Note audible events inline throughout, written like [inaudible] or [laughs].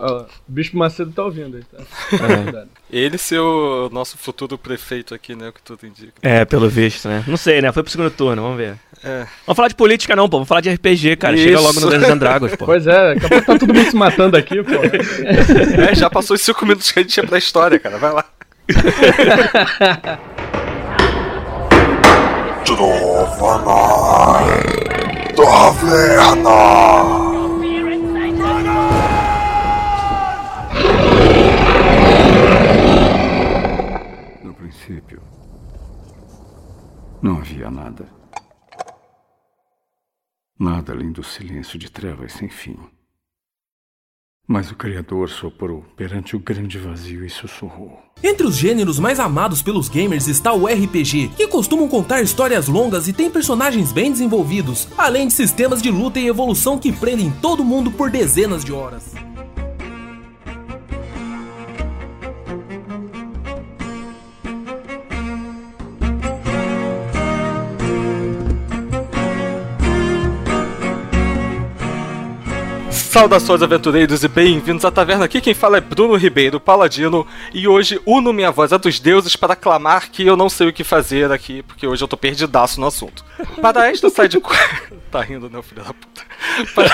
Ó, o Bispo Macedo tá ouvindo aí, tá? É. Ele ser o nosso futuro prefeito aqui, né? O que tudo indica. É, pelo visto, né? Não sei, né? Foi pro segundo turno, vamos ver. É. Vamos falar de política não, pô. Vamos falar de RPG, cara. Isso. Chega logo no Dungeons and Dragons, pô. Pois é, daqui a pouco tá todo mundo se matando aqui, pô. [laughs] É, já passou os cinco minutos que a gente tinha pra história, cara. Vai lá. [laughs] Trova Taverna! Não havia nada. Nada além do silêncio de trevas sem fim. Mas o Criador soprou perante o grande vazio e sussurrou. Entre os gêneros mais amados pelos gamers está o RPG, que costumam contar histórias longas e tem personagens bem desenvolvidos, além de sistemas de luta e evolução que prendem todo mundo por dezenas de horas. Saudações aventureiros e bem-vindos à taverna. Aqui quem fala é Bruno Ribeiro, paladino, e hoje uno minha voz a dos deuses para clamar que eu não sei o que fazer aqui, porque hoje eu tô perdidaço no assunto. Para esta side [laughs] Tá rindo, né, filho da puta? Para,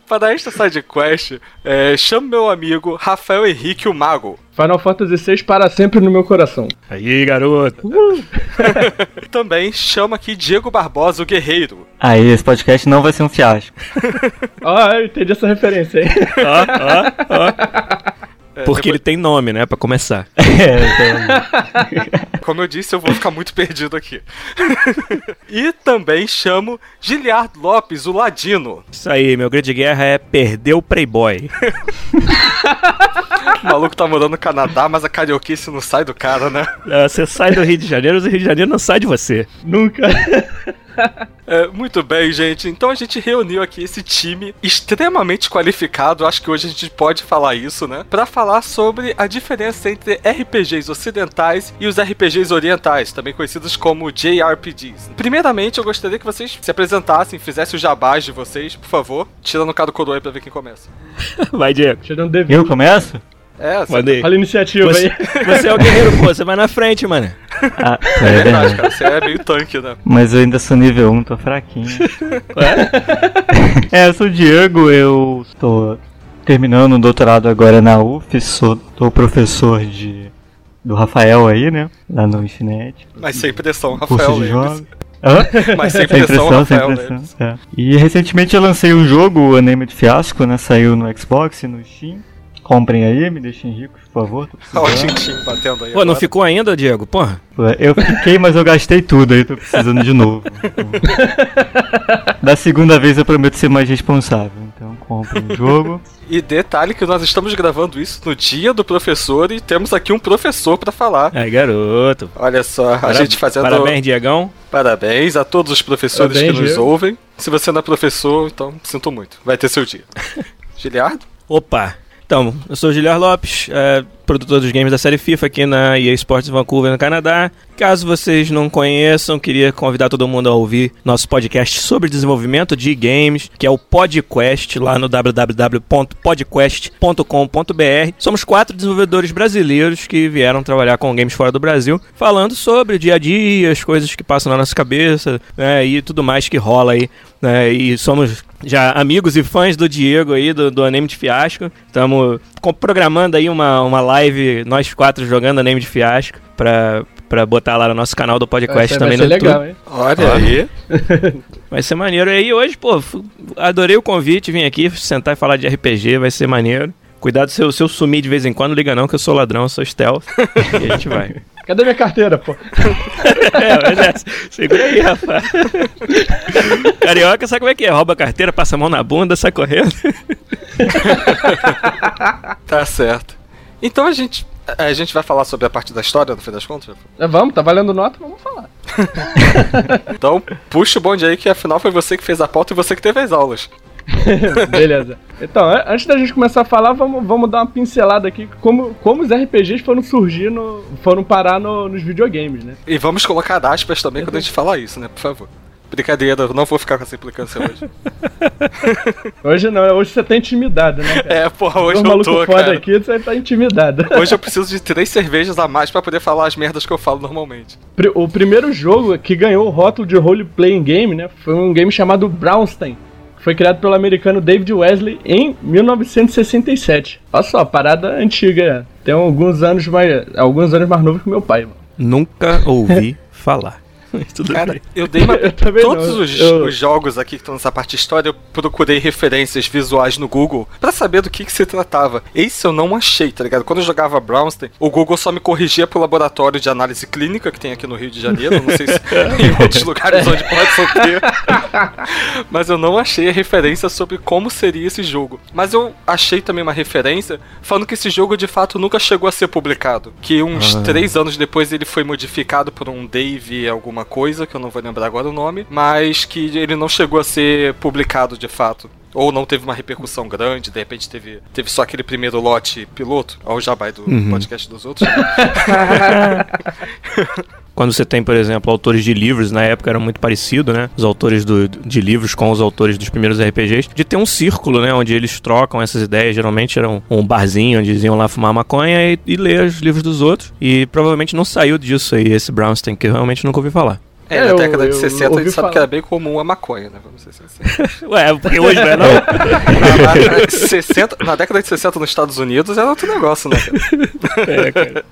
[laughs] Para esta side quest, é, chamo meu amigo Rafael Henrique o Mago. Final Fantasy VI para sempre no meu coração. Aí, garoto. Uh. [laughs] Também chama aqui Diego Barbosa, o guerreiro. Aí, esse podcast não vai ser um fiasco. [laughs] Ó, oh, eu entendi essa referência aí. Ó, ó, ó. [laughs] É, Porque depois... ele tem nome, né? Pra começar. [laughs] É, [laughs] Como eu disse, eu vou ficar muito perdido aqui. e também chamo Giliard Lopes, o Ladino. Isso aí, meu grande guerra é perder o Playboy. [laughs] o maluco tá morando no Canadá, mas a carioquice não sai do cara, né? Você sai do Rio de Janeiro, o Rio de Janeiro não sai de você. Nunca. [laughs] É, muito bem, gente. Então a gente reuniu aqui esse time extremamente qualificado, acho que hoje a gente pode falar isso, né? Para falar sobre a diferença entre RPGs ocidentais e os RPGs orientais, também conhecidos como JRPGs. Primeiramente, eu gostaria que vocês se apresentassem, fizessem o jabás de vocês, por favor. Tira no cara do coroa aí pra ver quem começa. Vai, Diego. Eu começo? É, você Mandei. Olha a iniciativa você, aí. Você é o guerreiro, pô, você vai na frente, mano. Ah, é, é verdade, cara. Você é meio tanque, né? Mas eu ainda sou nível 1, tô fraquinho. [laughs] é, eu sou o Diego, eu estou terminando o doutorado agora na UF, sou tô professor de do Rafael aí, né? Lá no Infinite. Mas sem pressão, Rafael. De jogos. Hã? [laughs] Mas sem pressão, Rafael. Sem pressão, é. E recentemente eu lancei um jogo, o Unnamed Fiasco, né? Saiu no Xbox e no Steam. Comprem aí, me deixem rico, por favor. [laughs] Olha o Tintin batendo aí. Pô, agora. não ficou ainda, Diego? Porra. Eu fiquei, mas eu gastei tudo aí, tô precisando de novo. da segunda vez eu prometo ser mais responsável. Então comprem o jogo. E detalhe que nós estamos gravando isso no dia do professor e temos aqui um professor para falar. Ai, garoto. Olha só, a gente fazendo. Parabéns, Diegão. Parabéns a todos os professores Parabéns, que nos Diego. ouvem. Se você não é professor, então sinto muito. Vai ter seu dia. [laughs] Giliardo? Opa, então, eu sou o Giliar Lopes, é, produtor dos games da série FIFA aqui na EA Sports Vancouver, no Canadá. Caso vocês não conheçam, queria convidar todo mundo a ouvir nosso podcast sobre desenvolvimento de games, que é o PodQuest, lá no www.podquest.com.br. Somos quatro desenvolvedores brasileiros que vieram trabalhar com games fora do Brasil, falando sobre o dia a dia, as coisas que passam na nossa cabeça, né, e tudo mais que rola aí né, e somos já amigos e fãs do Diego aí, do, do Anime de Fiasco. Estamos programando aí uma, uma live, nós quatro jogando Anime de Fiasco, pra, pra botar lá no nosso canal do podcast também vai no ser legal, hein? Olha aí. [laughs] vai ser maneiro. E aí hoje, pô, adorei o convite, vim aqui sentar e falar de RPG, vai ser maneiro. Cuidado se eu, se eu sumir de vez em quando, liga não, que eu sou ladrão, eu sou stealth. [laughs] e a gente vai. Cadê minha carteira, pô? [laughs] é, mas é, segura aí, rapaz. Carioca, sabe como é que é? Rouba a carteira, passa a mão na bunda, sai correndo. [laughs] tá certo. Então a gente a gente vai falar sobre a parte da história, no fim das contas? É, vamos, tá valendo nota, vamos falar. [laughs] então, puxa o bonde aí, que afinal foi você que fez a pauta e você que teve as aulas. [laughs] Beleza. Então, antes da gente começar a falar, vamos, vamos dar uma pincelada aqui como, como os RPGs foram surgir, no, foram parar no, nos videogames, né? E vamos colocar aspas também quando a gente falar isso, né? Por favor. Brincadeira, eu não vou ficar com essa implicância hoje. [laughs] Hoje não, hoje você tá intimidado, né, cara? É, porra, hoje eu tô, foda cara. aqui, você tá intimidado. [laughs] Hoje eu preciso de três cervejas a mais pra poder falar as merdas que eu falo normalmente. O primeiro jogo que ganhou o rótulo de role playing game, né, foi um game chamado Brownstein, foi criado pelo americano David Wesley em 1967. Olha só, parada antiga, tem alguns anos mais, alguns anos mais novo que meu pai. Mano. Nunca ouvi [laughs] falar. [laughs] Tudo Cara, bem. eu dei uma. [laughs] Eu Todos não, os, eu- os jogos aqui que estão nessa parte de história, eu procurei referências visuais no Google pra saber do que, que se tratava. Esse eu não achei, tá ligado? Quando eu jogava Brownstein, o Google só me corrigia pro laboratório de análise clínica que tem aqui no Rio de Janeiro. Não sei se [laughs] em outros lugares onde pode só ter. Mas eu não achei a referência sobre como seria esse jogo. Mas eu achei também uma referência falando que esse jogo de fato nunca chegou a ser publicado. Que uns Ah. três anos depois ele foi modificado por um Dave alguma coisa, que eu não vou lembrar agora o nome, mas que ele não chegou a ser publicado de fato. Ou não teve uma repercussão grande, de repente teve, teve só aquele primeiro lote piloto, ao jabai do Uhum. podcast dos outros. [laughs] [laughs] Quando você tem, por exemplo, autores de livros, na época era muito parecido, né? Os autores do- de livros com os autores dos primeiros RPGs, de ter um círculo, né? Onde eles trocam essas ideias. Geralmente era um, um barzinho onde eles iam lá fumar maconha e, e ler os livros dos outros. E provavelmente não saiu disso aí, esse Brownstein, que eu realmente nunca ouvi falar. É, na eu- década de eu 60 a gente sabe falar. que era bem comum a maconha, né? Vamos ser sinceros. [laughs] Ué, porque hoje não é não? [laughs] Na, na- 60 na década de 60 nos Estados Unidos era outro negócio, né? cara? [laughs] É, cara.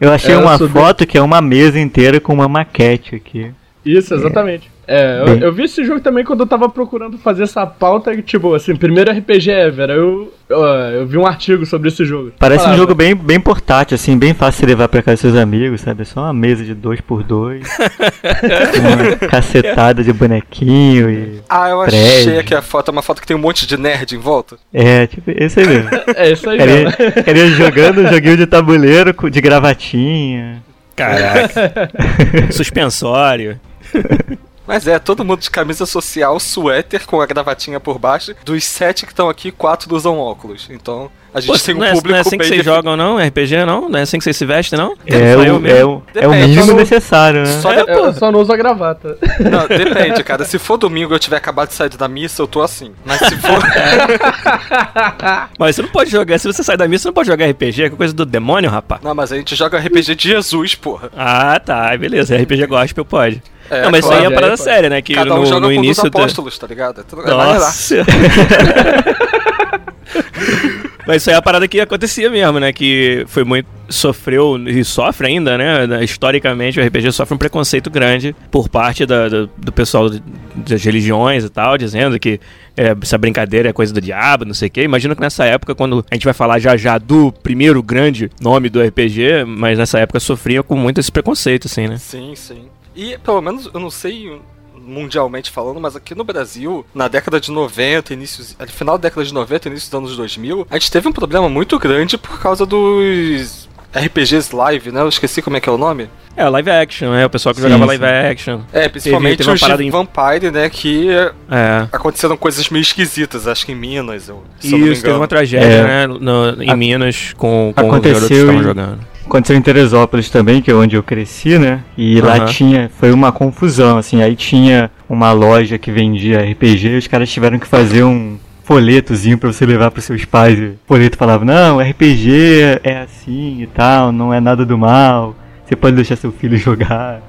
Eu achei É, uma do- foto que é uma mesa inteira com uma maquete aqui. Isso, exatamente. É, eu, eu vi esse jogo também quando eu tava procurando fazer essa pauta, que, tipo, assim, primeiro RPG ever, eu, eu, eu vi um artigo sobre esse jogo. Parece um Falava, jogo bem, bem portátil, assim, bem fácil de levar pra casa dos seus amigos, sabe? É só uma mesa de dois por dois, [laughs] uma cacetada de bonequinho e. Ah, eu Prédio. achei aqui a foto, é uma foto que tem um monte de nerd em volta. É, tipo, esse aí mesmo. [laughs] É isso aí, mesmo. Queria, jogando um joguinho de tabuleiro com- de gravatinha. Caraca. [laughs] Suspensório. Mas é, todo mundo de camisa social, suéter com a gravatinha por baixo. Dos sete que estão aqui, quatro usam óculos. Então, a gente Pô, tem um não, é, público não é assim que vocês definido. jogam, não? RPG, não? Não é assim que vocês se vestem, não? É o, é, mesmo. o, é o mínimo só- necessário, né? Só É, eu só não uso a gravata. Não, depende, cara. Se for domingo e eu tiver acabado de sair da missa, eu tô assim. Mas se for. [laughs] Mas você não pode jogar, se você sai da missa, você não pode jogar RPG, que é coisa do demônio, rapaz. Não, mas a gente joga RPG de Jesus, porra. Ah, tá, beleza. RPG gospel pode. É, não, mas isso claro. aí é uma parada Pode. séria, né? Que Cada um no, joga no com dos início da- apóstolos, tá ligado? É tudo- é. Nossa. [laughs] Mas isso aí é a parada que acontecia mesmo, né? Que foi muito. Sofreu e sofre ainda, né? Historicamente, o RPG sofre um preconceito grande por parte da- da- do pessoal das religiões e tal, dizendo que é, essa brincadeira é coisa do diabo, não sei o quê. Imagino que nessa época, quando a gente vai falar já já do primeiro grande nome do RPG, mas nessa época sofria com muito esse preconceito, assim, né? Sim, sim. E pelo menos, eu não sei mundialmente falando, mas aqui no Brasil, na década de 90, início, final da década de 90, início dos anos 2000, a gente teve um problema muito grande por causa dos RPGs live, né? Eu esqueci como é que é o nome. É, live action, é o pessoal que Sim, jogava sim. live action. É, principalmente teve uma os de em- Vampire, né? Que É. aconteceram coisas meio esquisitas, acho que em Minas, eu, se eu não me Isso, teve engano. uma tragédia, É. né? no- em A- Minas com, com os Aconteceu garotos que estavam jogando. Aconteceu em Teresópolis também, que é onde eu cresci, né? E lá Aham. tinha. Foi uma confusão, assim. Aí tinha uma loja que vendia RPG e os caras tiveram que fazer um folhetozinho pra você levar pros seus pais. E o folheto falava: Não, RPG é assim e tal, não é nada do mal. Você pode deixar seu filho [laughs] jogar.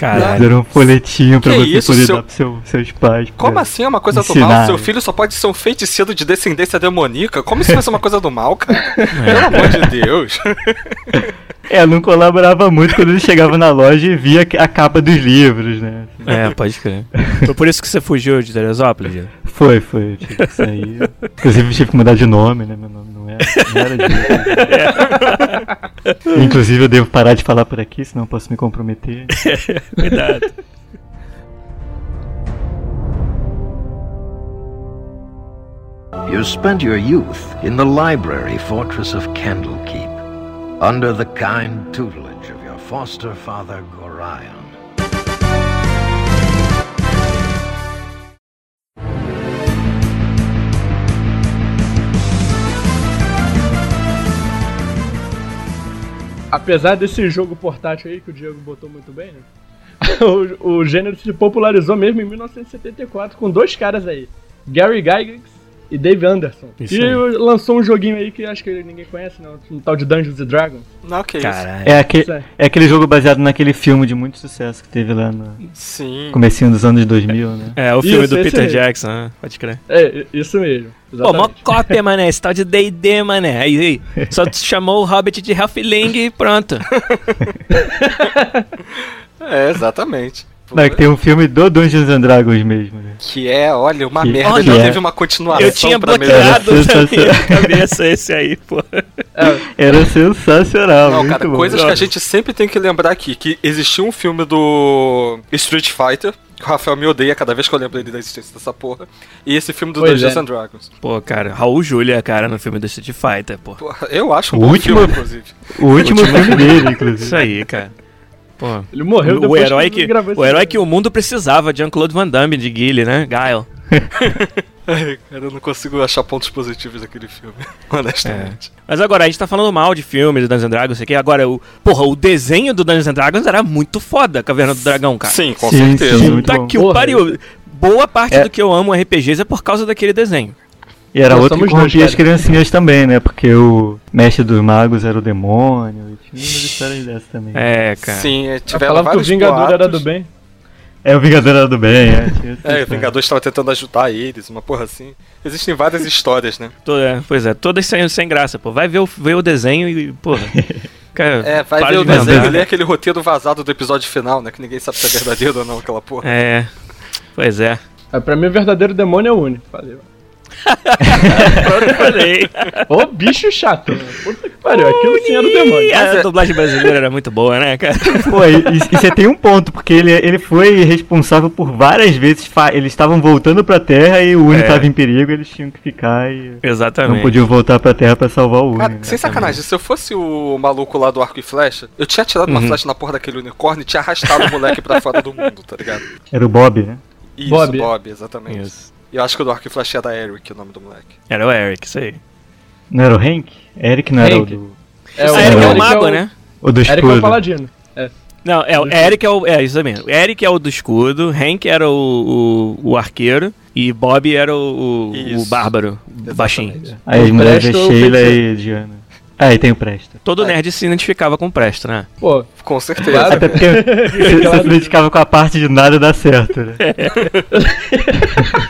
Caralho. Fizeram um folhetinho pra Que você isso, poder seu- dar pros seu, seus pais. Como assim é uma coisa do ensinar, mal? Seu filho só pode ser um feiticeiro de descendência demoníaca? Como isso ser uma coisa do mal, cara? Pelo amor de Deus. [laughs] É, não colaborava muito quando ele chegava na loja e via a capa dos livros, né? É, pode crer. Foi por isso que você fugiu de Teresópolis? Foi, foi, eu tive que sair. Inclusive tive que mudar de nome, né? Meu nome não, é, não era de. [laughs] Inclusive eu devo parar de falar por aqui, senão eu posso me comprometer. [laughs] Cuidado. You spent your youth in the library fortress of Candlekeep, under the kind tutelage of your foster father Gorion. Apesar desse jogo portátil aí que o Diego botou muito bem, né? [laughs] o, o gênero se popularizou mesmo em 1974 com dois caras aí, Gary Gygax e Dave Anderson. Isso e aí. lançou um joguinho aí que acho que ninguém conhece, não, um tal de Dungeons and Dragons. Não, que isso. Caralho. É, Isso aí. é aquele jogo baseado naquele filme de muito sucesso que teve lá no Sim. comecinho dos anos 2000, né? É, o filme Isso, do Peter aí. Jackson, né? pode crer. É, isso mesmo. Pô, mó Exatamente. cópia, [laughs] mané, esse tal de D&D, mané. Aí, aí, só chamou o Hobbit de Halfling e pronto. [laughs] [laughs] É, exatamente. Não, é que tem um filme do Dungeons and Dragons mesmo, né? Que é, olha, uma Que- merda. Olha, não é. teve uma continuação Eu tinha bloqueado [laughs] na Sensacional. minha cabeça esse aí, pô. Era sensacional, Não, cara, bom. coisas que a gente sempre tem que lembrar aqui, que existiu um filme do Street Fighter, que o Rafael me odeia cada vez que eu lembro ele da existência dessa porra, e esse filme do Pois Dungeons é. and Dragons. Pô, cara, Raul Júlia, cara, no filme do Street Fighter, pô. Eu acho um O bom último- filme, inclusive. O último filme dele, inclusive. Isso aí, cara. Pô. Ele morreu O depois herói, que, gravou esse o herói que o mundo precisava, Jean-Claude Van Damme de Guile, né? Guile. Ai, [laughs] cara, eu não consigo achar pontos positivos daquele filme, [laughs] honestamente. Mas agora, a gente tá falando mal de filmes do Dungeons and Dragons, sei que agora, o, porra, o desenho do Dungeons and Dragons era muito foda, Caverna do Dragão, cara. Sim, com Sim, certeza. sim. Puta que o pariu. Boa parte É. do que eu amo RPGs é por causa daquele desenho. E era Nós outro que corrompia as criancinhas também, né? Porque o mestre dos magos era o demônio. E tinha umas histórias dessas também. É, cara. Sim, é, tiveram falava que o vários Vingador era boatos. do bem. É, o Vingador era do bem, é. [laughs] É, o. Vingador estava tentando ajudar eles, uma porra assim. Existem várias histórias, né? To- é, pois é, todas sem, sem graça, pô. Vai ver o, ver o desenho e, porra. [laughs] cara, É, vai ver o de desenho e ler aquele roteiro vazado do episódio final, né? Que ninguém sabe se é verdadeiro ou não, aquela porra. É. Pois é. Ah, Pra mim, o verdadeiro demônio é o Uni. Valeu. [laughs] Ô, bicho chato. mano. Puta que pariu. Aquilo sim era o demônio. A dublagem brasileira era muito boa, né, cara? Pô, e, você tem um ponto, porque ele, ele foi responsável por várias vezes. Eles estavam voltando pra Terra e o Uni É. estava em perigo, eles tinham que ficar e Exatamente. não podiam voltar pra Terra pra salvar o Uni. Cara, né? sem sacanagem, se eu fosse o maluco lá do arco e flecha, eu tinha tirado uma flecha na porra daquele unicórnio e tinha arrastado o moleque pra fora do mundo, tá ligado? Era o Bob, né? Isso, Bob. Bob, exatamente. Isso. E eu acho que o do arco e flecha era Eric, o nome do moleque. Era o Eric, isso aí. Não era o Hank? Eric não era Hank. o do, É, o Eric é o Eric mago, é o- né? o do Eric é o escudo. paladino. É. Não, é, o Eric é o. É, isso mesmo. Eric é o do escudo, Hank era o, o, o arqueiro e Bob era o, o, o bárbaro, Exatamente. baixinho. Aí as O mulheres é Sheila e Diana. Ah, e tem o Presta. Todo nerd se identificava com o Presto, né? Pô, Com certeza. Claro. Até porque [laughs] Claro. se identificava com a parte de nada dar certo, né? exatamente. [laughs]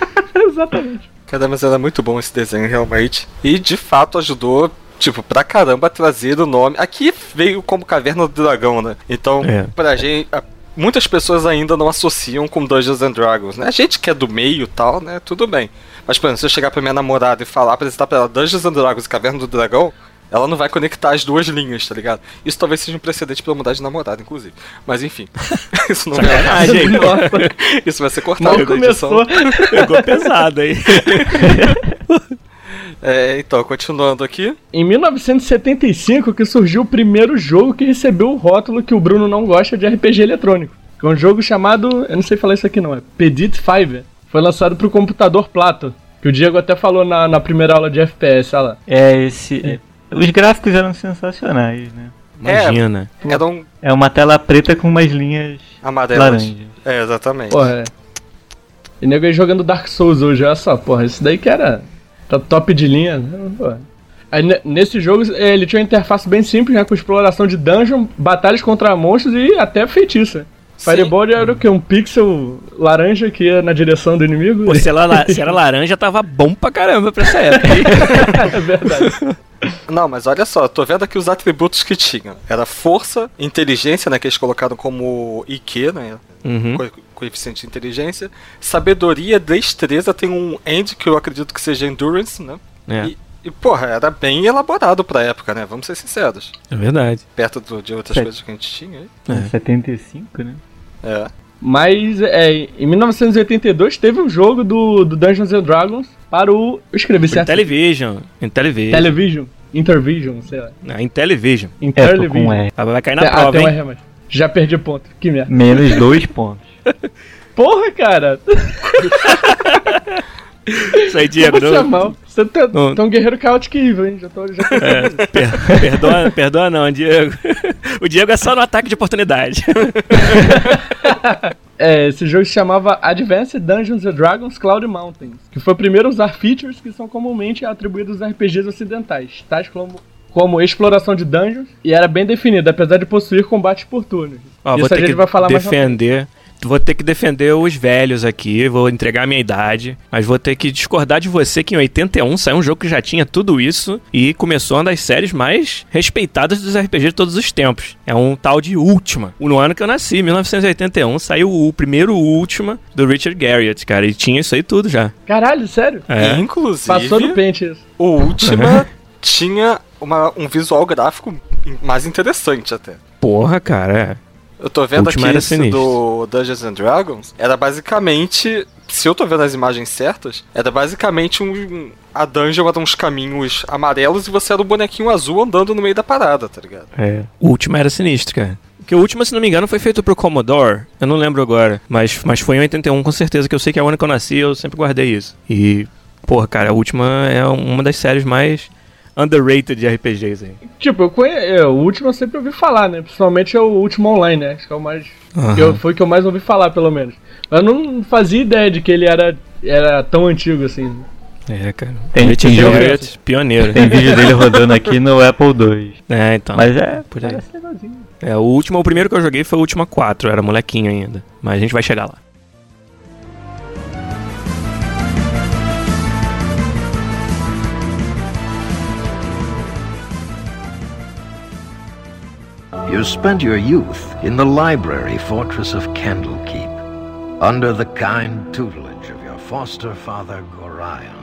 Cara, mas era muito bom esse desenho, realmente. E de fato ajudou, tipo, pra caramba a trazer o nome. Aqui veio como Caverna do Dragão, né? Então, É. pra gente. Muitas pessoas ainda não associam com Dungeons and Dragons, né? A gente que é do meio e tal, né? Tudo bem. Mas, por exemplo, se eu chegar pra minha namorada e falar, apresentar pra ela Dungeons and Dragons e Caverna do Dragão, ela não vai conectar as duas linhas, tá ligado? Isso talvez seja um precedente pra eu mudar de namorada, inclusive. Mas enfim. [laughs] Isso não vai hein? [laughs] Nossa, Isso vai ser cortado mal da edição. começou. Pegou pesado aí. [laughs] É, então, continuando aqui. Em 1975 que surgiu o primeiro jogo que recebeu o rótulo que o Bruno não gosta de RPG eletrônico. Que é um jogo chamado, eu não sei falar isso aqui não, é Pedit 5. Foi lançado pro computador Plato. Que o Diego até falou na, na primeira aula de FPS, olha lá. É esse. é- Os gráficos eram sensacionais, né? Imagina. Era um É uma tela preta com umas linhas amarelas. laranjas. É, exatamente. Porra, é. E nego aí jogando Dark Souls hoje, olha só, porra, isso daí que era tá top de linha. né, porra. Aí, ne- nesse jogo eh, ele tinha uma interface bem simples, né, com exploração de dungeon, batalhas contra monstros e até feitiço. Sim. Fireball era o que? Um pixel laranja que ia na direção do inimigo? Pô, se, ela, la- [laughs] se era laranja, tava bom pra caramba pra essa época. [laughs] é verdade. Não, mas olha só, tô vendo aqui os atributos que tinha. Era força, inteligência, né, que eles colocaram como IQ, né, Uhum. co- coeficiente de inteligência, sabedoria, destreza, tem um end que eu acredito que seja endurance, né? É, E, e, porra, era bem elaborado pra época, né? Vamos ser sinceros. é verdade. Perto do- de outras Sim. coisas que a gente tinha aí. É. 75, né? É. Mas é, em 1982 teve um jogo do, do Dungeons and Dragons para o. Eu escrevi certo? Intellivision. Intellivision. Television. Intervision, sei lá. Ah, Intellivision. É, tô com. R. Ah, Vai cair na Ah, prova, um hein? Mais. Já perdi ponto. Que merda. Menos dois pontos. [laughs] Porra, cara! [laughs] Isso aí, Diego. É não- mal? Você tá, Não. tá um guerreiro caótico evil, hein? Já tô, já tô... É, per- perdoa, perdoa não, Diego. O Diego é só no ataque de oportunidade. [laughs] É, esse jogo se chamava Advanced Dungeons and Dragons Cloud Mountains, que foi o primeiro a usar features que são comumente atribuídos aos RPGs ocidentais, tais como, como exploração de dungeons, e era bem definido, apesar de possuir combate por turnos. Vou Isso a gente que vai falar mais na frente. defender. Vou ter que defender os velhos aqui, vou entregar minha idade, mas vou ter que discordar de você que em 81 saiu um jogo que já tinha tudo isso e começou uma das séries mais respeitadas dos RPG de todos os tempos. É um tal de Ultima. No ano que eu nasci, 1981, saiu o primeiro Ultima do Richard Garriott, cara, e tinha isso aí tudo já. Caralho, sério? É. Inclusive, Passou do pente isso. o Ultima [laughs] tinha uma- um visual gráfico mais interessante até. Porra, cara, é. Eu tô vendo Ultima aqui era esse sinistro. do Dungeons and Dragons. Era basicamente. Se eu tô vendo as imagens certas, era basicamente um. A dungeon era uns caminhos amarelos e você era um bonequinho azul andando no meio da parada, tá ligado? É. O último era sinistro, cara. Porque o último, se não me engano, foi feito pro Commodore. Eu não lembro agora. Mas, mas foi em 81, com certeza, que eu sei que é o ano que eu nasci, eu sempre guardei isso. E, porra, cara, a última é uma das séries mais underrated de RPGs aí. Tipo, eu conhe... é, o último eu sempre ouvi falar, né? Principalmente é o último online, né? Acho que é o mais. Que eu- foi o que eu mais ouvi falar, pelo menos. Mas eu não fazia ideia de que ele era, era tão antigo assim. É, cara. Tem- tem jogo- Garriott, pioneiro. Tem vídeo dele rodando aqui no Apple II. É, então. Mas é. por aí. É, o último, o primeiro que eu joguei foi o Última 4, eu era molequinho ainda. Mas a gente vai chegar lá. You spent your youth in the library fortress of Candlekeep, under the kind tutelage of your foster father Gorion.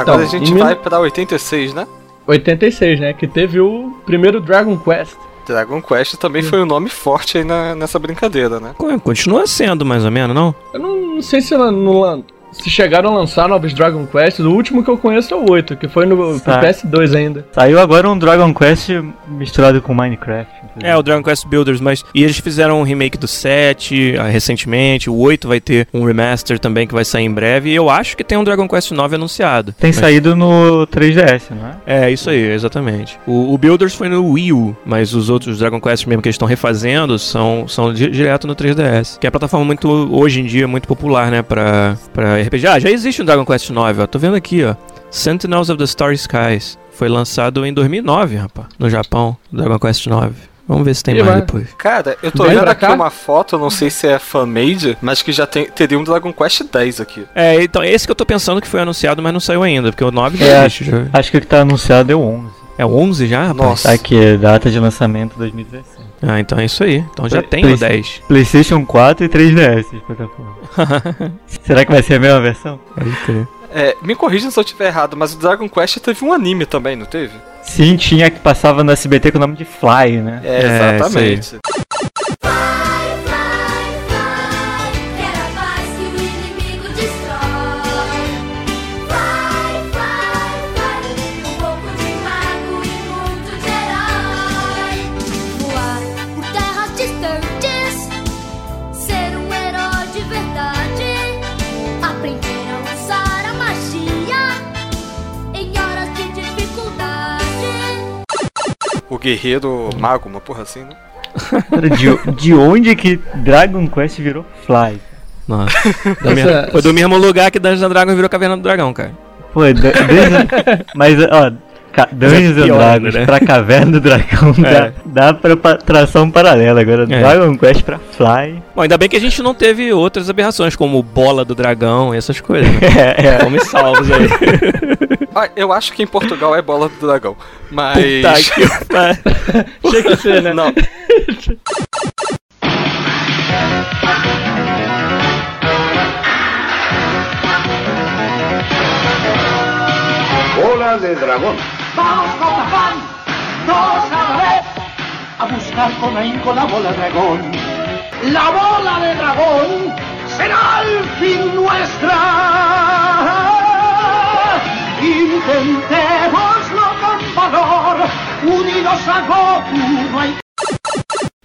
Agora Então, a gente mil- vai pra 86, né? 86, né? Que teve o primeiro Dragon Quest. Dragon Quest também foi um nome forte aí na- nessa brincadeira, né? Co- Continua sendo, mais ou menos, não? Eu não, não sei se, ela- no lan- se chegaram a lançar novos Dragon Quest. O último que eu conheço é o 8, que foi no Tá. PS2 ainda. Saiu agora um Dragon Quest misturado com Minecraft. É, o Dragon Quest Builders, mas. E eles fizeram um remake do 7 ah, recentemente. O 8 vai ter um remaster também que vai sair em breve. E eu acho que tem um Dragon Quest 9 anunciado. Tem Mas- saído no 3DS, não é? É, isso aí, exatamente. O, o Builders foi no Wii U, mas os outros Dragon Quest mesmo que eles estão refazendo são, são di- direto no 3DS. Que é a plataforma muito, hoje em dia, muito popular, né, pra, pra RPG. Ah, já existe um Dragon Quest 9, ó. Tô vendo aqui, ó. Sentinels of the Starry Skies. Foi lançado em 2009, rapaz, no Japão. Dragon Quest 9. Vamos ver se tem E mais vai. depois. Cara, eu tô Vem vendo pra aqui uma foto, eu não sei se é fan-made, mas que já tem, teria um Dragon Quest 10 aqui. É, então, esse que eu tô pensando que foi anunciado, mas não saiu ainda, porque o 9 já É, existe. Já. Acho que o que tá anunciado é o 11. É o 11 já, rapaz? Nossa. Tá aqui, data de lançamento 2017. Ah, então é isso aí. Então já Play- tem o Play- 10. PlayStation 4 e 3DS de plataforma. [laughs] Será que vai ser a mesma versão? Pode crer. É, me corrija se eu estiver errado, mas o Dragon Quest teve um anime também, não teve? Sim, tinha que passava no SBT com o nome de Fly, né? É, É, exatamente. Quer O guerreiro mago, uma porra assim, né? Cara, De, de onde que Dragon Quest virou Fly? Nossa. [laughs] Foi do mesmo lugar que Dungeons and Dragons virou Caverna do Dragão, cara. Pô, Dan- Dungeons- mas ó, ca- Dungeons and pior Dragons né? pra Caverna do Dragão [laughs] É. dá, dá pra tração paralela. Agora É. Dragon Quest pra Fly. Bom, ainda bem que a gente não teve outras aberrações, como Bola do Dragão e essas coisas. Né? [laughs] É, é. Me salvos aí. Ah, eu acho que em Portugal é bola do dragão. Mas. Puta que [laughs] pariu. Tinha que ser, né? Não. Bola de dragón. ¡Vamos, Cotafán! ¡Todos a la vez! A buscar con ahínco la bola dragón. la bola de dragón será al fin nuestra. Intentémoslo con valor, unidos a Goku, no hay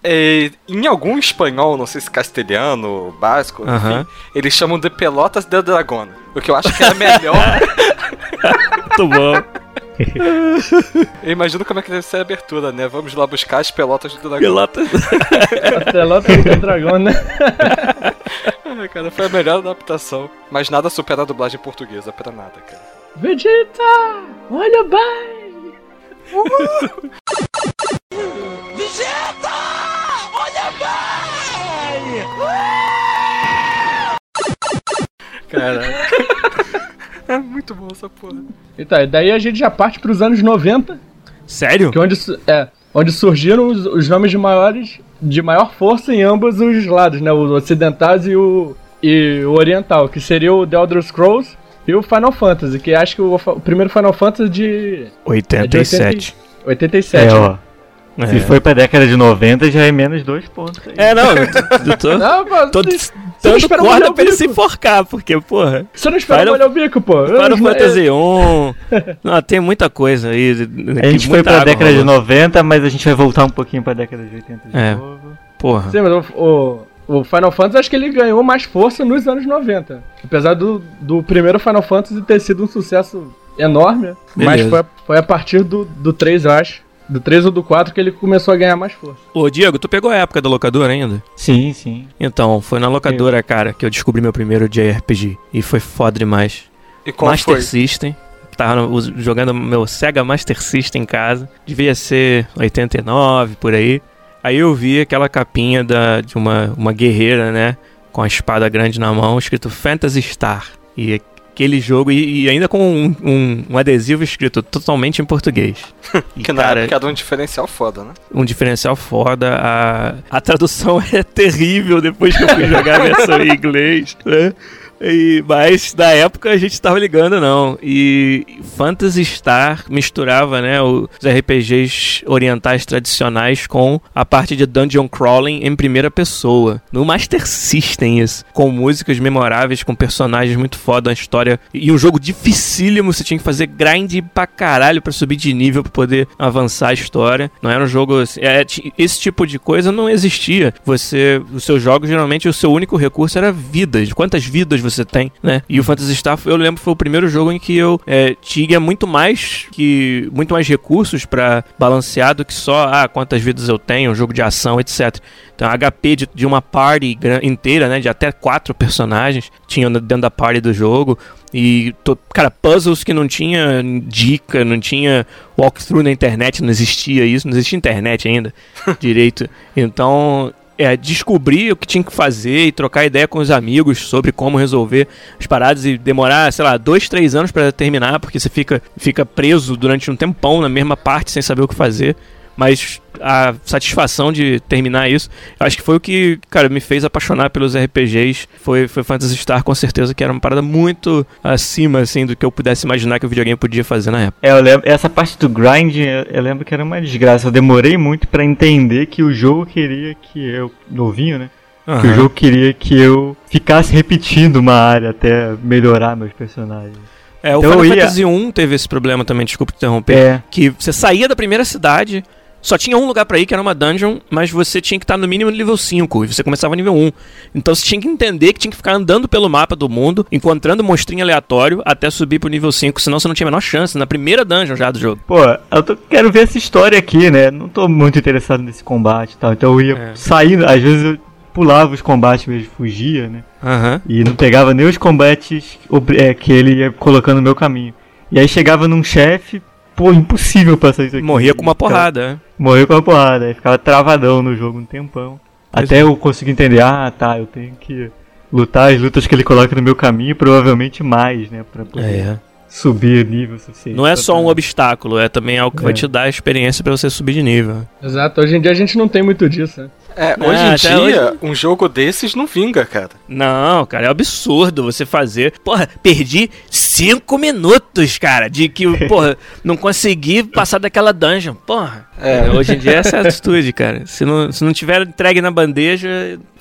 É, em algum espanhol, não sei se castelhano, básico, Aham. enfim, eles chamam de Pelotas de Dragona. O que eu acho que é melhor. [laughs] Muito bom. Eu imagino como é que deve ser a abertura, né? Vamos lá buscar as pelotas do dragão. Pelota. A pelota do dragão, né? Ai, cara, foi a melhor adaptação. Mas nada supera a dublagem portuguesa, pra nada, cara. Vegeta! Olha bem! Caraca. É [laughs] muito bom essa porra. E daí a gente já parte pros anos 90, Sério? que é onde, é, onde surgiram os, os nomes de maiores de maior força em ambos os lados, né? Os ocidentais e o, e o oriental, que seria o The Elder Scrolls e o Final Fantasy, que acho que o, o primeiro Final Fantasy de, é de 87. 87. É, né? Ó. Se foi pra década de 90, já é menos dois pontos aí. É, não, [laughs] eu tô, Não, pô, tô dando espera corda pra ele se enforcar, porque, porra. Você não espera Final- molhar o bico, pô. Final Fantasy 1. Não, tem muita coisa aí. A gente foi pra década de 90, mas a gente vai voltar um pouquinho pra década de 80 de É. novo. Porra. Sim, mas o, o, o Final Fantasy acho que ele ganhou mais força nos anos 90. Apesar do, do primeiro Final Fantasy ter sido um sucesso enorme, mas Beleza. foi, a- foi a partir do, do 3, eu acho. Do 3 ou do 4 que ele começou a ganhar mais força. Ô, Diego, tu pegou a época da locadora ainda? Sim, sim. Então, foi na locadora, cara, que eu descobri meu primeiro JRPG. E foi foda demais. E como Master foi? System. Tava jogando meu Sega Master System em casa. Devia ser 89, por aí. Aí eu vi aquela capinha da, de uma, uma guerreira, né? Com a espada grande na mão, escrito Phantasy Star. E aquele jogo, e, e ainda com um, um- um adesivo escrito totalmente em português. [laughs] E, Que na cara, época era um diferencial foda, né? um diferencial foda. A, a tradução [laughs] é terrível depois que eu fui jogar a versão em inglês. Né? E, mas na época a gente tava ligando, não. E Phantasy Star misturava né, os RPGs orientais tradicionais com a parte de dungeon crawling em primeira pessoa. No Master System, isso. Com músicas memoráveis, com personagens muito foda, uma história. E um jogo dificílimo, você tinha que fazer grind pra caralho pra subir de nível pra poder avançar a história. Não era um jogo. assim, é, esse tipo de coisa não existia. Você. Os seus jogos, geralmente, o seu único recurso era vidas. Quantas vidas você tem, né? E o Phantasy Star, eu lembro, foi o primeiro jogo em que eu é, tinha muito mais que. muito mais recursos pra balancear do que só, ah, quantas vidas eu tenho, jogo de ação, etc. Então, HP de, de uma party inteira, né? De até quatro personagens tinham dentro da party do jogo. E, cara, puzzles que não tinha dica, não tinha walkthrough na internet, não existia isso, não existia internet ainda [laughs] direito. Então, é, descobrir o que tinha que fazer e trocar ideia com os amigos sobre como resolver as paradas e demorar, sei lá, dois, três anos pra terminar, porque você fica, fica preso durante um tempão na mesma parte sem saber o que fazer. Mas a satisfação de terminar isso, eu acho que foi o que, cara, me fez apaixonar pelos RPGs. Foi, foi Phantasy Star, com certeza, que era uma parada muito acima, assim, do que eu pudesse imaginar que o videogame podia fazer na época. É, eu lembro, essa parte do grind, eu, eu lembro que era uma desgraça. Eu demorei muito pra entender que o jogo queria que eu, novinho, né? Que o jogo queria que eu ficasse repetindo uma área até melhorar meus personagens. É, o Então Final ia- Fantasy 1 teve esse problema também, desculpa te interromper. É. Que você saía da primeira cidade, só tinha um lugar pra ir, que era uma dungeon, mas você tinha que estar no mínimo nível 5, e você começava nível 1. Então você tinha que entender que tinha que ficar andando pelo mapa do mundo, encontrando monstrinho aleatório, até subir pro nível 5, senão você não tinha a menor chance, na primeira dungeon já do jogo. Pô, eu tô- quero ver essa história aqui, né? Não tô muito interessado nesse combate e tal. Então eu ia É. saindo, às vezes eu pulava os combates mesmo, fugia, né? Aham. E não pegava nem os combates é, que ele ia colocando no meu caminho. E aí chegava num chefe, pô, impossível passar isso aqui. Morria com uma Ficava- porrada, é. Morreu com uma porrada, aí ficava travadão no jogo um tempão. Pois Até eu conseguir entender, ah tá, eu tenho que lutar as lutas que ele coloca no meu caminho, provavelmente mais, né? Pra poder É. subir nível suficiente. Não é só um obstáculo, é também algo que vai É. te dar a experiência pra você subir de nível. Exato, hoje em dia a gente não tem muito disso, né? É, É, hoje em até dia, um jogo desses não vinga, cara. Não, cara, é absurdo você fazer. Porra, perdi cinco minutos, cara, de que, [laughs] porra, não consegui passar daquela dungeon. Porra. É. Hoje em dia essa é a atitude, cara. Se não, se não tiver entregue na bandeja,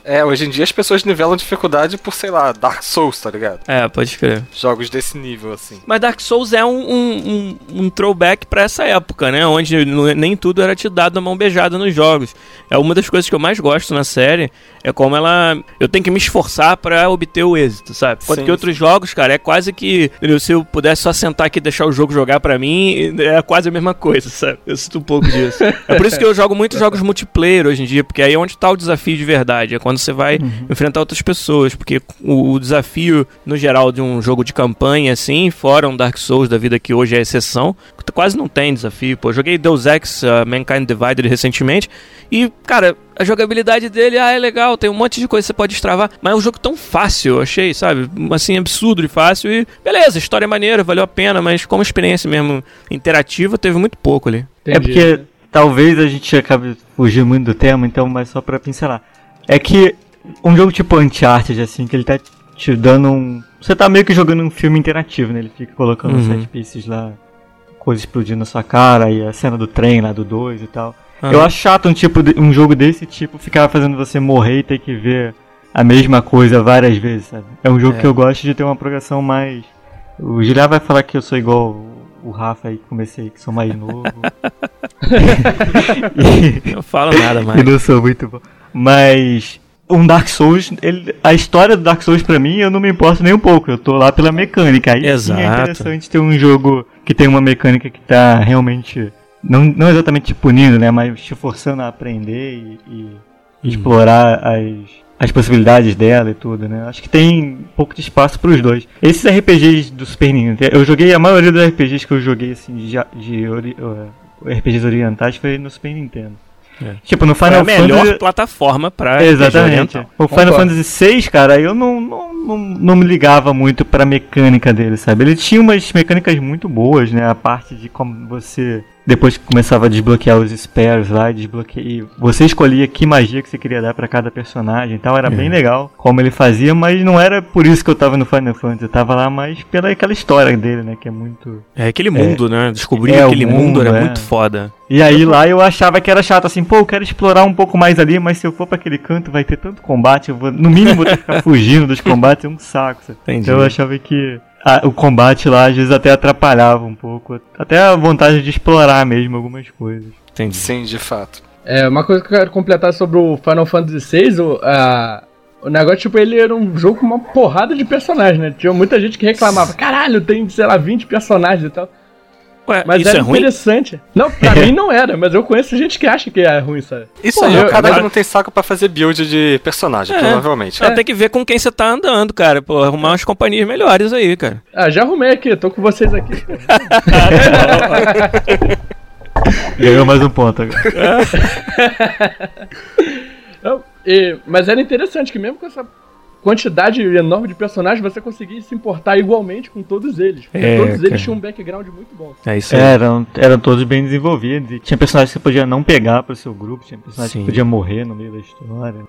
É, hoje em dia as pessoas nivelam dificuldade por, sei lá, Dark Souls, tá ligado? é, pode crer. Jogos desse nível, assim. Mas Dark Souls é um, um, um- um throwback pra essa época, né? Onde nem tudo era te dado a mão beijada nos jogos. É uma das coisas que eu mais gosto na série. É como ela. Eu tenho que me esforçar pra obter o êxito, sabe? Sim, que outros jogos, cara, é quase que. Se eu pudesse só sentar aqui e deixar o jogo jogar pra mim, é quase a mesma coisa, sabe? Eu sinto um pouco disso. [laughs] é por isso que eu jogo muitos jogos multiplayer hoje em dia, porque aí é onde tá o desafio de verdade. É quando você vai enfrentar outras pessoas. Porque o, o desafio, no geral, de um jogo de campanha, assim, fora um Dark Souls da vida que hoje é exceção, quase não tem desafio. Pô, eu joguei Deus Ex uh, Mankind Divided recentemente e, cara, a jogabilidade dele, ah, é legal, tem um monte de coisa que você pode destravar, mas é um jogo tão fácil, eu achei, sabe? Assim, absurdo de fácil e beleza, história é maneira, valeu a pena, mas como experiência mesmo interativa, teve muito pouco ali. É Entendi. porque talvez a gente acabe fugindo muito do tema, então, mas só pra pincelar. É que um jogo tipo Uncharted, assim, que ele tá te dando um. Você tá meio que jogando um filme interativo, né? Ele fica colocando Uhum. set pieces lá, coisa explodindo na sua cara, e a cena do trem lá do 2 e tal. Aham. Eu acho chato um, tipo de- um jogo desse tipo ficar fazendo você morrer e ter que ver a mesma coisa várias vezes, sabe? É um jogo É. que eu gosto de ter uma progressão mais. O Julián vai falar que eu sou igual o Rafa aí que comecei, que sou mais novo. [laughs] e, Não falo nada [laughs] e mais. não sou muito bom. Mas um Dark Souls, ele, a história do Dark Souls pra mim, eu não me importo nem um pouco. Eu tô lá pela mecânica. Aí é Exato. interessante ter um jogo que tem uma mecânica que tá realmente. Não, não exatamente te punindo, né? Mas te forçando a aprender e, e explorar as, as possibilidades dela e tudo, né? Acho que tem um pouco de espaço pros dois. Esses RPGs do Super Nintendo, eu joguei a maioria dos RPGs que eu joguei assim de, de ori- uh, RPGs orientais foi no Super Nintendo. É. Tipo, no Final a melhor Fantasy. plataforma pra Exatamente. O Final Concordo. Fantasy VI, cara, eu não, não, não, não me ligava muito pra mecânica dele, sabe? Ele tinha umas mecânicas muito boas, né? A parte de como você, depois que começava a desbloquear os spares lá, desbloqueia, e você escolhia que magia que você queria dar pra cada personagem e tal, era É. bem legal como ele fazia, mas não era por isso que eu tava no Final Fantasy, eu tava lá mais pela aquela história dele, né? Que é muito. É aquele mundo, né? Descobrir É, aquele mundo, mundo, era é. muito foda. E aí lá eu achava que era chato, assim, pô, eu quero explorar um pouco mais ali, mas se eu for pra aquele canto vai ter tanto combate, eu vou, no mínimo, ter que ficar [laughs] fugindo dos combates, é um saco. sabe? Entendi. Então eu achava que a- o combate lá às vezes até atrapalhava um pouco, até a vontade de explorar mesmo algumas coisas. Entendi. Sim, de fato. É, uma coisa que eu quero completar sobre o Final Fantasy VI, o, a- o negócio, tipo, ele era um jogo com uma porrada de personagens, né? Tinha muita gente que reclamava, caralho, tem, sei lá, 20 personagens e tal. Ué, Mas isso era é ruim? interessante. Não, pra [laughs] mim não era, mas eu conheço gente que acha que é ruim, sabe? Isso Pô, aí é o cara não tem saco pra fazer build de personagem, É. provavelmente. Só tem que ver com quem você tá andando, cara. Pô, arrumar umas companhias melhores aí, cara. Ah, já arrumei aqui, tô com vocês aqui. [laughs] Ganhou mais um ponto agora. [laughs] Não, e- mas era interessante que mesmo com essa quantidade enorme de personagens, você conseguia se importar igualmente com todos eles. Porque É, todos cara. eles tinham um background muito bom. É isso aí. Eram, eram todos bem desenvolvidos. E tinha personagens que você podia não pegar pro seu grupo, tinha personagens Sim. que podia morrer no meio da história.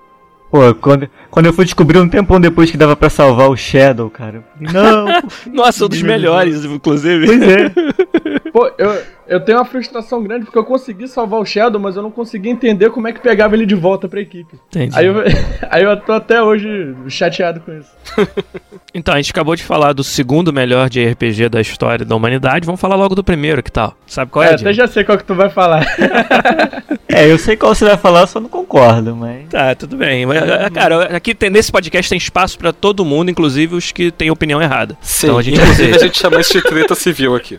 Pô, quando, quando eu fui descobrir um tempão depois que dava pra salvar o Shadow, cara, eu falei, não, [laughs] Nossa, um dos melhores, inclusive. Pois é. Pô, eu, eu tenho uma frustração grande porque eu consegui salvar o Shadow, mas eu não consegui entender como é que pegava ele de volta pra equipe. Entendi. Aí eu, [laughs] aí eu tô até hoje chateado com isso. [laughs] Então, a gente acabou de falar do segundo melhor de RPG da história da humanidade. Vamos falar logo do primeiro, que tal? Sabe qual é, É, até já sei qual que tu vai falar. [laughs] É, eu sei qual você vai falar, eu só não concordo, mas. Tá, tudo bem. Mas, ah, Cara, aqui tem, nesse podcast tem espaço pra todo mundo, inclusive os que têm opinião errada. Sim, Então a gente inclusive a gente chama isso de treta civil aqui.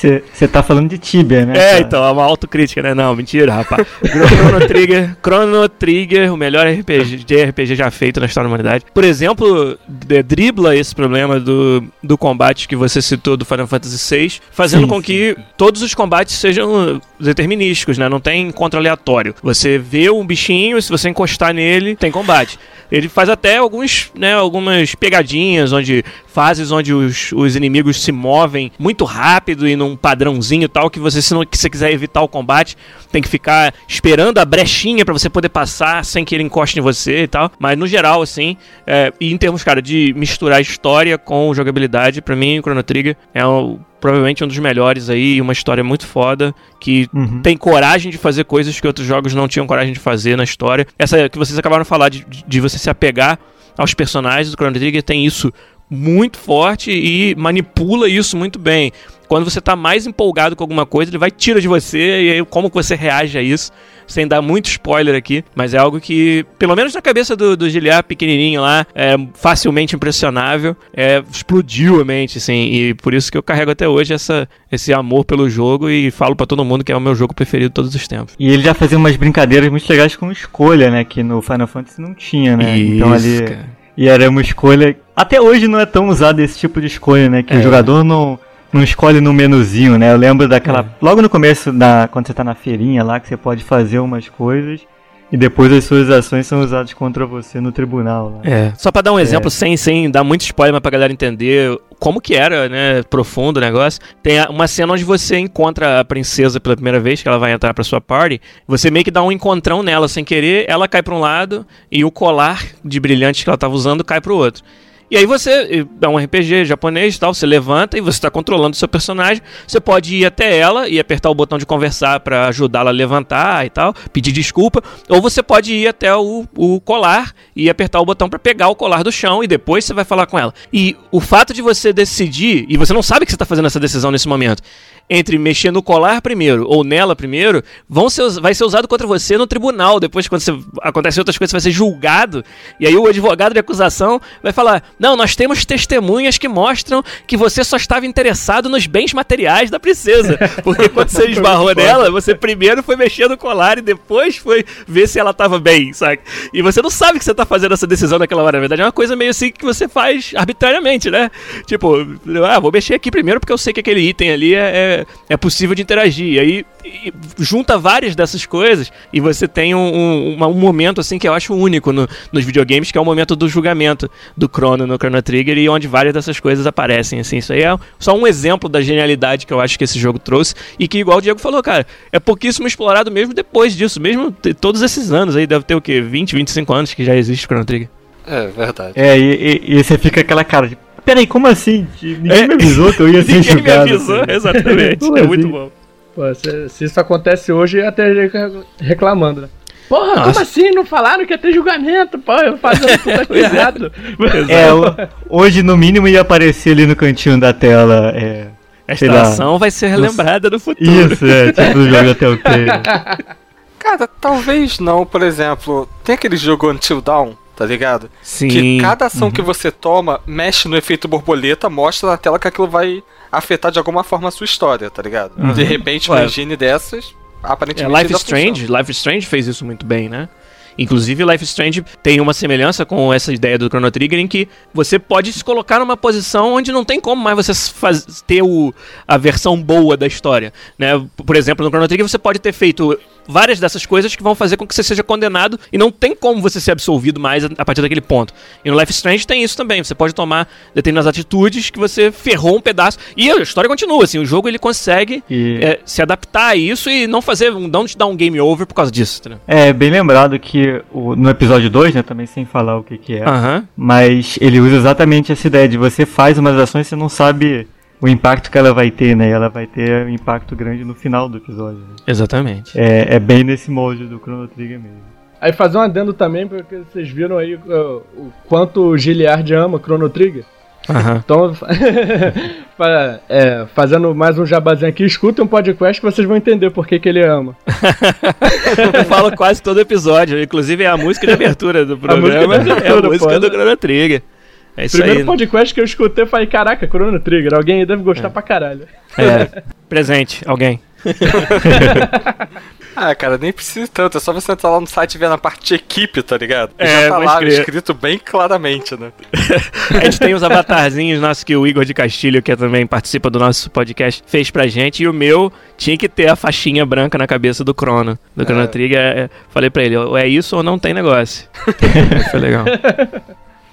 Você tá falando de Tibia, né? É, cara? então, é uma autocrítica, né? Não, mentira, rapaz. [laughs] Chrono Trigger, Chrono Trigger, o melhor RPG, de RPG já feito na história da humanidade. Por exemplo, de- dribla esse problema do, do combate que você citou do Final Fantasy VI, fazendo Sim, com sim, que todos os combates sejam determinísticos, né? Não tem encontro aleatório. Você vê um bichinho, se você encostar nele, tem combate. Ele faz até alguns, né, algumas pegadinhas, onde fases onde os, os inimigos se movem muito rápido e não num padrãozinho tal, que você, se não que você quiser evitar o combate, tem que ficar esperando a brechinha pra você poder passar sem que ele encoste em você e tal. Mas no geral, assim, é, e em termos, cara, de misturar história com jogabilidade, pra mim, o Chrono Trigger é o provavelmente um dos melhores aí, uma história muito foda, que Uhum. tem coragem de fazer coisas que outros jogos não tinham coragem de fazer na história. Essa que vocês acabaram de falar, de, de você se apegar aos personagens do Chrono Trigger, tem isso muito forte e manipula isso muito bem. Quando você tá mais empolgado com alguma coisa, ele vai tira de você e aí como que você reage a isso, sem dar muito spoiler aqui, mas é algo que, pelo menos na cabeça do, do Giliar pequenininho lá, é facilmente impressionável, é, explodiu a mente, assim, e por isso que eu carrego até hoje essa, esse amor pelo jogo e falo pra todo mundo que é o meu jogo preferido de todos os tempos. E ele já fazia umas brincadeiras muito legais com escolha, né? Que no Final Fantasy não tinha, né? então ali. cara. E era uma escolha. Até hoje não é tão usado esse tipo de escolha, né? Que É. o jogador não, não escolhe no menuzinho, né? Eu lembro daquela. É. Logo no começo, da, quando você tá na feirinha lá, que você pode fazer umas coisas. E depois as suas ações são usadas contra você no tribunal. Lá. É, só pra dar um exemplo, sem, sem dar muito spoiler, mas pra galera entender como que era, né, profundo o negócio. Tem uma cena onde você encontra a princesa pela primeira vez, que ela vai entrar pra sua party. Você meio que dá um encontrão nela sem querer, ela cai pra um lado e o colar de brilhantes que ela tava usando cai pro outro. E aí você, é um RPG japonês tal, você levanta e você está controlando o seu personagem. Você pode ir até ela e apertar o botão de conversar para ajudá-la a levantar e tal, pedir desculpa. Ou você pode ir até o, o colar e apertar o botão para pegar o colar do chão e depois você vai falar com ela. E o fato de você decidir, e você não sabe que você está fazendo essa decisão nesse momento, entre mexer no colar primeiro ou nela primeiro, vão ser, vai ser usado contra você no tribunal. Depois, quando você, acontecem outras coisas, você vai ser julgado. E aí o advogado de acusação vai falar: Não, nós temos testemunhas que mostram que você só estava interessado nos bens materiais da princesa. [laughs] Porque quando você esbarrou nela, você primeiro foi mexer no colar e depois foi ver se ela estava bem, sabe? E você não sabe que você está fazendo essa decisão naquela hora. Na verdade, é uma coisa meio assim que você faz arbitrariamente, né? Tipo, ah, vou mexer aqui primeiro porque eu sei que aquele item ali é, é, é possível de interagir. E aí e junta várias dessas coisas e você tem um, um, um momento assim que eu acho único no- nos videogames, que é o momento do julgamento do Chrono no Chrono Trigger e onde várias dessas coisas aparecem. Assim, isso aí é só um exemplo da genialidade que eu acho que esse jogo trouxe e que, igual o Diego falou, cara, é pouquíssimo explorado mesmo depois disso, mesmo todos esses anos aí, deve ter o quê? 20, 25 anos que já existe o Chrono Trigger. É verdade. É, e, e, e você fica aquela cara de. Peraí, como assim? Ninguém É. me avisou que eu ia [laughs] ser Ninguém me julgado. avisou, assim. [laughs] exatamente. Como é assim? muito bom. Pô, se, se isso acontece hoje, gente reclamando, né? Porra, Nossa. como assim? Não falaram que ia ter julgamento, pô, eu fazendo tudo aqui [laughs] errado. É, o- hoje no mínimo ia aparecer ali no cantinho da tela. É, Esta sei lá. ação vai ser relembrada no futuro. Isso, é, tipo o jogo até o. Cara, talvez não, por exemplo, tem aquele jogo Until Dawn, tá ligado? Sim. Que cada ação que você toma mexe no efeito borboleta, mostra na tela que aquilo vai afetar de alguma forma a sua história, tá ligado? De repente, uma Ué. engine dessas, É, aparentemente. Life ainda is Strange. Life is Strange fez isso muito bem, né? Inclusive, Life is Strange tem uma semelhança com essa ideia do Chrono Trigger em que você pode se colocar numa posição onde não tem como mais você faz- ter o, a versão boa da história, né? Por exemplo, no Chrono Trigger você pode ter feito várias dessas coisas que vão fazer com que você seja condenado e não tem como você ser absolvido mais a, partir daquele ponto. E no Life Strange tem isso também, você pode tomar determinadas atitudes que você ferrou um pedaço e a história continua, assim, o jogo ele consegue E- é, se adaptar a isso e não fazer, não te dar um game over por causa disso, entendeu? É, bem lembrado que o- no episódio 2, né, também sem falar o que que é, Aham. mas ele usa exatamente essa ideia de você faz umas ações e você não sabe o impacto que ela vai ter, né, e ela vai ter um impacto grande no final do episódio. né. Exatamente. É, é bem nesse molde do Chrono Trigger mesmo. Aí fazer um adendo também, porque vocês viram aí uh, o quanto o Giliard ama Chrono Trigger. Aham. Então, [laughs] é, fazendo mais um jabazinho aqui, escutem um podcast que vocês vão entender por que, que ele ama. [laughs] Eu falo quase todo episódio, inclusive é a música de abertura do programa, música de é a abertura, música pô. do Chrono Trigger. É isso Primeiro aí. podcast que eu escutei, eu falei, caraca, Chrono Trigger, alguém aí deve gostar pra caralho. É. [laughs] Presente, alguém. [laughs] Ah, cara, nem precisa tanto. É só você entrar lá no site e ver na parte de equipe, tá ligado? E É, já tá lá crer. escrito bem claramente, né? [laughs] A gente tem os avatarzinhos nossos que o Igor de Castilho, que também participa do nosso podcast, fez pra gente. E o meu tinha que ter a faixinha branca na cabeça do Chrono, do Chrono Trigger. É, Falei pra ele, ou é isso ou não tem negócio. Foi legal.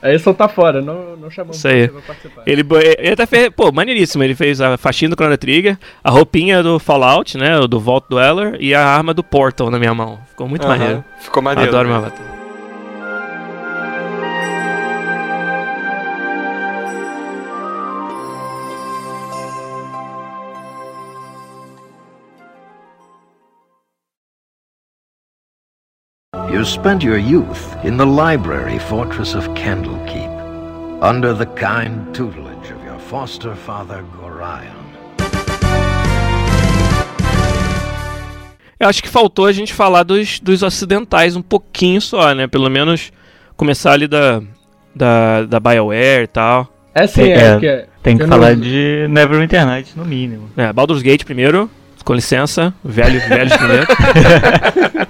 Aí só tá fora, não, não chamamos Isso aí. você pra participar. Ele, ele até fez, pô, maneiríssimo. Ele fez a faixinha do Chrono Trigger, a roupinha do Fallout, né? o Do Vault Dweller e a arma do Portal na minha mão. Ficou muito maneiro. Ficou maneiro. Adoro né? meu avatar. You spent your youth in the library fortress of Candlekeep, under the kind tutelage of your foster father Gorion. Eu acho que faltou a gente falar dos, dos ocidentais um pouquinho só, né? Pelo menos começar ali da, da, da BioWare e tal. É sim, é, é, que Tem que falar não- de Neverwinter Nights, no mínimo. É, Baldur's Gate primeiro, com licença, velho, velho primeiro.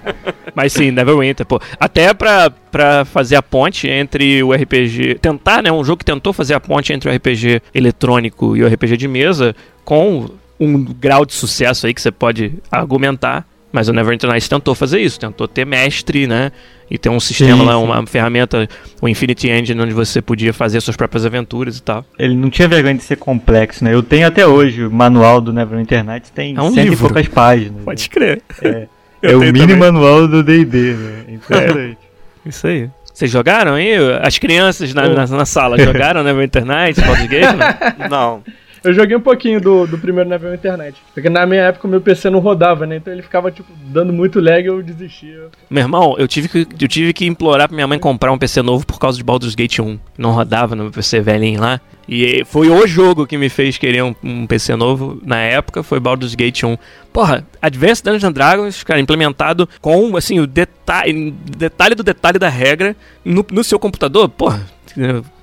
[laughs] Mas sim, Neverwinter, pô. Até pra, pra fazer a ponte entre o RPG. Tentar, né? Um jogo que tentou fazer a ponte entre o RPG eletrônico e o RPG de mesa, com um grau de sucesso aí que você pode argumentar. Mas o Neverwinter Nights tentou fazer isso, tentou ter mestre, né? E ter um sistema Sim, lá, sim. uma ferramenta, o Infinity Engine, onde você podia fazer suas próprias aventuras e tal. Ele não tinha vergonha de ser complexo, né? Eu tenho até hoje o manual do Neverwinter Nights, tem É um cento livro. e poucas páginas. Pode crer. É, é o mini também. manual do D&D, né? Impressionante. Isso aí. Vocês jogaram aí? As crianças na, na, na sala jogaram Neverwinter Nights, Baldur's Gate? Não? Não. Eu joguei um pouquinho do, do primeiro Never Internet. Porque na minha época o meu PC não rodava, né? Então ele ficava, tipo, dando muito lag e eu desistia. Meu irmão, eu tive, que, eu tive que implorar pra minha mãe comprar um PC novo por causa de Baldur's Gate 1. Não rodava no PC velhinho lá. E foi o jogo que me fez querer um, um PC novo na época, foi Baldur's Gate 1. Porra, Advanced Dungeons and Dragons, cara, implementado com, assim, o detalhe, detalhe do detalhe da regra no, no seu computador, porra,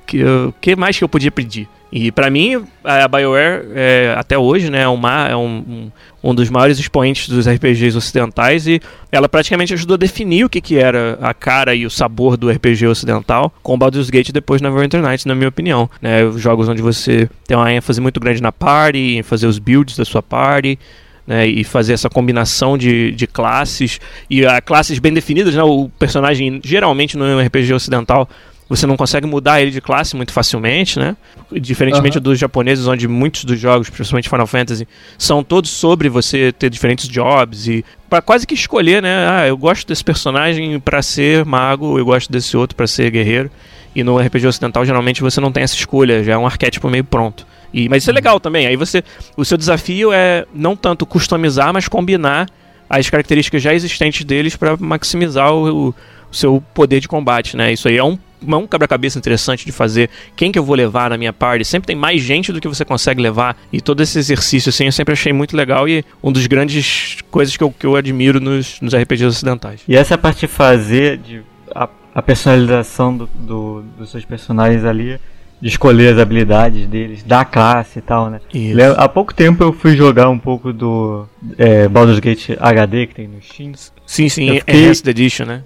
que, o que mais que eu podia pedir? E pra mim, a BioWare, é, até hoje, né, é, uma, é um, um, dos maiores expoentes dos RPGs ocidentais e ela praticamente ajudou a definir o que, que era a cara e o sabor do RPG ocidental com Baldur's Gate depois Neverwinter Nights, na minha opinião. Né, os jogos onde você tem uma ênfase muito grande na party, em fazer os builds da sua party, né, e fazer essa combinação de, de classes e a classes bem definidas, né, o personagem geralmente no RPG ocidental você não consegue mudar ele de classe muito facilmente, né? Diferentemente Aham. dos japoneses, onde muitos dos jogos, principalmente Final Fantasy, são todos sobre você ter diferentes jobs e para quase que escolher, né? Ah, eu gosto desse personagem para ser mago, eu gosto desse outro para ser guerreiro. E no RPG ocidental, geralmente você não tem essa escolha, já é um arquétipo meio pronto. E, mas isso é legal também. Aí você, o seu desafio é não tanto customizar, mas combinar as características já existentes deles para maximizar o, o seu poder de combate, né? Isso aí é um é um quebra-cabeça interessante de fazer. Quem que eu vou levar na minha party? Sempre tem mais gente do que você consegue levar. E todo esse exercício, assim, eu sempre achei muito legal e um dos grandes coisas que eu, que eu admiro nos, nos RPGs ocidentais. E essa parte de fazer, de, a, a personalização do, do- dos seus personagens ali, de escolher as habilidades deles, da classe e tal, né? Isso. Há pouco tempo eu fui jogar um pouco do é, Baldur's Gate HD que tem no Steam. Sim, sim, Eu fiquei- Enhanced Edition, né?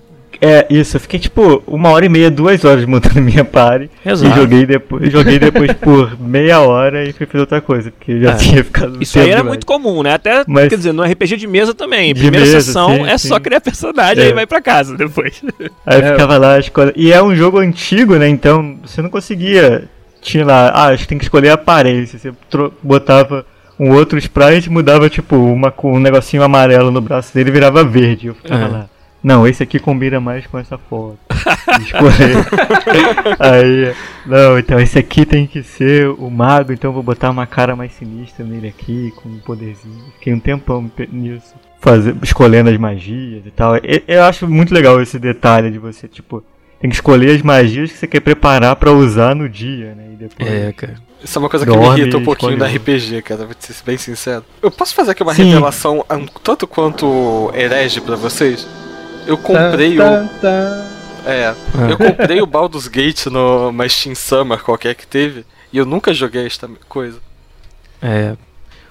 É, isso, eu fiquei tipo uma hora e meia, duas horas montando minha party. Exato. E joguei depois, joguei depois por [laughs] meia hora e fui fazer outra coisa, porque já É. tinha ficado Isso aí era demais. muito comum, né? Até, Mas- quer dizer, no RPG de mesa também. De Primeira mesa, sessão sim, é sim. só criar personagem É. e vai pra casa depois. Aí eu É. ficava lá. E é um jogo antigo, né? Então você não conseguia. Tinha lá, ah, acho que tem que escolher a aparência. Você tro- botava um outro sprite, mudava tipo uma com um negocinho amarelo no braço dele e virava verde. Eu ficava É. lá. Não, esse aqui combina mais com essa foto. Escolher. [laughs] Aí, não, então esse aqui tem que ser o mago, então eu vou botar uma cara mais sinistra nele aqui, com um poderzinho. Fiquei um tempão nisso. Fazer, escolhendo as magias e tal. E- Eu acho muito legal esse detalhe de você, tipo, tem que escolher as magias que você quer preparar pra usar no dia, né? E depois. É, cara. Isso é uma coisa que Dorme me irrita um pouquinho da. RPG, cara, vou ser bem sincero. Eu posso fazer aqui uma Sim. revelação um tanto quanto herege pra vocês? Eu comprei Tan, o. tan, tan. É, eu comprei o Baldur's Gate numa Steam Summer qualquer que teve e eu nunca joguei esta coisa. É.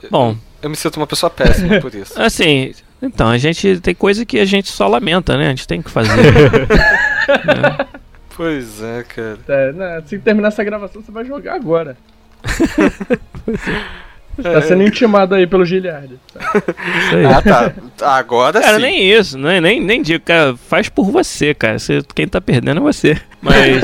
Bom, Eu me sinto uma pessoa péssima por isso. [laughs] assim, então, a gente tem coisa que a gente só lamenta, né? A gente tem que fazer. [laughs] Pois é, cara. É, assim que terminar essa gravação, você vai jogar agora. [laughs] É, Tá sendo intimado aí pelo Giliard. Isso aí. Ah, tá. Agora Cara, sim. nem isso, né? nem, nem digo, cara, faz por você, cara. Você, quem tá perdendo é você. Mas,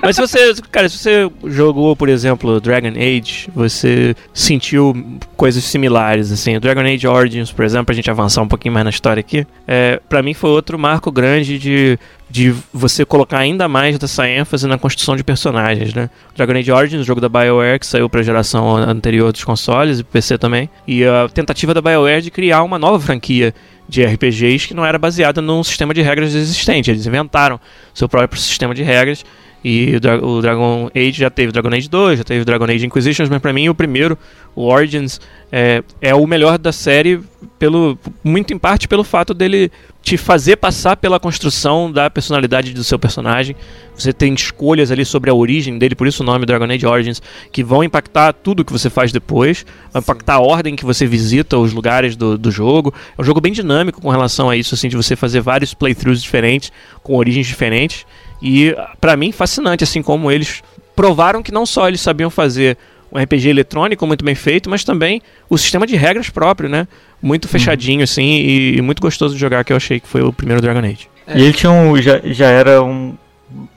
mas se você, cara, se você jogou, por exemplo, Dragon Age, você sentiu coisas similares, assim. Dragon Age Origins, por exemplo, pra gente avançar um pouquinho mais na história aqui, é, para mim foi outro marco grande de, de você colocar ainda mais dessa ênfase na construção de personagens, né? Dragon Age Origins, jogo da BioWare que saiu pra geração anterior dos consoles e PC também, e a tentativa da BioWare de criar uma nova franquia de RPGs que não era baseada num sistema de regras existente. Eles inventaram seu próprio sistema de regras. E o, Dra- o Dragon Age já teve Dragon Age 2, já teve Dragon Age Inquisitions, mas pra mim o primeiro, o Origins, é, é o melhor da série, pelo, muito em parte pelo fato dele te fazer passar pela construção da personalidade do seu personagem. Você tem escolhas ali sobre a origem dele, por isso o nome Dragon Age Origins, que vão impactar tudo que você faz depois, vai impactar a ordem que você visita os lugares do, do jogo. É um jogo bem dinâmico com relação a isso, assim, de você fazer vários playthroughs diferentes, com origens diferentes. E pra mim fascinante, assim como eles provaram que não só eles sabiam fazer um RPG eletrônico muito bem feito, mas também o sistema de regras próprio, né? Muito fechadinho, assim, e, e muito gostoso de jogar, que eu achei que foi o primeiro Dragon Age. E ele tinha um. Já, já era um.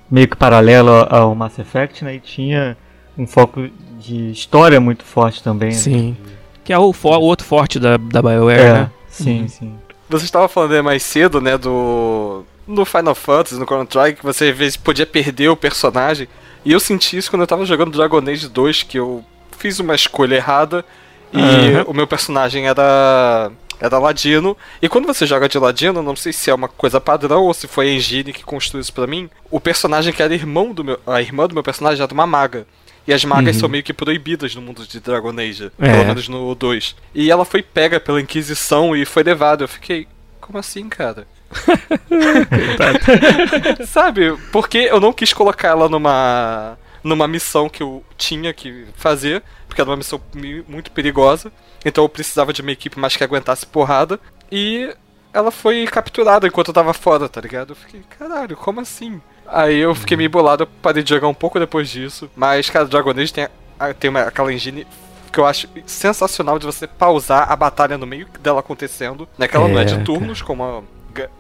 meio que paralelo ao Mass Effect, né? E tinha um foco de história muito forte também. né? Sim. Que é o, fo- o outro forte da, da BioWare, É, né? sim, Uhum. sim. Você estava falando aí mais cedo, né, do. No Final Fantasy, no Chrono Trigger, que você às vezes podia perder o personagem. E eu senti isso quando eu tava jogando Dragon Age 2, que eu fiz uma escolha errada e Aham. o meu personagem era. Era Ladino. E quando você joga de Ladino, não sei se é uma coisa padrão ou se foi a engine que construiu isso pra mim. O personagem que era irmão do meu. A irmã do meu personagem era uma maga. E as magas Uhum. são meio que proibidas no mundo de Dragon Age. É. Pelo menos no 2. E ela foi pega pela Inquisição e foi levada. Eu fiquei. Como assim, cara? [laughs] Sabe? Porque eu não quis colocar ela numa. numa missão que eu tinha que fazer. Porque era uma missão mi- muito perigosa. Então eu precisava de uma equipe mais que aguentasse porrada. E ela foi capturada enquanto eu tava fora, tá ligado? Eu fiquei, caralho, como assim? Aí eu fiquei meio bolado, eu parei de jogar um pouco depois disso. Mas, cara, Dragon Age tem, a- tem uma, aquela engine que eu acho sensacional de você pausar a batalha no meio dela acontecendo. Né? Que ela não é de É, turnos, como a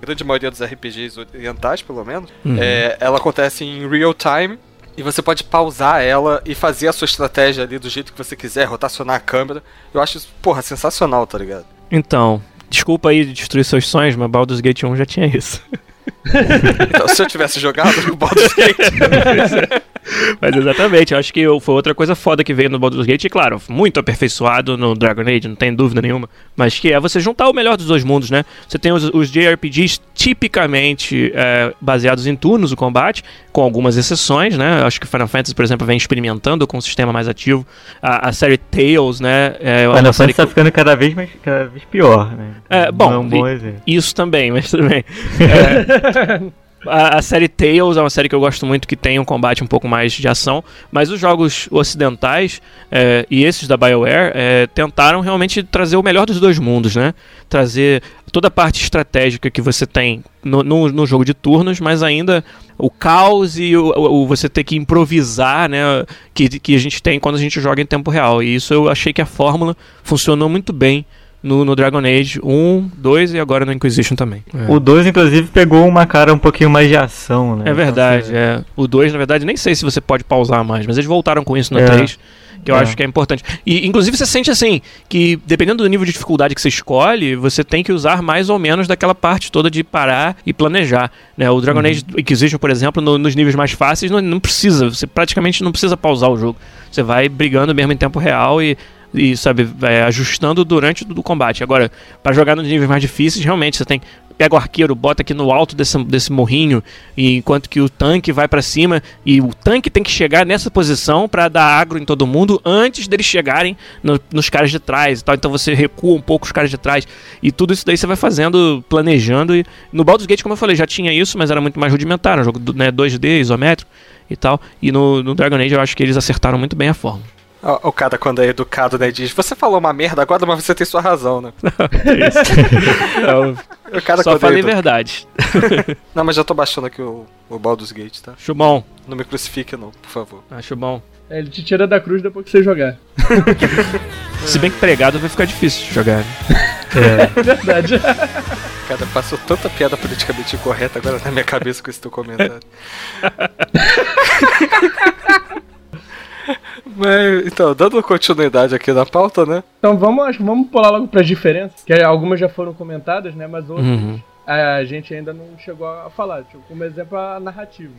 grande maioria dos RPGs orientais, pelo menos. Uhum. É, ela acontece em real time. E você pode pausar ela e fazer a sua estratégia ali do jeito que você quiser, rotacionar a câmera. Eu acho isso, porra, sensacional, tá ligado? Então, desculpa aí de destruir seus sonhos, mas Baldur's Gate 1 já tinha isso. [laughs] Então, se eu tivesse jogado o [laughs] Baldur's Gate, [laughs] [laughs] Mas exatamente, eu acho que foi outra coisa foda que veio no Baldur's Gate, e claro, muito aperfeiçoado no Dragon Age, não tem dúvida nenhuma, mas que é você juntar o melhor dos dois mundos, né? Você tem os, os JRPGs tipicamente é, baseados em turnos, o combate, com algumas exceções, né? Eu acho que Final Fantasy, por exemplo, vem experimentando com um sistema mais ativo. A, a série Tales, né? É uma Final série Fantasy tá ficando cada vez, mais, cada vez pior, né? É, bom, é um bom. Isso também, mas tudo bem. [laughs] É, a, a série Tales é uma série que eu gosto muito que tem um combate um pouco mais de ação, mas os jogos ocidentais é, e esses da BioWare é, tentaram realmente trazer o melhor dos dois mundos, né? Trazer toda a parte estratégica que você tem no, no, no jogo de turnos, mas ainda o caos e o, o- você ter que improvisar, né? Que, que a gente tem quando a gente joga em tempo real. E isso eu achei que a fórmula funcionou muito bem no, no Dragon Age 1, 2 e agora no Inquisition também. É. O 2, inclusive, pegou uma cara um pouquinho mais de ação, né? É verdade, Então, é. O 2, na verdade, nem sei se você pode pausar mais, mas eles voltaram com isso no É. 3, que eu É. acho que é importante. E, inclusive, você sente assim, que dependendo do nível de dificuldade que você escolhe, você tem que usar mais ou menos daquela parte toda de parar e planejar. Né? O Dragon Age Inquisition, por exemplo, no- nos níveis mais fáceis, não, não precisa, você praticamente não precisa pausar o jogo. Você vai brigando mesmo em tempo real e. E, sabe, vai ajustando durante o combate. Agora, para jogar nos níveis mais difíceis, realmente você tem pega o arqueiro, bota aqui no alto desse, desse morrinho, e enquanto que o tanque vai pra cima, e o tanque tem que chegar nessa posição pra dar agro em todo mundo antes deles chegarem no- nos caras de trás e tal. Então você recua um pouco os caras de trás. E tudo isso daí você vai fazendo, planejando. E no Baldur's Gate, como eu falei, já tinha isso, mas era muito mais rudimentar, um jogo né, 2D, isométrico e tal. E no, no Dragon Age eu acho que eles acertaram muito bem a forma. O o cara, quando é educado, né, diz: Você falou uma merda agora, mas você tem sua razão, né? [laughs] Eu [laughs] O cara, só quando é falei edu- verdade. [laughs] Não, mas já tô baixando aqui o, o Baldur's Gate, tá? Chubão. Não me crucifique, não, por favor. Acho bom. É, ele te tira da cruz depois que você jogar. Se bem que pregado vai ficar difícil de jogar. né? É. É verdade. Cara, passou tanta piada politicamente incorreta agora na minha cabeça com esse teu comentário. Mas, então, dando continuidade aqui na pauta, né? Então vamos, acho vamos pular logo para as diferenças, que algumas já foram comentadas, né? Mas outras Uhum. a gente ainda não chegou a falar. Tipo, como exemplo, a narrativa.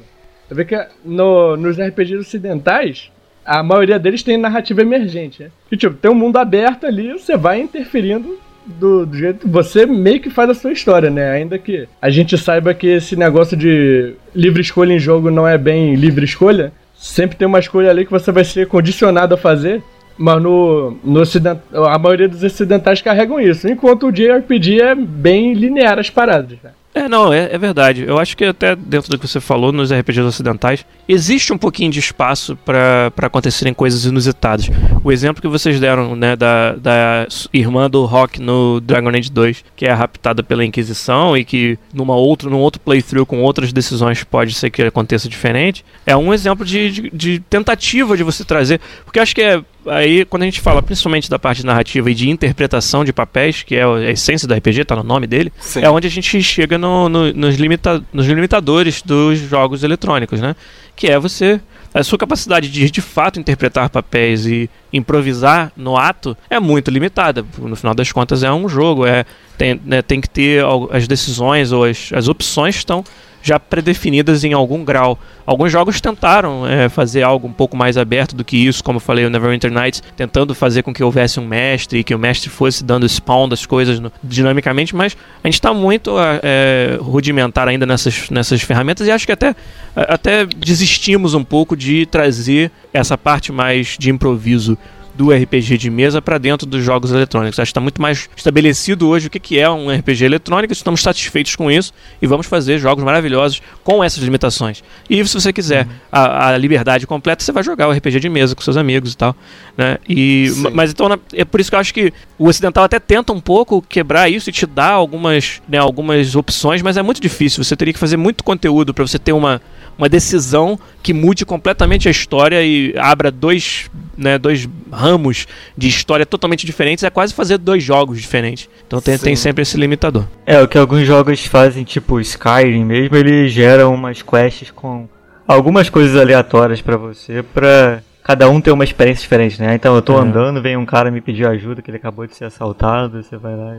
Você vê que no, nos RPGs ocidentais, a maioria deles tem narrativa emergente, né? Que tipo, tem um mundo aberto ali, você vai interferindo do, do jeito você meio que faz a sua história, né? Ainda que a gente saiba que esse negócio de livre escolha em jogo não é bem livre escolha, sempre tem uma escolha ali que você vai ser condicionado a fazer. Mas no, no ocident... a maioria dos ocidentais carregam isso, enquanto o JRPG é bem linear as paradas. Né? É, não, é, é verdade. Eu acho que até dentro do que você falou, nos RPGs ocidentais, existe um pouquinho de espaço para acontecerem coisas inusitadas. O exemplo que vocês deram, né, da, da irmã do Rock no Dragon Age 2, que é raptada pela Inquisição e que numa outro, num outro playthrough com outras decisões pode ser que aconteça diferente, é um exemplo de, de, de tentativa de você trazer. Porque acho que é aí quando a gente fala principalmente da parte narrativa e de interpretação de papéis, que é a essência do RPG, tá no nome dele, Sim. é onde a gente chega no- no- nos, limita, nos limitadores dos jogos eletrônicos, né? Que é você. A sua capacidade de de fato interpretar papéis e improvisar no ato é muito limitada. No final das contas, é um jogo. É, tem, né, tem que ter as decisões ou as, as opções estão já predefinidas em algum grau. Alguns jogos tentaram é, fazer algo um pouco mais aberto do que isso, como eu falei, o Neverwinter Nights, tentando fazer com que houvesse um mestre e que o mestre fosse dando spawn das coisas no- dinamicamente, mas a gente está muito a- é, rudimentar ainda nessas, nessas ferramentas e acho que até, até desistimos um pouco de trazer essa parte mais de improviso do RPG de mesa para dentro dos jogos eletrônicos. Acho que está muito mais estabelecido hoje o que, é um RPG eletrônico, estamos satisfeitos com isso e vamos fazer jogos maravilhosos com essas limitações. E se você quiser a, a liberdade completa, você vai jogar o RPG de mesa com seus amigos e tal. Né? E, Sim. mas então é por isso que eu acho que o ocidental até tenta um pouco quebrar isso e te dar algumas, né, algumas opções, mas é muito difícil. Você teria que fazer muito conteúdo para você ter uma, uma decisão que mude completamente a história e abra dois, né, dois ramos de história totalmente diferentes. É quase fazer dois jogos diferentes. Então tem, tem sempre esse limitador. É, o que alguns jogos fazem, tipo Skyrim mesmo, ele gera umas quests com algumas coisas aleatórias pra você, pra cada um ter uma experiência diferente, né? Então eu tô É. andando, vem um cara me pedir ajuda, que ele acabou de ser assaltado, você vai lá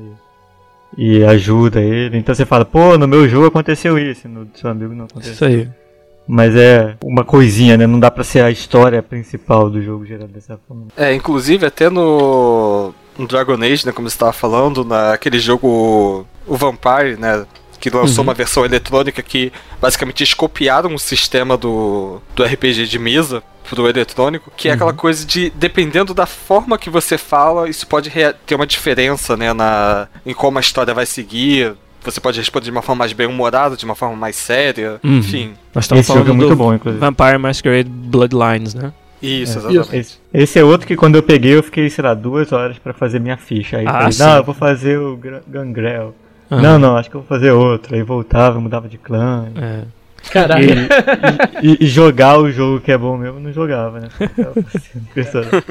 e, e ajuda ele. Então você fala, pô, no meu jogo aconteceu isso, no seu amigo não aconteceu. Isso aí. Mas é uma coisinha, né? Não dá pra ser a história principal do jogo gerada dessa forma. É, inclusive até no, no Dragon Age, né, como você estava falando, naquele jogo, o Vampire, né, que lançou Uhum. uma versão eletrônica que basicamente eles copiaram o sistema do, do RPG de mesa pro eletrônico, que é aquela coisa de, dependendo da forma que você fala, isso pode ter uma diferença, né, na, em como a história vai seguir. Você pode responder de uma forma mais bem-humorada, de uma forma mais séria, Uhum. enfim. Nós estamos Esse jogo falando é muito do bom, inclusive. Vampire Masquerade Bloodlines, né? Isso, É. exatamente. Esse, esse é outro que quando eu peguei eu fiquei, sei lá, duas horas pra fazer minha ficha. Aí eu Ah, falei, sim. não, eu vou fazer o Gangrel. Aham. Não, não, acho que eu vou fazer outro. Aí voltava, mudava de clã. É. Caralho. E, e- e jogar o jogo que é bom mesmo, não jogava, né? [laughs] Fazendo personagem.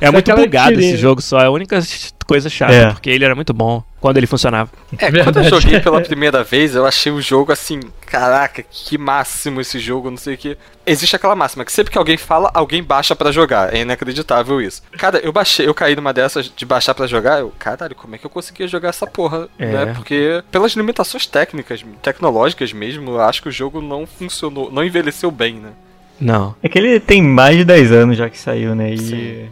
É muito aquela bugado tirinha. esse jogo só, é a única coisa chata, É. porque ele era muito bom quando ele funcionava. É, quando eu joguei pela [laughs] primeira vez, eu achei o jogo assim, caraca, que máximo esse jogo, não sei o que. Existe aquela máxima que sempre que alguém fala, alguém baixa pra jogar. É inacreditável isso. Cara, eu baixei, eu caí numa dessas de baixar pra jogar, eu, caralho, como é que eu conseguia jogar essa porra, É. né? Porque pelas limitações técnicas, tecnológicas mesmo, eu acho que o jogo não funcionou, não envelheceu bem, né? Não. É que ele tem mais de 10 anos já que saiu, né? E Sim.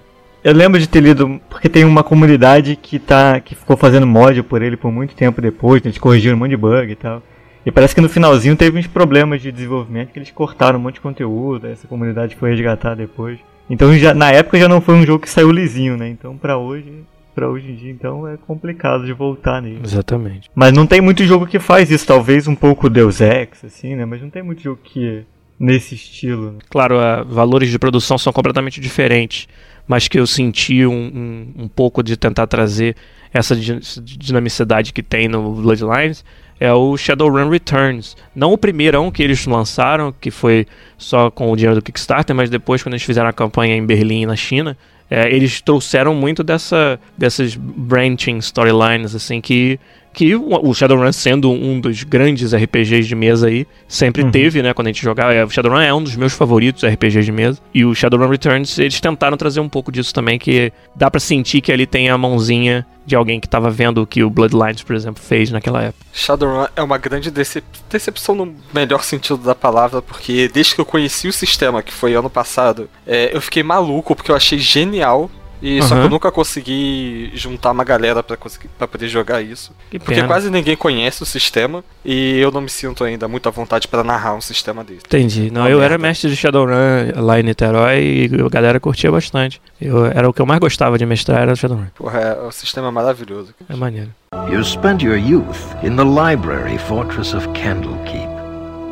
Eu lembro de ter lido, porque tem uma comunidade que tá que ficou fazendo mod por ele por muito tempo depois, eles corrigiram um monte de bug e tal. E parece que no finalzinho teve uns problemas de desenvolvimento que eles cortaram um monte de conteúdo, essa comunidade foi resgatada depois. Então já, na época já não foi um jogo que saiu lisinho, né? Então pra hoje, para hoje em dia, então é complicado de voltar nele. Exatamente. Mas não tem muito jogo que faz isso, talvez um pouco Deus Ex, assim, né? Mas não tem muito jogo que nesse estilo. né? Claro, a- valores de produção são completamente diferentes, mas que eu senti um, um, um pouco de tentar trazer essa di- dinamicidade que tem no Bloodlines é o Shadowrun Returns. Não o primeirão que eles lançaram, que foi só com o dinheiro do Kickstarter, mas depois, quando eles fizeram a campanha em Berlim e na China, é, eles trouxeram muito dessa, dessas branching storylines, assim, que, que o Shadowrun sendo um dos grandes RPGs de mesa aí, sempre Uhum. teve, né, quando a gente jogava. É, O Shadowrun é um dos meus favoritos RPGs de mesa. E o Shadowrun Returns, eles tentaram trazer um pouco disso também, que dá pra sentir que ali tem a mãozinha de alguém que tava vendo o que o Bloodlines, por exemplo, fez naquela época. Shadowrun é uma grande decep- decepção no melhor sentido da palavra, porque desde que eu conheci o sistema, que foi ano passado, é, eu fiquei maluco porque eu achei genial. E só que eu nunca consegui juntar uma galera pra, conseguir, pra poder jogar isso. Que Porque pena. quase ninguém conhece o sistema e eu não me sinto ainda muito à vontade pra narrar um sistema desse. Entendi. Não, Uma eu era merda. mestre de Shadowrun lá em Niterói e a galera curtia bastante. Eu, era o que eu mais gostava de mestrar, era o Shadowrun. Porra, é, o sistema é maravilhoso. É maneiro. You spent your youth in the library fortress of Candlekeep,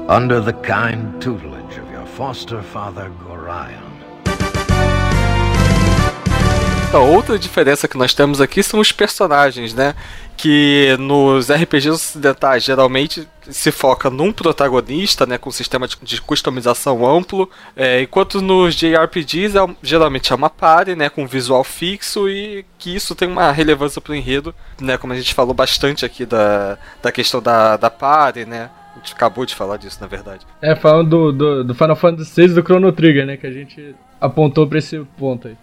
under the kind tutelage of your foster father Gorion. Então, outra diferença que nós temos aqui são os personagens, né? Que nos RPGs ocidentais geralmente se foca num protagonista, né? Com um sistema de, customização amplo, é, enquanto nos JRPGs é, geralmente é uma party, né? Com visual fixo e que isso tem uma relevância pro enredo, né? Como a gente falou bastante aqui da, da questão da, da party, né? A gente acabou de falar disso, na verdade. É, falando do, do, do Final Fantasy VI do Chrono Trigger, né? Que a gente apontou pra esse ponto aí.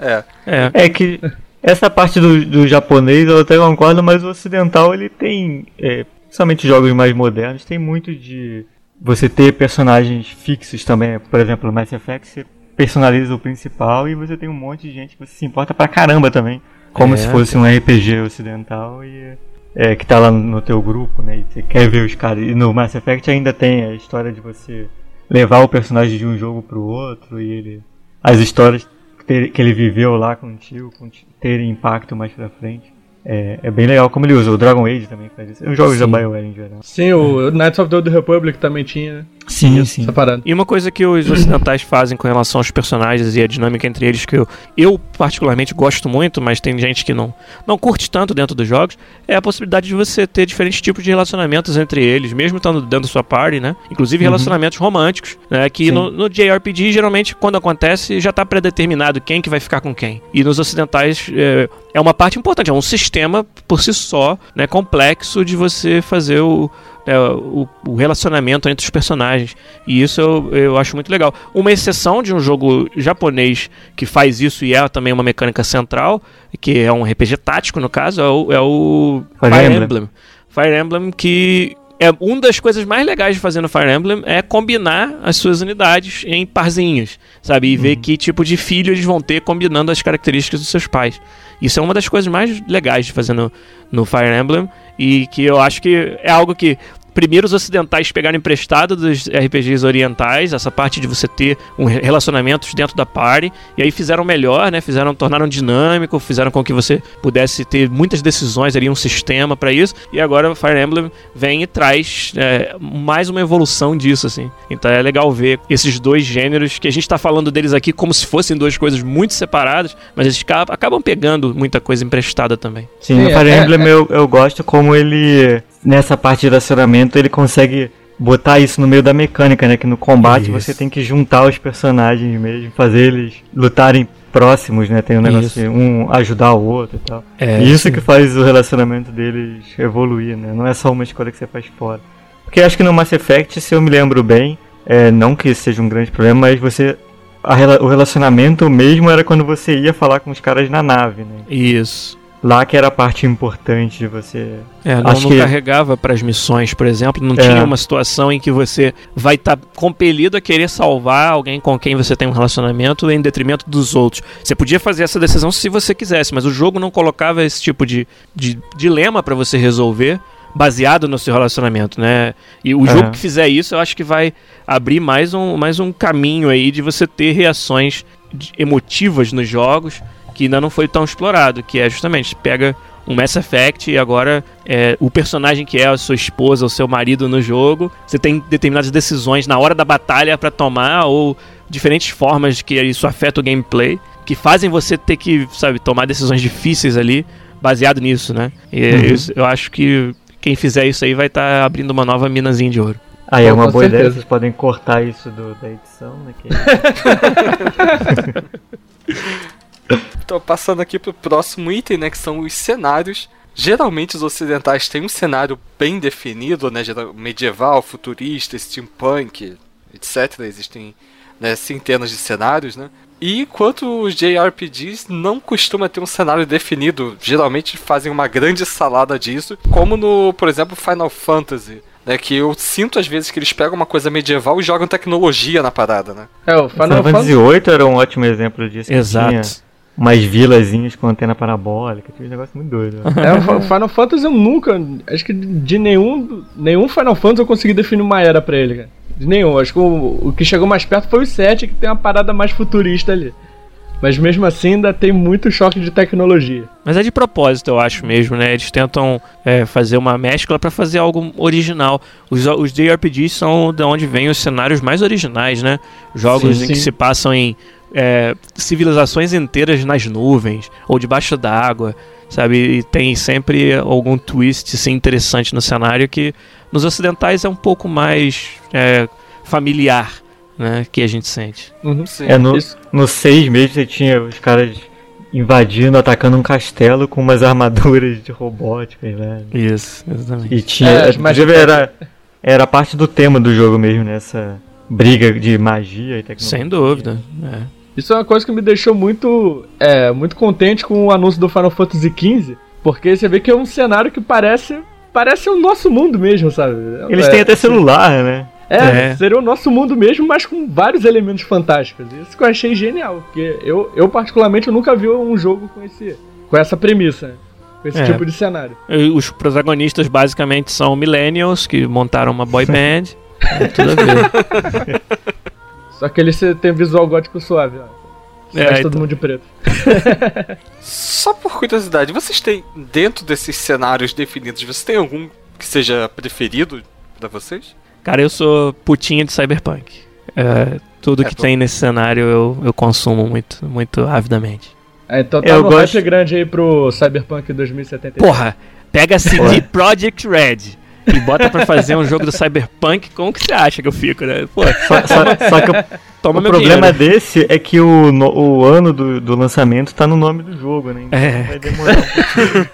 É, É. É que essa parte do, do japonês eu até concordo, mas o ocidental ele tem, é, principalmente jogos mais modernos, tem muito de você ter personagens fixos também. Por exemplo, no Mass Effect você personaliza o principal e você tem um monte de gente que você se importa pra caramba também. Como É, se fosse um RPG ocidental e é, que tá lá no teu grupo, né? E você quer ver os caras. E no Mass Effect ainda tem a história de você levar o personagem de um jogo pro outro e ele. As histórias ter- que ele viveu lá contigo conti- terem impacto mais pra frente. É, é bem legal como ele usa. O Dragon Age também faz isso. Os jogos da Sim. BioWare em geral. Sim, o Knights of the Old Republic também tinha, né? Sim, parada. E uma coisa que os ocidentais fazem com relação aos personagens e a dinâmica entre eles, que eu, eu particularmente gosto muito, mas tem gente que não, não curte tanto dentro dos jogos, é a possibilidade de você ter diferentes tipos de relacionamentos entre eles, mesmo estando dentro da sua party, né? Inclusive relacionamentos românticos, né? Que Sim. no, no JRPG, geralmente, quando acontece, já está predeterminado quem que vai ficar com quem. E nos ocidentais é, é uma parte importante, é um sistema por si só, né? Complexo de você fazer o, né, o, o relacionamento entre os personagens. E isso eu, eu acho muito legal. Uma exceção de um jogo japonês que faz isso e é também uma mecânica central, que é um RPG tático no caso, é o, é o Fire Fire, Emblem. Emblem. Fire Emblem que é uma das coisas mais legais de fazer no Fire Emblem é combinar as suas unidades em parzinhos, sabe? E ver que tipo de filho eles vão ter combinando as características dos seus pais. Isso é uma das coisas mais legais de fazer no, no Fire Emblem e que eu acho que é algo que primeiro os ocidentais pegaram emprestado dos RPGs orientais, essa parte de você ter um re- relacionamentos dentro da party, e aí fizeram melhor, né? Fizeram, tornaram dinâmico, fizeram com que você pudesse ter muitas decisões ali, um sistema pra isso. E agora o Fire Emblem vem e traz é, mais uma evolução disso, assim. Então é legal ver esses dois gêneros que a gente tá falando deles aqui como se fossem duas coisas muito separadas, mas eles ca- acabam pegando muita coisa emprestada também. Sim, Sim, Fire é- Emblem é- Eu, eu gosto como ele, nessa parte de relacionamento, ele consegue botar isso no meio da mecânica, né? Que no combate Isso. você tem que juntar os personagens mesmo, fazer eles lutarem próximos, né? Tem um negócio Isso. de um ajudar o outro e tal. É, isso sim. que faz o relacionamento deles evoluir, né? Não é só uma escolha que você faz fora. Porque acho que no Mass Effect, se eu me lembro bem, é, não que isso seja um grande problema, mas você. a o relacionamento mesmo era quando você ia falar com os caras na nave, né? Isso. Lá que era a parte importante de você. É, não, Acho não que- carregava para as missões, por exemplo. Não É. tinha uma situação em que você vai estar compelido a querer salvar alguém com quem você tem um relacionamento em detrimento dos outros. Você podia fazer essa decisão se você quisesse, mas o jogo não colocava esse tipo de, de dilema para você resolver baseado no seu relacionamento, né? E o É. jogo que fizer isso, eu acho que vai abrir mais um, mais um caminho aí de você ter reações emotivas nos jogos que ainda não foi tão explorado, que é justamente pega um Mass Effect e agora é, o personagem que é a sua esposa ou seu marido no jogo, você tem determinadas decisões na hora da batalha pra tomar ou diferentes formas que isso afeta o gameplay que fazem você ter que, sabe, tomar decisões difíceis ali baseado nisso, né? E Uhum. isso- eu acho que quem fizer isso aí vai estar abrindo uma nova minazinha de ouro. Aí é Com uma boa ideia, certeza. vocês podem cortar isso do- da edição, né? que- [laughs] [laughs] [laughs] Então, passando aqui pro próximo item, né, que são os cenários. geralmente os ocidentais têm um cenário bem definido, né? Medieval, futurista, steampunk, etc. Existem né, centenas de cenários, né? E enquanto os JRPGs não costumam ter um cenário definido, geralmente fazem uma grande salada disso, como no, por exemplo, Final Fantasy. Né, que eu sinto às vezes que eles pegam uma coisa medieval e jogam tecnologia na parada, né? É, o Final Final Fantasy. VIII era um ótimo exemplo disso. que Exato. Umas vilazinhas com antena parabólica, tinha um negócio muito doido. né? É, o Final Fantasy eu nunca. Acho que de nenhum. Nenhum Final Fantasy eu consegui definir uma era pra ele, cara. De nenhum. Acho que o, o que chegou mais perto foi o 7, que tem uma parada mais futurista ali. Mas mesmo assim ainda tem muito choque de tecnologia. Mas é de propósito, eu acho mesmo, né? Eles tentam é, fazer uma mescla pra fazer algo original. Os, os JRPGs são de onde vêm os cenários mais originais, né? Jogos Sim, em que sim. se passam em é, civilizações inteiras nas nuvens ou debaixo d'água, sabe? E tem sempre algum twist assim, interessante no cenário que nos ocidentais é um pouco mais é, familiar, né? Que a gente sente. Uhum. É, no, no 6 mesmo você tinha os caras invadindo, atacando um castelo com umas armaduras de robóticas, né? Isso, exatamente. E tinha. É, É, as inclusive era, era parte do tema do jogo mesmo, né? Essa briga de magia e tecnologia. Sem dúvida. É. Isso é uma coisa que me deixou muito, é, muito contente com o anúncio do Final Fantasy XV, porque você vê que é um cenário que parece parece o nosso mundo mesmo, sabe? Eles é, têm até celular, né? É, É. seria o nosso mundo mesmo, mas com vários elementos fantásticos. Isso que eu achei genial, porque eu, eu particularmente eu nunca vi um jogo com esse com essa premissa, né? com esse É. tipo de cenário. Os protagonistas basicamente são millennials que montaram uma boy [laughs] band. É, tudo a ver. [laughs] Só que ele tem visual gótico suave, ó. É, Faz todo então. mundo de preto. [laughs] Só por curiosidade, vocês têm, dentro desses cenários definidos, você tem algum que seja preferido pra vocês? Cara, eu sou putinha de cyberpunk. É, tudo É, que tô- tem nesse cenário eu, eu consumo muito, muito avidamente. É, então tá Eu no gosto- grande aí pro Cyberpunk 2077. Porra, pega a CD Project Red e bota pra fazer um jogo do cyberpunk, como que você acha que eu fico, né? Pô, Só, só- só que o, [laughs] toma o meu problema dinheiro. desse é que o, no- o ano do, do lançamento tá no nome do jogo, né? Então É. vai demorar um pouquinho.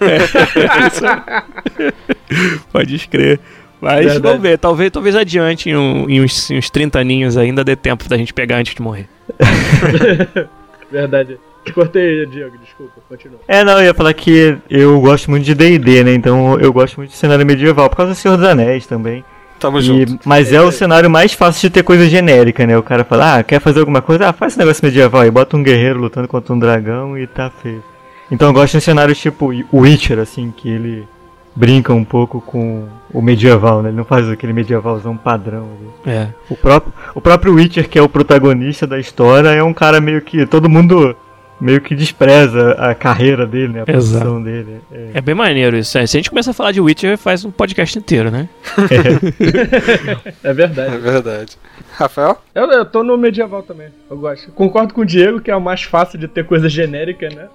[laughs] Pode escrever. Mas Verdade. vamos ver, talvez, talvez adiante em, um- em uns, em uns 30 aninhos ainda dê tempo da gente pegar antes de morrer. [laughs] Verdade. Te cortei, Diego, desculpa, continua. É, não, eu ia falar que eu gosto muito de D&D, né? Então eu gosto muito de cenário medieval, por causa do Senhor dos Anéis também. Tamo E- junto. mas é o cenário mais fácil de ter coisa genérica, né? O cara fala, ah, quer fazer alguma coisa? Ah, faz esse negócio medieval aí, bota um guerreiro lutando contra um dragão e tá feio. Então eu gosto de cenários tipo o Witcher, assim, que ele brinca um pouco com o medieval, né? Ele não faz aquele medievalzão padrão. ali. É. O próprio, o próprio Witcher, que é o protagonista da história, é um cara meio que. todo mundo meio que despreza a carreira dele, né? A Exato. profissão dele. É. É bem maneiro isso. É, Se a gente começar a falar de Witcher, faz um podcast inteiro, né? [laughs] É verdade. É verdade. Rafael? Eu, eu tô no medieval também, eu gosto. Concordo com o Diego que é o mais fácil de ter coisa genérica, né?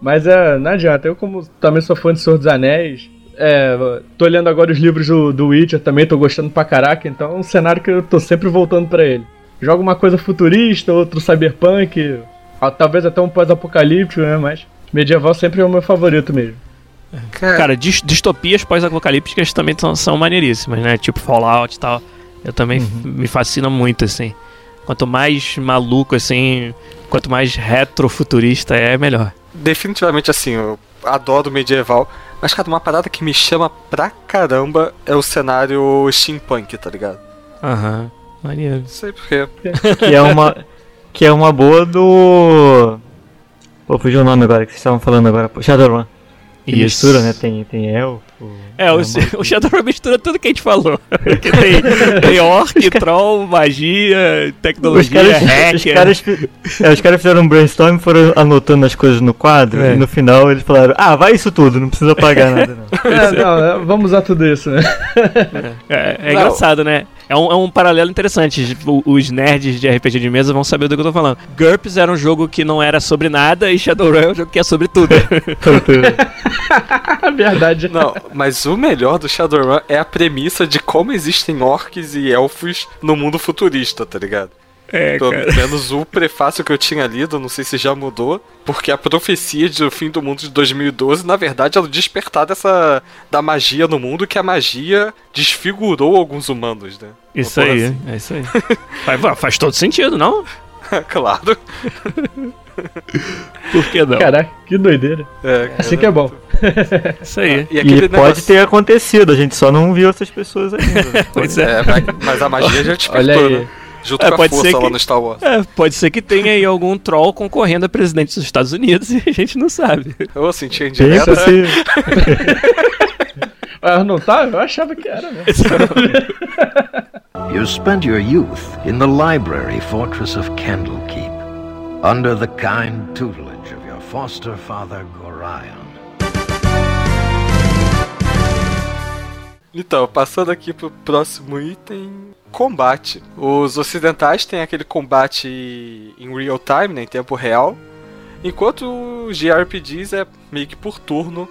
Mas é, não adianta, eu como também sou fã de Senhor dos Anéis, é, tô lendo agora os livros do, do Witcher também, tô gostando pra caraca, então é um cenário que eu tô sempre voltando pra ele. Joga uma coisa futurista, outro cyberpunk, talvez até um pós-apocalíptico, né? Mas medieval sempre é o meu favorito mesmo. Cara, dis- distopias pós-apocalípticas também são, são maneiríssimas, né? Tipo Fallout e tal. Eu também f- me fascina muito, assim. Quanto mais maluco, assim, quanto mais retrofuturista é, melhor. definitivamente assim, eu adoro medieval. Mas, cara, uma parada que me chama pra caramba é o cenário steampunk, tá ligado? Aham, maneiro. Não sei porquê. que é uma [laughs] que é uma boa do Pô, fugiu o nome agora que vocês estavam falando agora, Shadowrun. Que Isso. mistura, né? Tem tem elfo. É, o, o Shadowrun mistura tudo que a gente falou. [laughs] Porque tem, tem orc, troll, magia, Os tecnologia, caras, os, hacker. caras, fi- é, os caras fizeram um brainstorm e foram anotando as coisas no quadro É. e no final eles falaram, ah, vai isso tudo, não precisa pagar nada não. [laughs] É, não, é, vamos usar tudo isso, né? É, é engraçado, né? É um, é um paralelo interessante. Os nerds de RPG de mesa vão saber do que eu tô falando. GURPS era um jogo que não era sobre nada e Shadowrun é um jogo que é sobre tudo. [laughs] [laughs] É verdade. Não, mas o melhor do Shadowrun é a premissa de como existem orcs e elfos no mundo futurista, tá ligado? É, Pelo cara. menos o prefácio que eu tinha lido, não sei se já mudou, porque a profecia do fim do mundo de 2012, na verdade, é o despertar dessa da magia no mundo, que a magia desfigurou alguns humanos, né? Isso aí, assim. é isso aí. [laughs] faz, faz todo sentido, não? [laughs] claro. [laughs] Por que não? Caraca, que doideira. É, Assim que é bom. Isso aí. E aquele E pode negócio- ter acontecido, a gente só não viu essas pessoas ainda. Pois é. É, mas- mas a magia já despertou, Olha aí. né? Junto É, com a pode ser força lá que- no Star Wars. É, pode ser que tenha aí algum troll concorrendo a presidente dos Estados Unidos [laughs] e a gente não sabe. Eu assim, tinha indireta. Pensa se. Ah, não tá? Eu achava que era, né? [laughs] You spent your youth in the library fortress of Candlekeep, under the kind tutelage of your foster father Gorion. Então, passando aqui pro próximo item. Combate. Os ocidentais têm aquele combate em real time, né, em tempo real. Enquanto os JRPGs é meio que por turno.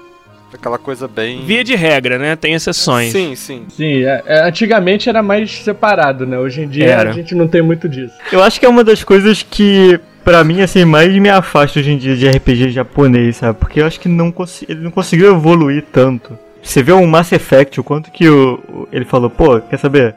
Aquela coisa bem. Via de regra, né? Tem exceções. Sim, sim. Sim, é- é, antigamente era mais separado, né? Hoje em dia Era. a gente não tem muito disso. Eu acho que é uma das coisas que, pra mim, assim, mais me afasta hoje em dia de RPG japonês, sabe? Porque eu acho que não consi- ele não conseguiu evoluir tanto. Você vê um Mass Effect, o quanto que o, o- ele falou, pô, quer saber?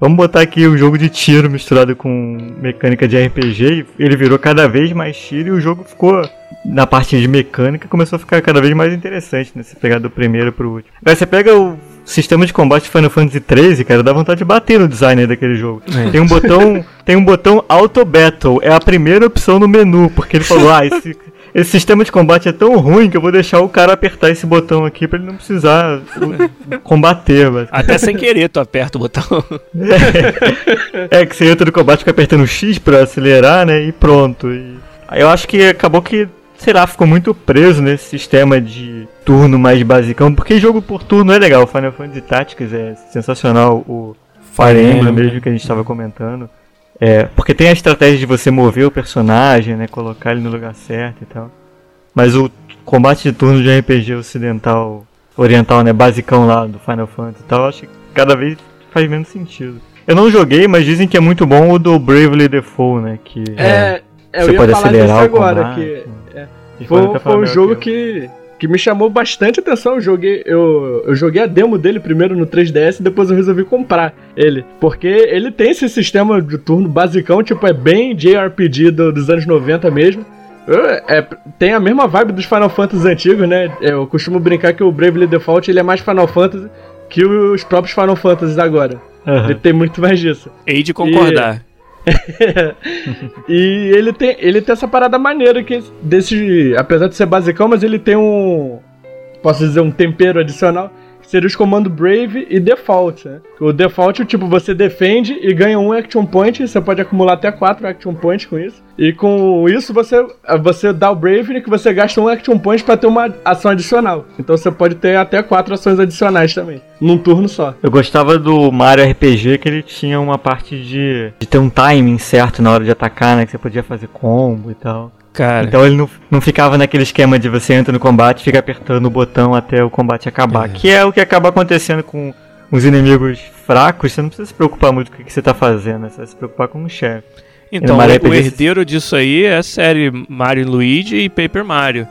Vamos botar aqui um jogo de tiro misturado com mecânica de RPG. E ele virou cada vez mais tiro e o jogo ficou, na parte de mecânica, começou a ficar cada vez mais interessante, né? Você pegar do primeiro pro último. Aí você pega o sistema de combate de Final Fantasy XIII, cara, dá vontade de bater no designer daquele jogo. É. Tem um botão, tem um botão Auto Battle, é a primeira opção no menu, porque ele falou, ah, esse, esse sistema de combate é tão ruim que eu vou deixar o cara apertar esse botão aqui pra ele não precisar uh, [laughs] combater, mas Até sem [laughs] querer, tu aperta o botão. é [laughs] que você entra no combate fica apertando X pra acelerar, né? E pronto. E... Aí eu acho que acabou que, sei lá, ficou muito preso nesse sistema de turno mais basicão, porque jogo por turno é legal. Final Fantasy Tactics é sensacional. O Fire Emblem mesmo que a gente tava comentando. É, porque tem a estratégia de você mover o personagem, né? Colocar ele no lugar certo e tal. Mas o combate de turno de RPG ocidental, oriental, né? Basicão lá do Final Fantasy e tal, acho que cada vez faz menos sentido. Eu não joguei, mas dizem que é muito bom o do Bravely Default, né? Que É, eu você pode acelerar o agora, combate. que é, foi, foi um jogo que eu. Que, me chamou bastante atenção. Eu joguei, eu, eu joguei a demo dele primeiro no 3DS e depois eu resolvi comprar ele. Porque ele tem esse sistema de turno basicão, tipo, é bem JRPG do- dos anos 90 mesmo. É, tem a mesma vibe dos Final Fantasy antigos, né? Eu costumo brincar que o Bravely Default ele é mais Final Fantasy que os próprios Final Fantasy agora. Aham. Ele tem muito mais disso. Hei de concordar. e [laughs] ele tem, ele tem essa parada maneira que desse, apesar de ser basicão, mas ele tem um, posso dizer um tempero adicional, seria os comandos Brave e Default, né? O Default, tipo, você defende e ganha um Action Point, você pode acumular até quatro Action Points com isso. E com isso você você dá o Brave que você gasta um Action Point pra ter uma ação adicional. Então você pode ter até quatro ações adicionais também, num turno só. Eu gostava do Mario RPG que ele tinha uma parte de, de ter um timing certo na hora de atacar, né? Que você podia fazer combo e tal. Cara, Então ele não, não ficava naquele esquema de você entra no combate e fica apertando o botão até o combate acabar. É. Que é o que acaba acontecendo com os inimigos fracos. Você não precisa se preocupar muito com o que você tá fazendo, né? Você vai se preocupar com o chefe. então o RPG herdeiro disso aí é a série Mario Luigi e Paper Mario.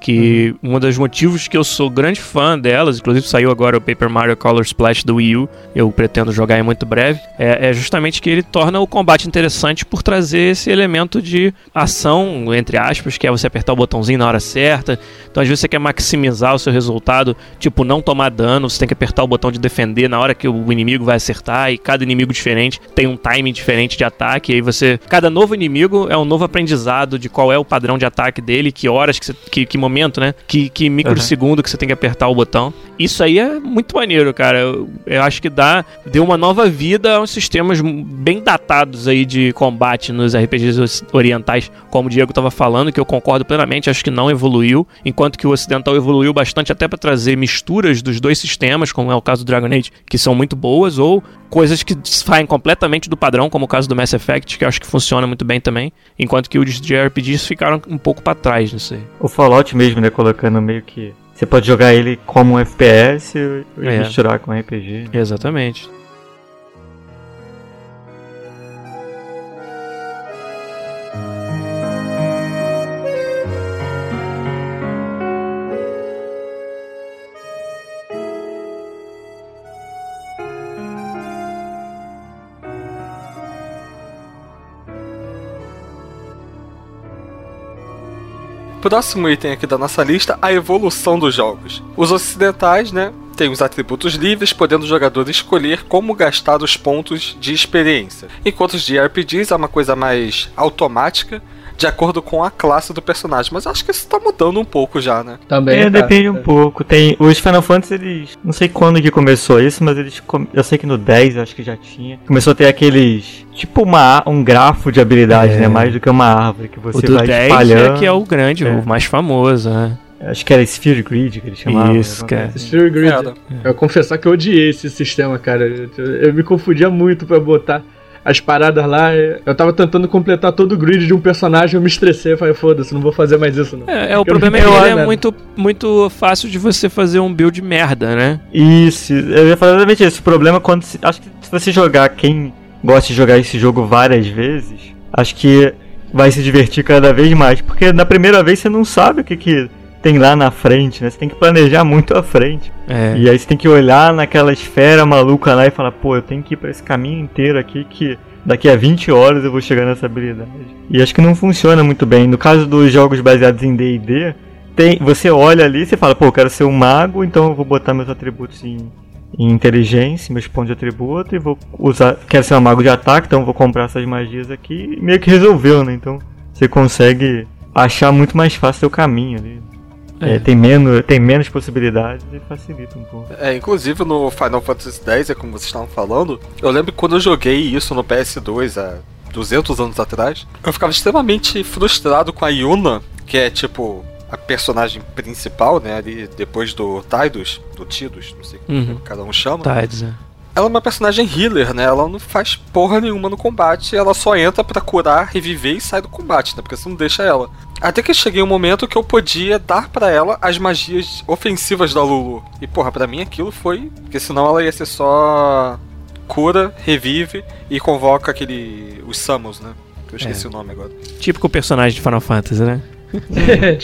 Que um dos motivos que eu sou grande fã delas, inclusive saiu agora o Paper Mario Color Splash do Wii U, eu pretendo jogar em muito breve, é, é justamente que ele torna o combate interessante por trazer esse elemento de ação, entre aspas, que é você apertar o botãozinho na hora certa. Então às vezes você quer maximizar o seu resultado, tipo não tomar dano, você tem que apertar o botão de defender na hora que o inimigo vai acertar, e cada inimigo diferente tem um timing diferente de ataque, e aí você. Cada novo inimigo é um novo aprendizado de qual é o padrão de ataque dele, que horas que você. que, que momento, né? Que, que microsegundo que você tem que apertar o botão. Isso aí é muito maneiro, cara. Eu, eu acho que dá. Deu uma nova vida aos sistemas bem datados aí de combate nos RPGs orientais, como o Diego tava falando, que eu concordo plenamente, acho que não evoluiu, enquanto que o ocidental evoluiu bastante até para trazer misturas dos dois sistemas, como é o caso do Dragon Age, que são muito boas, ou coisas que saem completamente do padrão, como o caso do Mass Effect, que eu acho que funciona muito bem também, enquanto que os JRPGs ficaram um pouco para trás nisso aí. O Fallout mesmo, né? Colocando meio que. Você pode jogar ele como um FPS e É. misturar com RPG. Exatamente. Próximo item aqui da nossa lista, a evolução dos jogos. Os ocidentais, né, têm os atributos livres, podendo o jogador escolher como gastar os pontos de experiência. Enquanto os de RPGs é uma coisa mais automática, de acordo com a classe do personagem. Mas acho que isso tá mudando um pouco já, né? Também. É, tá. depende um pouco. Tem os Final Fantasy, eles não sei quando que começou isso, mas eles eu sei que no 10 eu acho que já tinha. Começou a ter aqueles tipo uma um grafo de habilidades, É. né, mais do que uma árvore que O você do vai 10 espalhando. é que é o grande, É. o mais famoso, né? Acho que era Sphere Grid que eles chamavam. Isso, cara. assim. Sphere Grid. Era. Eu confessar que eu odiei esse sistema, cara. Eu, eu me confundia muito pra botar as paradas lá. Eu tava tentando completar todo o grid de um personagem, eu me estressei. Falei, foda-se, não vou fazer mais isso, não. É, é, o eu problema é que é nada. muito, muito fácil de você fazer um build merda, né? Isso, eu ia falar exatamente isso. O problema é quando. se- acho que se você jogar, quem gosta de jogar esse jogo várias vezes, acho que vai se divertir cada vez mais. Porque na primeira vez você não sabe o que, que tem lá na frente, né? Você tem que planejar muito à frente. É. E aí você tem que olhar naquela esfera maluca lá e falar, pô, eu tenho que ir pra esse caminho inteiro aqui que daqui a 20 horas eu vou chegar nessa habilidade. E acho que não funciona muito bem. No caso dos jogos baseados em D&D, tem, você olha ali e você fala, pô, eu quero ser um mago, então eu vou botar meus atributos em, em inteligência, meus pontos de atributo e vou usar, quero ser um mago de ataque, então eu vou comprar essas magias aqui e meio que resolveu, né? Então você consegue achar muito mais fácil o caminho ali. É. É, tem, menos, tem menos possibilidades e facilita um pouco. É, inclusive no Final Fantasy X, é como vocês estavam falando, eu lembro que quando eu joguei isso no PS2 há 200 anos atrás, eu ficava extremamente frustrado com a Yuna, que é tipo a personagem principal, né, ali depois do Tidus, do Tidus, não sei como Uhum. cada um chama. Tides, é. Ela é uma personagem healer, né? Ela não faz porra nenhuma no combate, ela só entra pra curar, reviver e sai do combate, né? Porque você não deixa ela. Até que cheguei um momento que eu podia dar pra ela as magias ofensivas da Lulu. E porra, pra mim aquilo foi, porque senão ela ia ser só cura, revive e convoca aquele os summons, né? Que Eu esqueci É. o nome agora. Típico personagem de Final Fantasy, né? [laughs] É.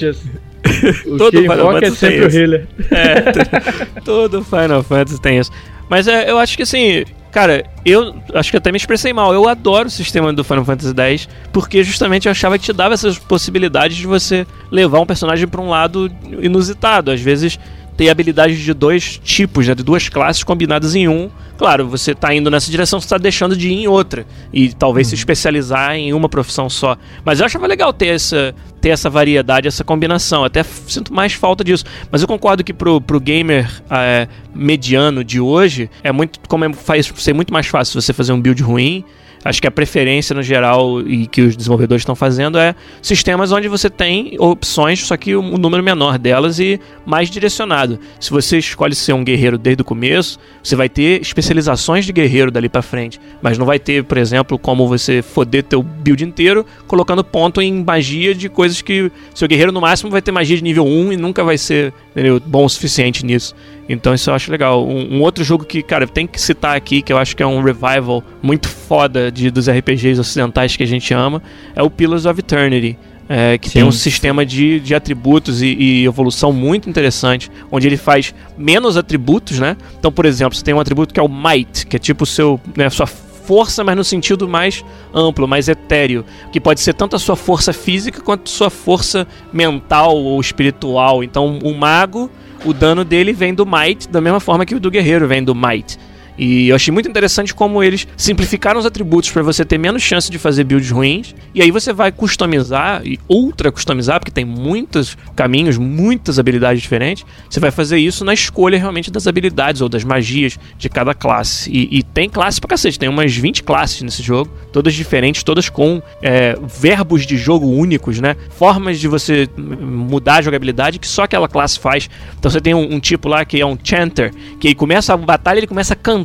[laughs] O Todo Final é Fantasy sempre tem o isso. healer. É, [laughs] todo Final Fantasy tem isso. Mas é, eu acho que assim, cara, eu acho que até me expressei mal. Eu adoro o sistema do Final Fantasy X, porque justamente eu achava que te dava essas possibilidades de você levar um personagem pra um lado inusitado. Às vezes ter habilidades de dois tipos, né, de duas classes combinadas em um. Claro, você tá indo nessa direção, você tá deixando de ir em outra. E talvez se especializar em uma profissão só. Mas eu achava legal ter essa, ter essa variedade, essa combinação. Até sinto mais falta disso. Mas eu concordo que pro, pro gamer é, mediano de hoje, é muito. Como é, faz ser muito mais fácil você fazer um build ruim. Acho que a preferência no geral e que os desenvolvedores estão fazendo é sistemas onde você tem opções, só que um número menor delas e mais direcionado. Se você escolhe ser um guerreiro desde o começo, você vai ter especializações de guerreiro dali pra frente, mas não vai ter, por exemplo, como você foder teu build inteiro colocando ponto em magia de coisas que seu guerreiro no máximo vai ter magia de nível 1 e nunca vai ser entendeu, bom o suficiente nisso. Então isso eu acho legal. Um, um outro jogo que, cara, tem que citar aqui, que eu acho que é um revival muito foda de, dos RPGs ocidentais que a gente ama, é o Pillars of Eternity. é, que tem Sim, um sistema de, de atributos e, e evolução muito interessante, onde ele faz menos atributos, né? Então, por exemplo, você tem um atributo que é o Might, que é tipo o seu, né, sua força, mas no sentido mais amplo, mais etéreo, que pode ser tanto a sua força física quanto a sua força mental ou espiritual. Então, o mago, o dano dele vem do Might, da mesma forma que o do guerreiro vem do Might. E eu achei muito interessante como eles simplificaram os atributos para você ter menos chance de fazer builds ruins. E aí você vai customizar e ultra customizar, porque tem muitos caminhos, muitas habilidades diferentes. Você vai fazer isso na escolha realmente das habilidades ou das magias de cada classe. E, e tem classe pra cacete, tem umas 20 classes nesse jogo, todas diferentes, todas com é, verbos de jogo únicos, né? Formas de você mudar a jogabilidade que só aquela classe faz. Então você tem um, um tipo lá que é um chanter, que começa a batalha, ele começa a cantar.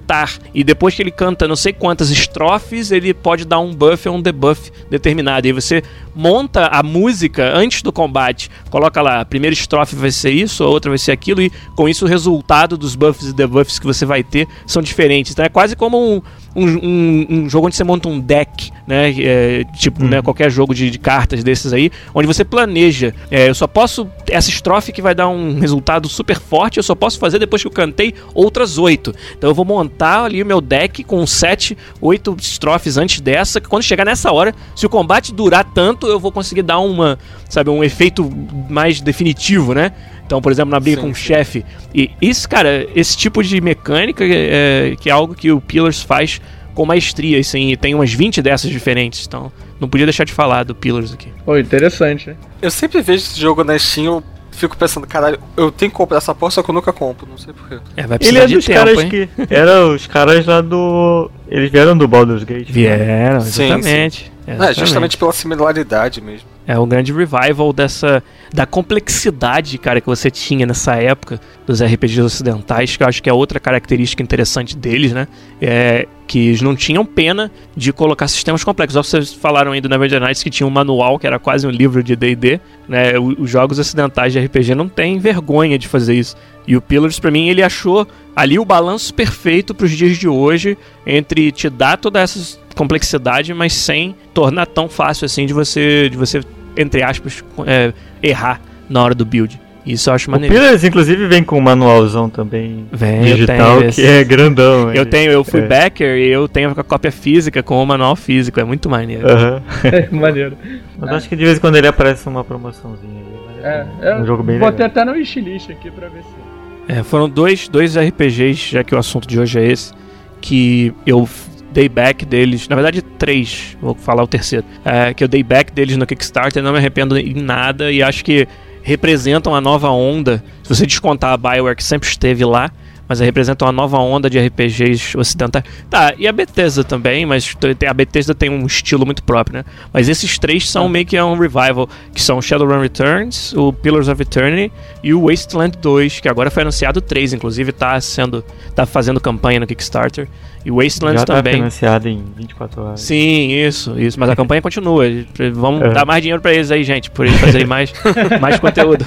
E depois que ele canta não sei quantas estrofes, ele pode dar um buff ou um debuff determinado. E você monta a música antes do combate, coloca lá, a primeira estrofe vai ser isso, a outra vai ser aquilo, e com isso o resultado dos buffs e debuffs que você vai ter são diferentes. Então é quase como um, um, um- um jogo onde você monta um deck, né? é, tipo, né, qualquer jogo de, de cartas desses aí, onde você planeja. é, eu só posso. Essa estrofe que vai dar um resultado super forte, eu só posso fazer depois que eu cantei outras oito. Então eu vou montar ali o meu deck com sete, oito estrofes antes dessa, que quando chegar nessa hora, se o combate durar tanto, eu vou conseguir dar uma, sabe, um efeito mais definitivo, né? Então, por exemplo, na briga Sim, com o sim. chefe. E isso, cara, esse tipo de mecânica é, que é algo que o Pillars faz com maestria, assim, e tem umas 20 dessas diferentes. Então, não podia deixar de falar do Pillars aqui. Pô, interessante, né? Eu sempre vejo esse jogo na Steam, eu fico pensando, caralho, eu tenho que comprar essa porra, só que eu nunca compro, não sei porquê. É, vai Ele precisar é de dos tempo, caras hein? que. Era os caras lá do. Eles vieram do Baldur's Gate. né? Vieram, Sim, exatamente. É, justamente pela similaridade mesmo. É um grande revival dessa da complexidade, cara, que você tinha nessa época dos RPGs ocidentais, que eu acho que é outra característica interessante deles, né? É que eles não tinham pena de colocar sistemas complexos. Vocês falaram aí do Neverwinter Nights que tinha um manual que era quase um livro de D&D, né? Os jogos ocidentais de RPG não têm vergonha de fazer isso. E o Pillars, pra mim, ele achou ali o balanço perfeito pros dias de hoje entre te dar toda essa complexidade, mas sem tornar tão fácil assim de você, de você entre aspas, é, errar na hora do build. Isso eu acho O maneiro. Pillars, inclusive, vem com um manualzão também Vem, digital, que é grandão. Eu tenho, eu fui É. backer e eu tenho a cópia física com o manual físico, é muito maneiro. Aham. [laughs] Maneiro. Mas acho que de vez em quando ele aparece uma promoçãozinha aí. É, pena. eu um jogo bem botei legal. até no wishlist aqui pra ver se. É, foram dois, dois RPGs, já que o assunto de hoje é esse, que eu dei back deles. Na verdade, três, vou falar o terceiro. É, que eu dei back deles no Kickstarter, não me arrependo em nada e acho que representam a nova onda. Se você descontar a Bioware que sempre esteve lá, mas representam a nova onda de RPGs ocidentais. Tá, e a Bethesda também, mas a Bethesda tem um estilo muito próprio, né? Mas esses três são meio que é um revival, que são Shadowrun Returns, o Pillars of Eternity e o Wasteland 2, que agora foi anunciado 3, inclusive tá sendo tá fazendo campanha no Kickstarter. E o Wasteland Já tá também. financiado em 24 horas. Sim, isso, isso. Mas a campanha continua. Vamos É. dar mais dinheiro pra eles aí, gente, por eles fazerem mais, [laughs] mais conteúdo.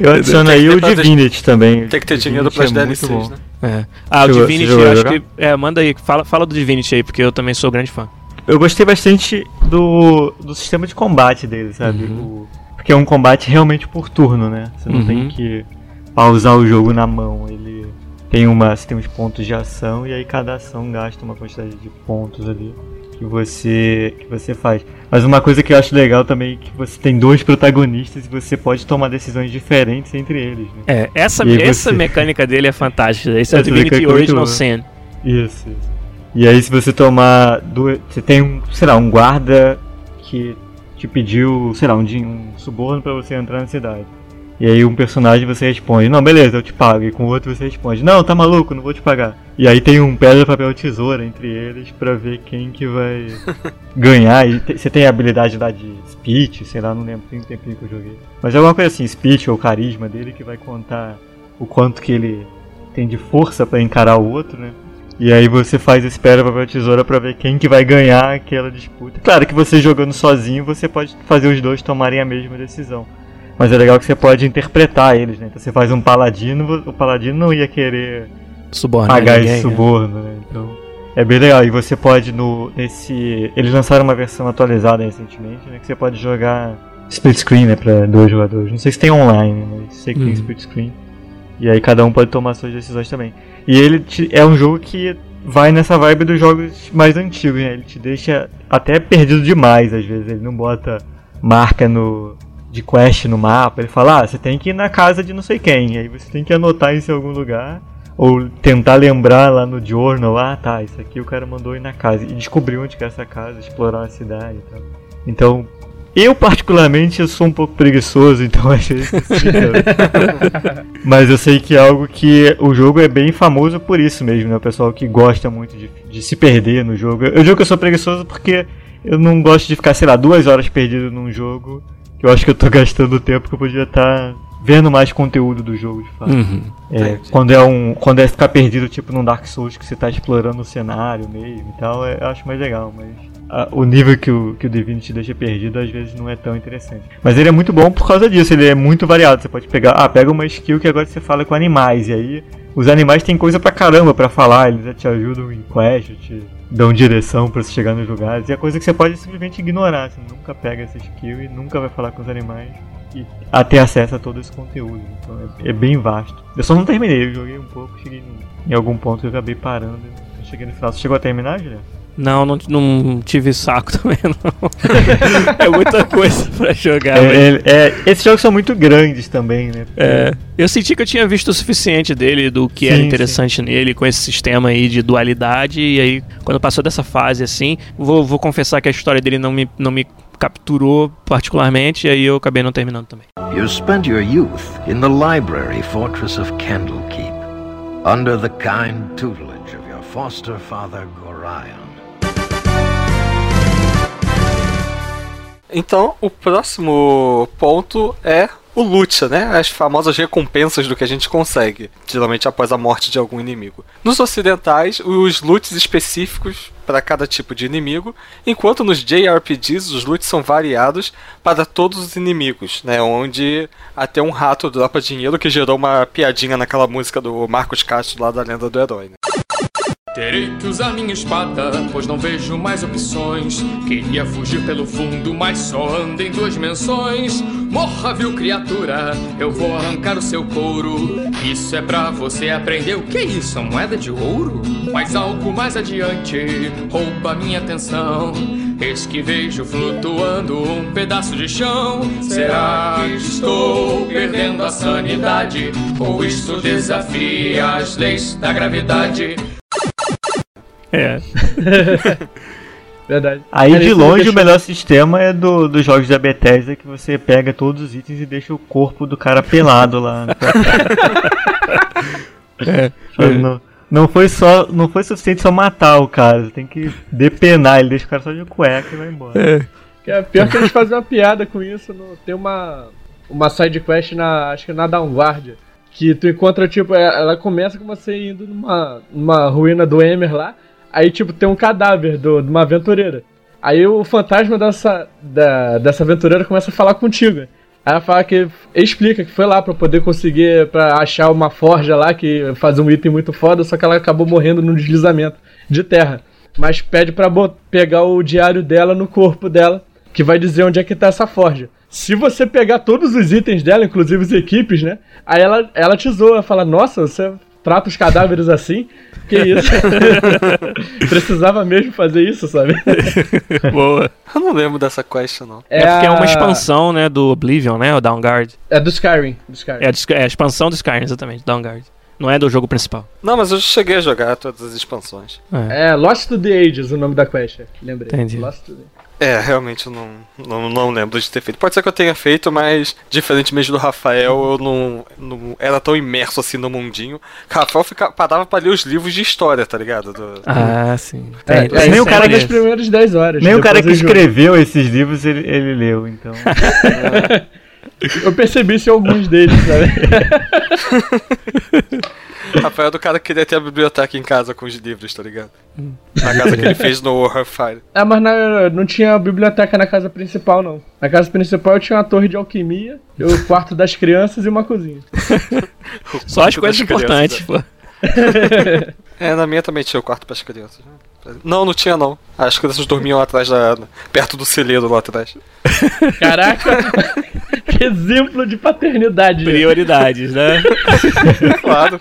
Eu adiciono aí o Divinity também. Tem que ter dinheiro pras é DLCs, né? É. Ah, o Divinity, a acho jogar? que. É, manda aí, fala, fala do Divinity aí, porque eu também sou grande fã. Eu gostei bastante do, do sistema de combate dele, sabe? Uhum. O- porque é um combate realmente por turno, né? Você não Uhum. tem que pausar o jogo na mão. Ele tem uma, você tem uns pontos de ação e aí cada ação gasta uma quantidade de pontos ali que você que você faz. Mas uma coisa que eu acho legal também é que você tem dois protagonistas e você pode tomar decisões diferentes entre eles, né? É, essa, essa você- mecânica dele é fantástica. [laughs] Esse é o Divinity é Original. Sin. Isso, isso. E aí se você tomar duas. Você tem um, sei lá, um guarda que te pediu, sei lá, um, um suborno pra você entrar na cidade. E aí um personagem você responde, não, beleza, eu te pago. E com o outro você responde, não, tá maluco, não vou te pagar. E aí tem um pedra, papel, tesoura entre eles pra ver quem que vai [laughs] ganhar. E você tem a habilidade lá de speech, sei lá, não lembro, tem um tempinho que eu joguei. Mas é alguma coisa assim, speech ou carisma dele que vai contar o quanto que ele tem de força pra encarar o outro, né? E aí você faz esse pedra, papel, tesoura pra ver quem que vai ganhar aquela disputa. Claro que você jogando sozinho, você pode fazer os dois tomarem a mesma decisão. Mas é legal que você pode interpretar eles, né? Então você faz um paladino, o paladino não ia querer Suborno. pagar ninguém, esse né? suborno, né? Então é bem legal. E você pode no nesse eles lançaram uma versão atualizada recentemente, né? Que você pode jogar split screen, né? Pra dois jogadores. Não sei se tem online, mas sei que tem Uhum. split screen. E aí cada um pode tomar suas decisões também. E ele te- é um jogo que vai nessa vibe dos jogos mais antigos, né? Ele te deixa até perdido demais às vezes. Ele não bota marca no de quest no mapa. Ele fala: "Ah, você tem que ir na casa de não sei quem". Aí você tem que anotar isso em algum lugar ou tentar lembrar lá no journal, ah, tá, isso aqui o cara mandou ir na casa e descobrir onde que é essa casa, explorar a cidade e tal. Então, eu particularmente eu sou um pouco preguiçoso, [laughs] então às vezes fica- mas eu sei que é algo que o jogo é bem famoso por isso mesmo, né? O pessoal que gosta muito de, de se perder no jogo. Eu digo que eu sou preguiçoso porque eu não gosto de ficar, sei lá, duas horas perdido num jogo. Eu acho que eu tô [laughs] gastando tempo que eu podia estar vendo mais conteúdo do jogo, de fato. Uhum. É, quando é um. Quando é ficar perdido, tipo num Dark Souls que você tá explorando o cenário mesmo e tal, é- eu acho mais legal, mas. o nível que o, que o Divinity deixa perdido às vezes não é tão interessante. Mas ele é muito bom por causa disso, ele é muito variado. Você pode pegar, ah, pega uma skill que agora você fala com animais, e aí os animais têm coisa pra caramba pra falar, eles te ajudam em quest, te dão direção pra você chegar nos lugares. E é coisa que você pode simplesmente ignorar, você nunca pega essa skill e nunca vai falar com os animais e a ter acesso a todo esse conteúdo. Então é, é bem vasto. Eu só não terminei, eu joguei um pouco, cheguei em, em algum ponto eu acabei parando. Cheguei no final. Você chegou a terminar, Juliano? Não, não, não tive saco [laughs] também, não. [laughs] é muita coisa pra jogar. É, é- é- esses jogos são muito grandes também, né? É, eu senti que eu tinha visto o suficiente dele, do que era Sim, interessante nele, com esse sistema aí de dualidade, e aí, quando passou dessa fase assim, vou, vou confessar que a história dele não me, não me capturou particularmente, e aí eu acabei não terminando também. You spent your youth in the library fortress of Candlekeep, under the kind tutelage of your foster father Gorion. Então, o próximo ponto é o loot, né? As famosas recompensas do que a gente consegue, geralmente após a morte de algum inimigo. Nos ocidentais, os loots específicos para cada tipo de inimigo, enquanto nos JRPGs os loots são variados para todos os inimigos, né? Onde até um rato dropa dinheiro que gerou uma piadinha naquela música do Marcos Castro lá da Lenda do Herói. Né? Terei que usar minha espada, pois não vejo mais opções. Queria fugir pelo fundo, mas só ando em duas dimensões. Morra, viu, criatura, eu vou arrancar o seu couro. Isso é pra você aprender o que é isso, moeda de ouro? Mas algo mais adiante rouba minha atenção. Eis que vejo flutuando um pedaço de chão. Será que estou perdendo a sanidade? Ou isto desafia as leis da gravidade? É. [laughs] Verdade. Aí Cara, de longe o melhor sistema é do, dos jogos da Bethesda que você pega todos os itens e deixa o corpo do cara pelado lá. [laughs] É. Sabe, Não, não foi só. Não foi suficiente só matar o cara, você tem que depenar, ele deixa o cara só de cueca e vai embora. É. Que é pior que eles fazem uma piada com isso. No, tem uma, uma side quest na. Acho que na Downguard. Que tu encontra, tipo, é- ela começa com você indo numa, numa ruína do Emer lá. Aí, tipo, tem um cadáver do, de uma aventureira. Aí o fantasma dessa, da, dessa aventureira começa a falar contigo. Aí ela fala que. Explica que foi lá pra poder conseguir. pra achar uma forja lá que faz um item muito foda, só que ela acabou morrendo num deslizamento de terra. Mas pede pra pegar o diário dela no corpo dela, que vai dizer onde é que tá essa forja. Se você pegar todos os itens dela, inclusive as equipes, né? Aí ela, ela te zoa, fala: Nossa, você trata os cadáveres assim? Que isso? [laughs] Precisava mesmo fazer isso, sabe? [laughs] Boa. Eu não lembro dessa quest, não. É, porque é uma a- expansão, né, do Oblivion, né, o Downguard. É do Skyrim. Do Skyrim. É a, dis- é a expansão do Skyrim, exatamente, Downguard. Não é do jogo principal. Não, mas eu cheguei a jogar todas as expansões. É. É Lost to the Ages o nome da quest, lembrei. Entendi. Lost to the... É, realmente eu não, não, não lembro de ter feito. Pode ser que eu tenha feito, mas diferentemente do Rafael, eu não, não era tão imerso assim no mundinho. Rafael fica, parava pra ler os livros de história, tá ligado? Do- Ah, sim. É, é, tem nem o cara é das isso. primeiras 10 horas. Nem o cara que escreveu esses livros ele, ele leu, então. [laughs] Eu percebi isso em alguns deles, sabe? [laughs] Rafael é do cara que queria ter a biblioteca em casa com os livros, tá ligado? Na casa que ele fez no Hellfire. Ah, mas na- não tinha biblioteca na casa principal, não. Na casa principal eu tinha uma torre de alquimia, o quarto das crianças e uma cozinha. [laughs] Só as coisas importantes, é. pô. É, na minha também tinha o quarto pras crianças. Não, não tinha não. As crianças dormiam lá atrás da. perto do celeiro lá atrás. Caraca! que [laughs] exemplo de paternidade. Prioridades, né? [laughs] Claro.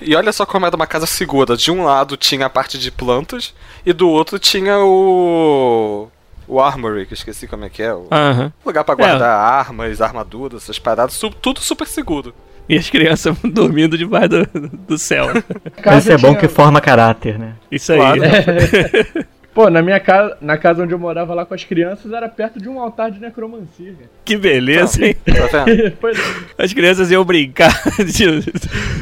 E olha só como era uma casa segura. De um lado tinha a parte de plantas e do outro tinha o. O Armory, que eu esqueci como é que é. O Aham. lugar pra guardar armas, armaduras, essas paradas. tudo super seguro. E as crianças [laughs] dormindo debaixo do, do céu. Casa Isso é bom que forma caráter, né? Isso aí. Claro. [laughs] Pô, na minha casa, na casa onde eu morava lá com as crianças, era perto de um altar de necromancia, cara. Que beleza, hein? Tá [laughs] é. As crianças iam brincar [laughs] de,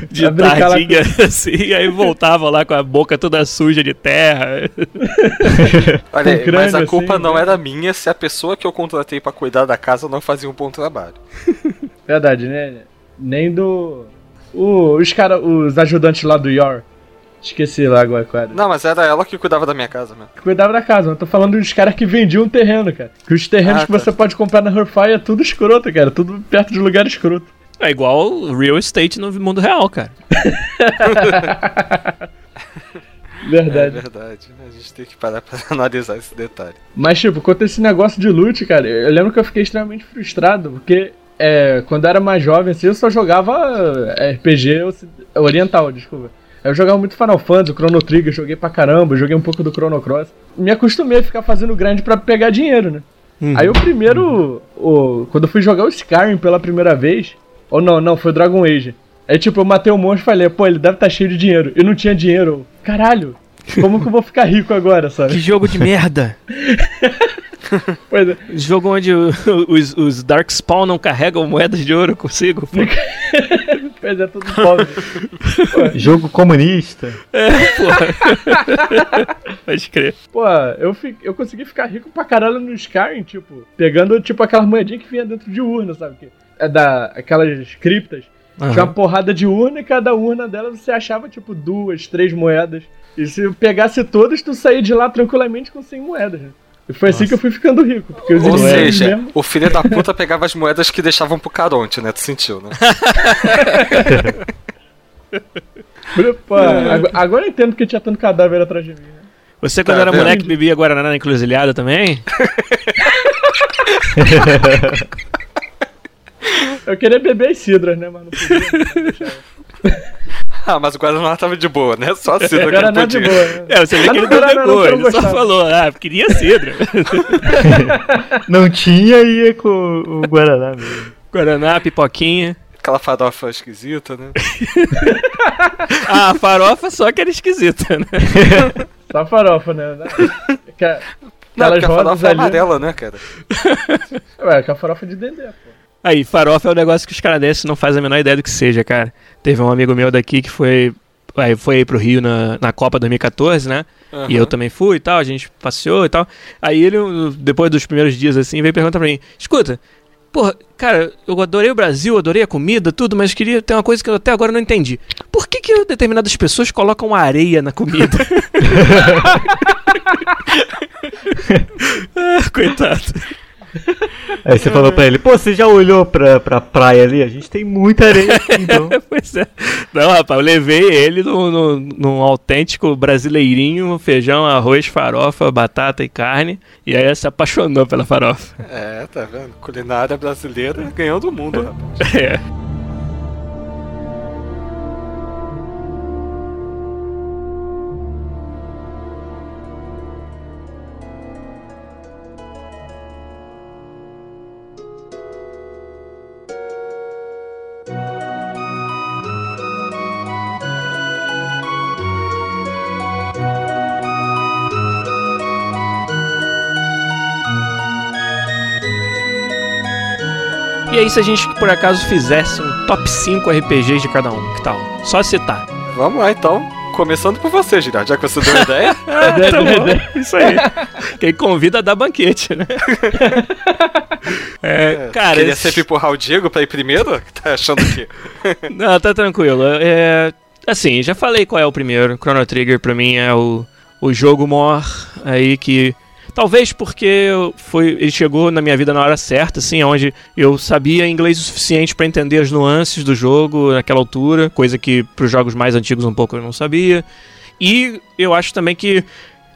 de brincar tardinha assim, aí voltavam lá com a boca toda suja de terra. [laughs] Olha aí, Com mas a culpa assim, não né? era minha se a pessoa que eu contratei pra cuidar da casa não fazia um bom trabalho. Verdade, né? Nem do. o- os cara, os ajudantes lá do Yor. Esqueci lá agora, cara. Não, mas era ela que cuidava da minha casa mesmo. Que cuidava da casa, eu tô falando dos caras que vendiam terreno, cara. Que os terrenos Ah, que tá. você pode comprar na Herfire é tudo escroto, cara. Tudo perto de lugar escroto. É igual o real estate no mundo real, cara. [laughs] É Verdade. verdade. A gente tem que parar pra [laughs] analisar esse detalhe. Mas, tipo, quanto a esse negócio de loot, cara, eu lembro que eu fiquei extremamente frustrado, porque é, quando eu era mais jovem, assim, eu só jogava RPG oci- oriental, desculpa. Eu jogava muito Final Fantasy, o Chrono Trigger, joguei pra caramba, joguei um pouco do Chrono Cross. Me acostumei a ficar fazendo grande pra pegar dinheiro, né? Aí o primeiro, o, quando eu fui jogar o Skyrim pela primeira vez, ou não, não, foi o Dragon Age. Aí tipo, eu matei o monstro e falei, pô, ele deve estar cheio de dinheiro. E não tinha dinheiro. Eu, Caralho, como que eu vou ficar rico agora, Que sabe? jogo de merda. [laughs] [laughs] Pois é. Jogo onde os, os Darkspawn não carregam moedas de ouro consigo. pô. [laughs] Pois é, tudo pobre. [laughs] Jogo comunista. Pode crer. Pô, eu, fi- eu consegui ficar rico pra caralho no Skyrim, tipo, pegando tipo aquelas moedinhas que vinha dentro de urna, sabe? Que é da aquelas criptas. Tinha uma porrada de urna e cada urna delas você achava tipo duas, três moedas. E se eu pegasse todas, tu saía de lá tranquilamente com 100 moedas. Né? E foi assim que eu fui ficando rico, porque os Ou seja, mesmo. o filho da puta pegava as moedas que deixavam pro Caronte, né? Tu sentiu, né? [laughs] Pô, agora, agora eu entendo porque tinha tanto cadáver atrás de mim. Né? Você, quando Tá era moleque, bebia Guaraná na encruzilhada também? [laughs] Eu queria beber as cidras, né? Mas não podia. não. [laughs] Ah, mas o Guaraná tava de boa, né? Só assim [laughs] do que não de podia. boa, né? É, você vê que ele não, negou, ele só falou, ah, queria cidra. [laughs] Não tinha e ia com o Guaraná mesmo. Guaraná, pipoquinha. Aquela farofa esquisita, né? Ah, a farofa só que era esquisita, né? Só farofa, né? Que- Não, Aquelas porque a farofa é ali. amarela, né, cara? Ué, que a farofa de dendê, pô. Aí, farofa é um negócio que os canadenses não fazem a menor ideia do que seja, cara. Teve um amigo meu daqui que foi, aí foi aí pro Rio na, na Copa 2014, né? E eu também fui e tal, a gente passeou e tal. Aí ele, depois dos primeiros dias assim, veio perguntar pra mim: escuta, porra, cara, eu adorei o Brasil, adorei a comida, tudo, mas queria ter uma coisa que eu até agora não entendi. Por que, que determinadas pessoas colocam areia na comida? [laughs] [laughs] ah, coitado. [laughs] Aí você falou pra ele, pô, você já olhou pra, pra praia ali? A gente tem muita areia aqui, [laughs] então. Pois é. Não, rapaz, eu levei ele num, num, num autêntico brasileirinho, feijão, arroz, farofa, batata e carne. E aí se apaixonou pela farofa. É, tá vendo? Culinária brasileira ganhando o mundo, [laughs] rapaz. É. aí, se a gente por acaso fizesse um top 5 RPGs de cada um, que tal? Só citar. Vamos lá, então. Começando por você, Girard, já que você deu a ideia. [laughs] tá bom, isso aí. Quem convida dá banquete, né? [laughs] É, cara, Queria esse- sempre empurrar o Diego pra ir primeiro? [laughs] Tá achando que... Não, tá tranquilo. É, assim, já falei qual é o primeiro. Chrono Trigger pra mim é o, o jogo maior aí que. Talvez porque foi, ele chegou na minha vida na hora certa, assim, onde eu sabia inglês o suficiente pra entender as nuances do jogo naquela altura, coisa que pros jogos mais antigos um pouco eu não sabia. E eu acho também que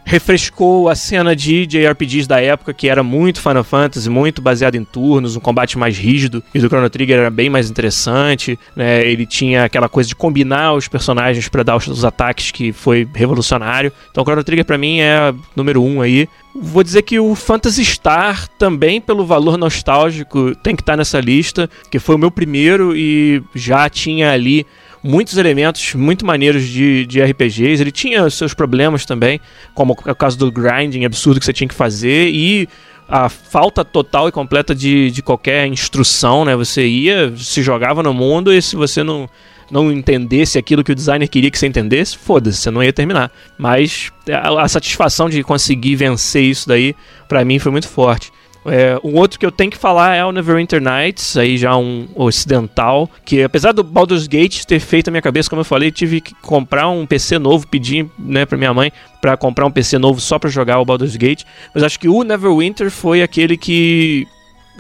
refrescou a cena de JRPGs da época, que era muito Final Fantasy, muito baseado em turnos, um combate mais rígido, e do Chrono Trigger era bem mais interessante, né? Ele tinha aquela coisa de combinar os personagens para dar os, ataques que foi revolucionário. Então, Chrono Trigger pra mim é número um aí. Vou dizer que o Phantasy Star, também pelo valor nostálgico, tem que estar nessa lista, que foi o meu primeiro e já tinha ali muitos elementos muito maneiros de, de RPGs. Ele tinha seus problemas também, como o caso do grinding absurdo que você tinha que fazer e a falta total e completa de, de qualquer instrução, né? Você ia, se jogava no mundo e se você não não entendesse aquilo que o designer queria que você entendesse, foda-se, você não ia terminar. Mas a, a satisfação de conseguir vencer isso daí, pra mim, foi muito forte. É, um outro que eu tenho que falar é o Neverwinter Nights, aí já um ocidental, que apesar do Baldur's Gate ter feito a minha cabeça, como eu falei, tive que comprar um PC novo, pedir né, pra minha mãe pra comprar um PC novo só pra jogar o Baldur's Gate, mas acho que o Neverwinter foi aquele que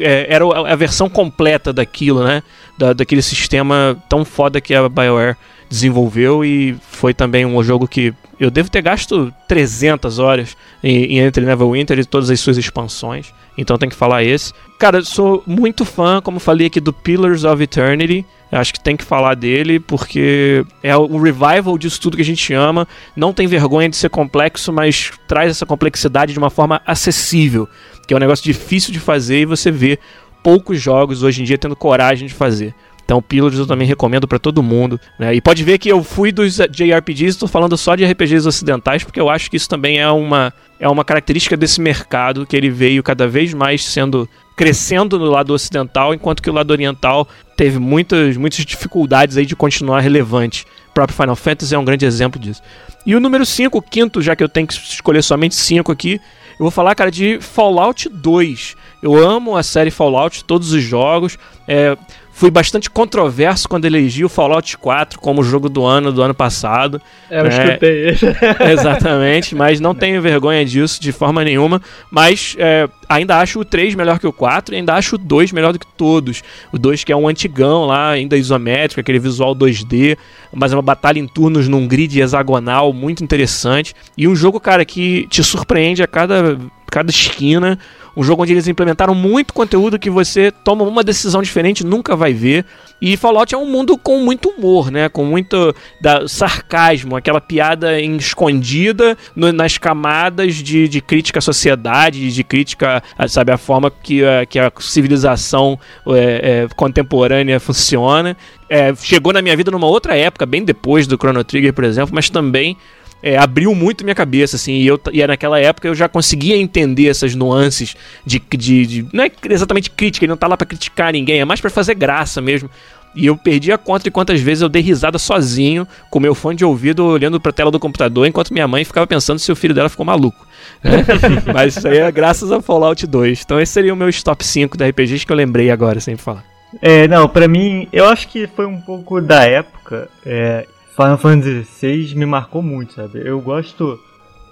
é, era a versão completa daquilo, né? Da, daquele sistema tão foda que a BioWare desenvolveu e foi também um jogo que eu devo ter gasto 300 horas em, em Entre Neverwinter e todas as suas expansões. Então tem que falar esse. Cara, eu sou muito fã, como falei aqui, do Pillars of Eternity. Eu Acho que tem que falar dele porque é o revival disso tudo que a gente ama. Não tem vergonha de ser complexo, mas traz essa complexidade de uma forma acessível, que é um negócio difícil de fazer e você vê poucos jogos hoje em dia tendo coragem de fazer. Então, Pillars eu também recomendo pra todo mundo. Né? E pode ver que eu fui dos JRPGs, estou falando só de RPGs ocidentais, porque eu acho que isso também é uma, é uma característica desse mercado, que ele veio cada vez mais sendo crescendo no lado ocidental, enquanto que o lado oriental teve muitas, muitas dificuldades aí de continuar relevante. O próprio Final Fantasy é um grande exemplo disso. E o número 5, o quinto, já que eu tenho que escolher somente 5 aqui, eu vou falar, cara, de Fallout 2. Eu amo a série Fallout, todos os jogos. É, fui bastante controverso quando elegi o Fallout 4 como jogo do ano do ano passado. É, eu É, escutei esse. [laughs] Exatamente, mas não tenho vergonha disso de forma nenhuma. Mas é, ainda acho o 3 melhor que o 4 e ainda acho o 2 melhor do que todos. O 2 que é um antigão lá, ainda isométrico, aquele visual 2D, mas é uma batalha em turnos num grid hexagonal muito interessante. E um jogo, cara, que te surpreende a cada, cada esquina. Um jogo onde eles implementaram muito conteúdo que você toma uma decisão diferente nunca vai ver. E Fallout é um mundo com muito humor, né? Com muito da, sarcasmo, aquela piada escondida no- nas camadas de, de crítica à sociedade, de crítica, sabe, a forma que, a- que a civilização é, é, contemporânea funciona. É, chegou na minha vida numa outra época, bem depois do Chrono Trigger, por exemplo, mas também é, abriu muito minha cabeça, assim, e, eu, e naquela época eu já conseguia entender essas nuances de, de, de- Não é exatamente crítica, ele não tá lá pra criticar ninguém, é mais pra fazer graça mesmo. E eu perdi a conta de quantas vezes eu dei risada sozinho, com meu fone de ouvido, olhando pra tela do computador, enquanto minha mãe ficava pensando se o filho dela ficou maluco. né? [laughs] Mas isso aí é graças a Fallout 2. Então esse seria o meu top 5 da RPGs que eu lembrei agora, sem falar. É, não, pra mim, eu acho que foi um pouco da época. É, Final Fantasy VI me marcou muito, sabe? Eu gosto.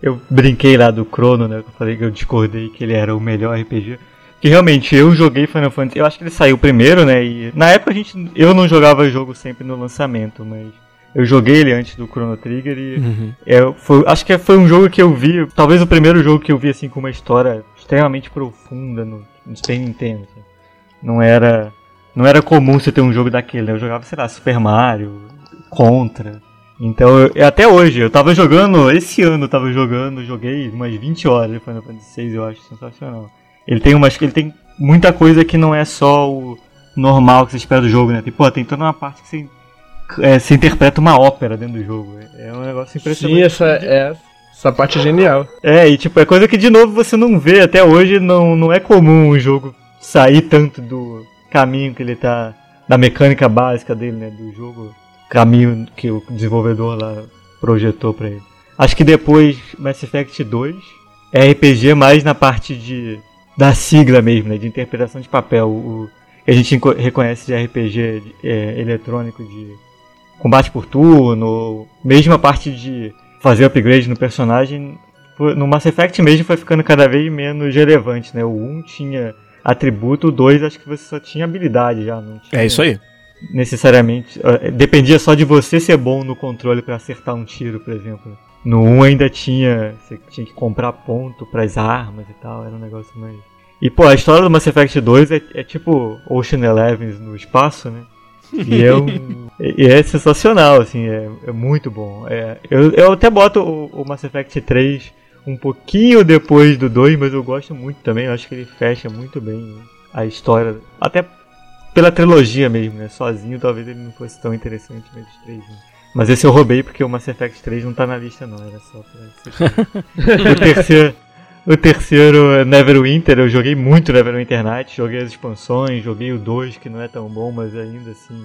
Eu brinquei lá do Chrono, né? Eu falei que eu discordei que ele era o melhor RPG. Que realmente eu joguei Final Fantasy. Eu acho que ele saiu primeiro, né? E na época a gente. Eu não jogava jogo sempre no lançamento, mas. Eu joguei ele antes do Chrono Trigger e. Uhum. É, foi, acho que foi um jogo que eu vi, talvez o primeiro jogo que eu vi assim com uma história extremamente profunda no, no Super Nintendo. Não era, não era comum você ter um jogo daquele. né? Eu jogava, sei lá, Super Mario, Contra. Então, eu- até hoje, eu tava jogando, esse ano eu tava jogando, joguei umas 20 horas de Final Fantasy VI, eu acho sensacional. Ele tem umas, ele tem muita coisa que não é só o normal que você espera do jogo, né? Pô, tem toda uma parte que você, é, você interpreta uma ópera dentro do jogo. É um negócio impressionante. Sim, essa, é, essa parte é genial. É, e tipo, é coisa que de novo você não vê. Até hoje não, não é comum um jogo sair tanto do caminho que ele tá. da mecânica básica dele, né? Do jogo. Caminho que o desenvolvedor lá projetou pra ele. Acho que depois Mass Effect 2 é RPG mais na parte de. da sigla mesmo, né? De interpretação de papel. O, que a gente reconhece de RPG é, eletrônico de combate por turno, mesmo a parte de fazer upgrade no personagem, no Mass Effect mesmo foi ficando cada vez menos relevante, né? O 1 tinha atributo, o 2 acho que você só tinha habilidade já, tinha É isso aí. Necessariamente. eh, Dependia só de você ser bom no controle pra acertar um tiro, por exemplo. No 1 ainda tinha. Você tinha que comprar ponto pras armas e tal, era um negócio mais. E pô, a história do Mass Effect 2 é, é tipo Ocean Eleven no espaço, né? E é, um, [laughs] é sensacional, assim, é, é muito bom. É, eu, eu até boto o, o Mass Effect 3 um pouquinho depois do 2, mas eu gosto muito também. Eu acho que ele fecha muito bem a história. Até pela trilogia mesmo, né? Sozinho talvez ele não fosse tão interessante, mas os três. Né? Mas esse eu roubei porque o Mass Effect 3 não tá na lista, não. Era só pra. [laughs] o terceiro. O terceiro, Neverwinter, eu joguei muito Neverwinter Night, joguei as expansões, joguei o 2, que não é tão bom, mas ainda assim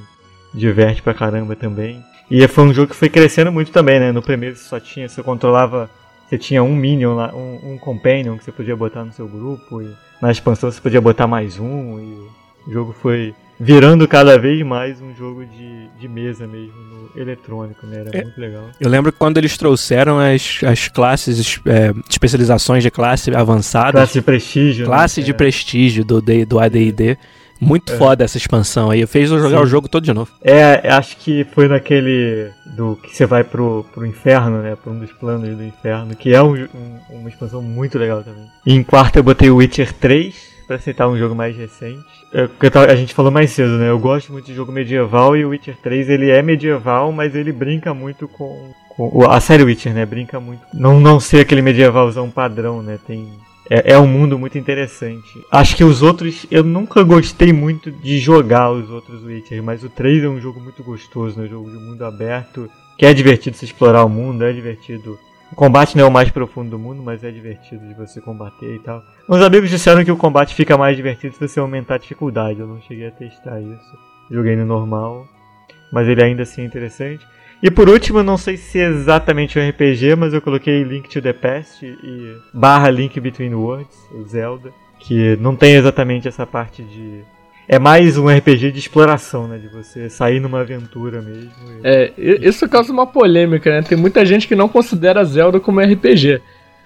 diverte pra caramba também. E foi um jogo que foi crescendo muito também, né? No primeiro você só tinha, você controlava, você tinha um minion lá, um, um companion que você podia botar no seu grupo, e na expansão você podia botar mais um, e o jogo foi virando cada vez mais um jogo de, de mesa mesmo, no eletrônico, né? Era É. muito legal. Eu lembro que quando eles trouxeram as, as classes, es- é, especializações de classe avançada, Classe de prestígio. classe né? de É. prestígio do, do AD&D. Muito foda essa expansão aí. Fez eu jogar Sim. o jogo todo de novo. É, acho que foi naquele do que você vai pro, pro inferno, né? Pra um dos planos do inferno, que é um- um- uma expansão muito legal também. E em quarto eu botei o Witcher 3, pra citar um jogo mais recente. Eu a gente falou mais cedo, né? Eu gosto muito de jogo medieval e o Witcher 3 ele é medieval, mas ele brinca muito com, com a série Witcher, né? Brinca muito. Não, não ser aquele medievalzão padrão, né? Tem é, é um mundo muito interessante. Acho que os outros, eu nunca gostei muito de jogar os outros Witcher, mas o 3 é um jogo muito gostoso, né? Um jogo de mundo aberto, que é divertido se explorar o mundo, é divertido. O combate não é o mais profundo do mundo, mas é divertido de você combater e tal. Uns amigos disseram que o combate fica mais divertido se você aumentar a dificuldade. Eu não cheguei a testar isso. Joguei no normal, mas ele ainda assim é interessante. E por último, não sei se é exatamente um RPG, mas eu coloquei Link to the Past e barra Link Between Worlds, Zelda, que não tem exatamente essa parte de... É mais um RPG de exploração, né? De você sair numa aventura mesmo. e- É, isso causa uma polêmica, né? Tem muita gente que não considera Zelda como RPG.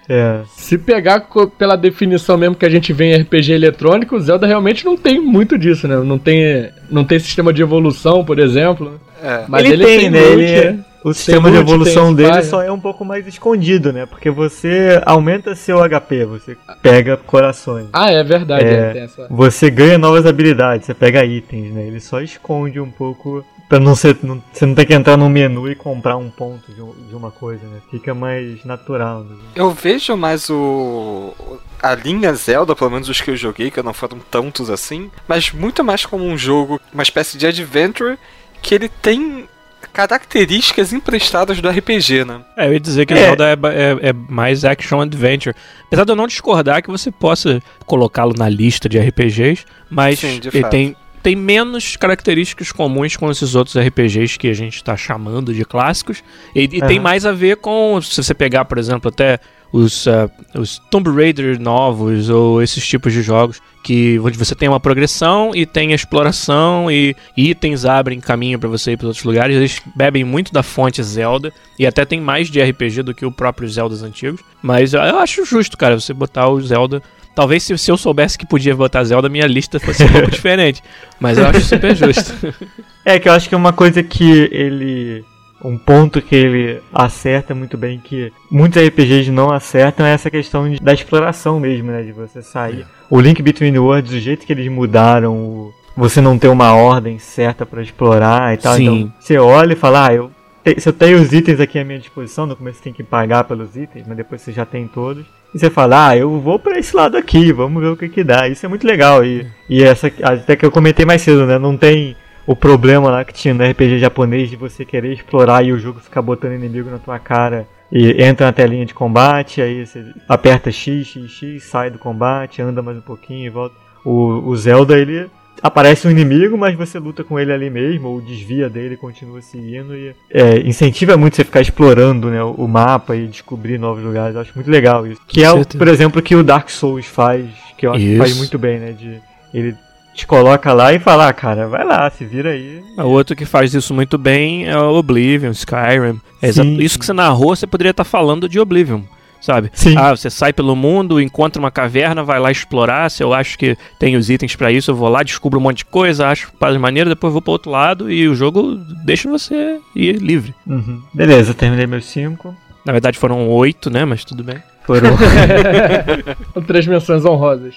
É, Se pegar pela definição mesmo que a gente vê em RPG eletrônico, Zelda realmente não tem muito disso, né? Não tem, não tem sistema de evolução, por exemplo. né? É. Mas ele, tem, né? loot, Ele é- né? O sistema de evolução tem dele só é um pouco mais escondido, né? Porque você aumenta seu HP, você pega corações. Ah, é verdade. É. é, tem essa- Você ganha novas habilidades, você pega itens, né? Ele só esconde um pouco pra não ser. Não, você não ter que entrar no menu e comprar um ponto de, um- de uma coisa, né? Fica mais natural. Né? Eu vejo mais o. A linha Zelda, pelo menos os que eu joguei, que não foram tantos assim, mas muito mais como um jogo, uma espécie de adventure, que ele tem características emprestadas do RPG, né? É, eu ia dizer que É. Zelda é, é- é mais action adventure. Apesar de eu não discordar que você possa colocá-lo na lista de RPGs, mas Sim, de ele fato. tem, tem menos características comuns com esses outros RPGs que a gente está chamando de clássicos. E, e tem Aham. mais a ver com, se você pegar, por exemplo, até os, ah, os Tomb Raider novos ou esses tipos de jogos que onde você tem uma progressão e tem exploração e itens abrem caminho para você ir para outros lugares. Eles bebem muito da fonte Zelda e até tem mais de RPG do que o próprio Zeldas antigos. Mas eu acho justo, cara, você botar o Zelda. Talvez se, se eu soubesse que podia botar Zelda, minha lista fosse um pouco [laughs] diferente. Mas eu acho super justo. [laughs] É que eu acho que é uma coisa que ele. Um ponto que ele acerta muito bem, que muitos RPGs não acertam, é essa questão de- da exploração mesmo, né? De você sair. O Link Between Worlds, do jeito que eles mudaram, o- você não ter uma ordem certa pra explorar e tal. Sim. Então você olha e fala, ah, eu, se eu tenho os itens aqui à minha disposição, no começo você tem que pagar pelos itens, mas depois você já tem todos. E você fala, ah, eu vou pra esse lado aqui, vamos ver o que que dá. Isso é muito legal. E, e essa, até que eu comentei mais cedo, né? Não tem o problema lá que tinha no RPG japonês de você querer explorar e o jogo ficar botando inimigo na tua cara. E entra na telinha de combate, aí você aperta X, X, X, sai do combate, anda mais um pouquinho e volta. O, o Zelda, ele aparece um inimigo, mas você luta com ele ali mesmo, ou desvia dele e continua seguindo. E é, incentiva muito você ficar explorando né, o mapa e descobrir novos lugares. Eu acho muito legal isso. Que é, o, por exemplo, que o Dark Souls faz, que eu acho que faz Isso. muito bem, né? De, ele te coloca lá e fala, ah, cara, vai lá, se vira aí. O outro que faz isso muito bem é o Oblivion, Skyrim. É isso que você narrou, você poderia estar falando de Oblivion. Sabe? Sim. Ah, você sai pelo mundo, encontra uma caverna, vai lá explorar. Se eu acho que tem os itens pra isso, eu vou lá, descubro um monte de coisa, acho faz maneira, depois vou pro outro lado e o jogo deixa você ir livre. Uhum. Beleza, terminei meus cinco. Na verdade foram oito, né? Mas tudo bem. Foram. [laughs] Três menções honrosas.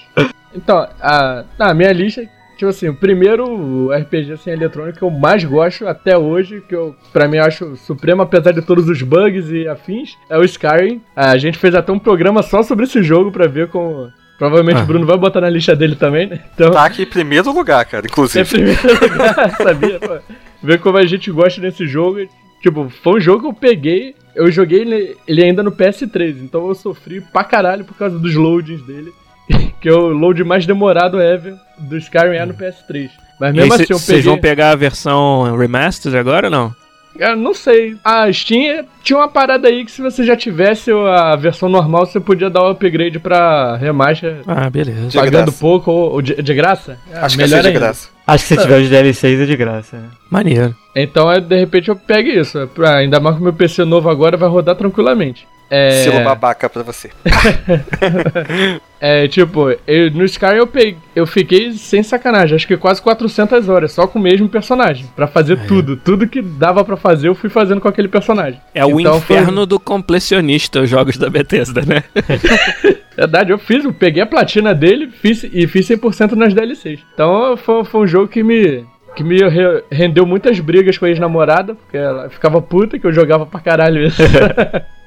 Então, a, na minha lista, tipo assim, o primeiro RPG assim, eletrônico que eu mais gosto até hoje, que eu, pra mim, acho supremo, apesar de todos os bugs e afins, é o Skyrim. A gente fez até um programa só sobre esse jogo pra ver como. Provavelmente Ah. o Bruno vai botar na lista dele também, né? Então, Tá aqui em primeiro lugar, cara, é inclusive. [laughs] primeiro lugar, [laughs] sabia? Pô, ver como a gente gosta desse jogo. Tipo, foi um jogo que eu peguei, eu joguei ele, ele ainda no PS3, então eu sofri pra caralho por causa dos loadings dele. [laughs] Que é o load mais demorado ever do Skyrim é no PS3. Mas mesmo assim, eu vocês peguei. vão pegar a versão remastered agora ou não? Eu não sei. A Steam tinha uma parada aí que se você já tivesse a versão normal, você podia dar o upgrade pra remaster. Ah, beleza. De pagando graça. pouco ou, ou de, de graça? Ah, Acho que ser de graça. Acho que se tiver os DLCs é de graça, né? Maneiro. Então, é, de repente, eu pego isso. é pra- ainda mais que o meu PC novo agora vai rodar tranquilamente. É, Selo babaca pra você. [laughs] é tipo, eu- no Skyrim eu, peguei, eu fiquei sem sacanagem, acho que quase 400 horas, só com o mesmo personagem. Pra fazer tudo. Tudo que dava pra fazer, eu fui fazendo com aquele personagem. É o Então, foi- inferno do completionista, os jogos da Bethesda, né? [laughs] Verdade, eu fiz, eu peguei a platina dele fiz, e fiz 100% nas DLCs. Então foi, foi um jogo que me, que me re- rendeu muitas brigas com a ex-namorada, porque ela ficava puta que eu jogava pra caralho isso. [laughs]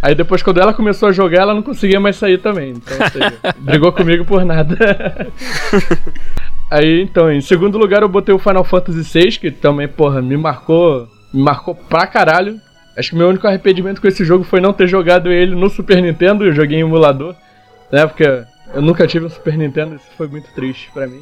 Aí depois, quando ela começou a jogar, ela não conseguia mais sair também. Então, seja, [laughs] brigou comigo por nada. [laughs] Aí, então, em segundo lugar, eu botei o Final Fantasy VI, que também, porra, me marcou. Me marcou pra caralho. Acho que meu único arrependimento com esse jogo foi não ter jogado ele no Super Nintendo, eu joguei em emulador, né? Porque eu nunca tive um Super Nintendo, isso foi muito triste pra mim.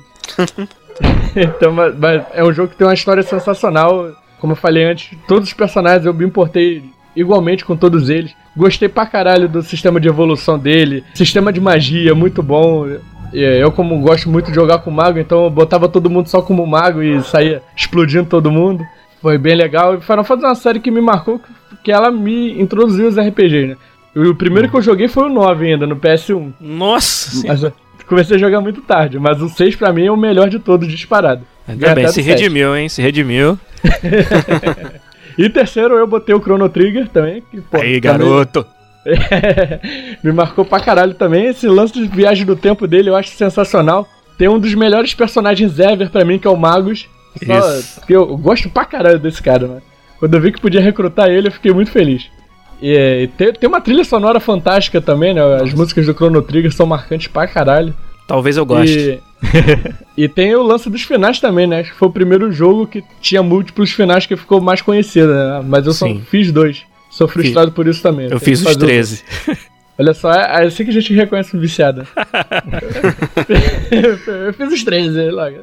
[laughs] então, mas, mas é um jogo que tem uma história sensacional. Como eu falei antes, todos os personagens eu me importei igualmente com todos eles. Gostei pra caralho do sistema de evolução dele, sistema de magia, muito bom. E Eu, como gosto muito de jogar com mago, então eu botava todo mundo só como mago e saía explodindo todo mundo. Foi bem legal. E Final Fantasy é uma série que me marcou, que ela me introduziu os RPGs, né? E o primeiro que eu joguei foi o 9 ainda, no PS1. Nossa Mas comecei a jogar muito tarde, mas o 6 pra mim é o melhor de todos, disparado. Ainda bem, se redimiu, hein? Se redimiu. [laughs] E terceiro eu botei o Chrono Trigger também. Que, pô, Aí, também- garoto. [laughs] Me marcou pra caralho também. Esse lance de viagem do tempo dele eu acho sensacional. Tem um dos melhores personagens ever pra mim, que é o Magus. Só- que eu gosto pra caralho desse cara, né? Quando eu vi que podia recrutar ele, eu fiquei muito feliz. E, e tem, tem uma trilha sonora fantástica também, né? As músicas do Chrono Trigger são marcantes pra caralho. Talvez eu goste. [laughs] E, tem o lance dos finais também, né? Acho que foi o primeiro jogo que tinha múltiplos finais que ficou mais conhecido, né? Mas eu Sim. só fiz dois. Sou frustrado por isso também. Eu Tenho fiz os fazer 13. Olha só, é é assim que a gente reconhece o viciado. [laughs] eu fiz os 13 logo.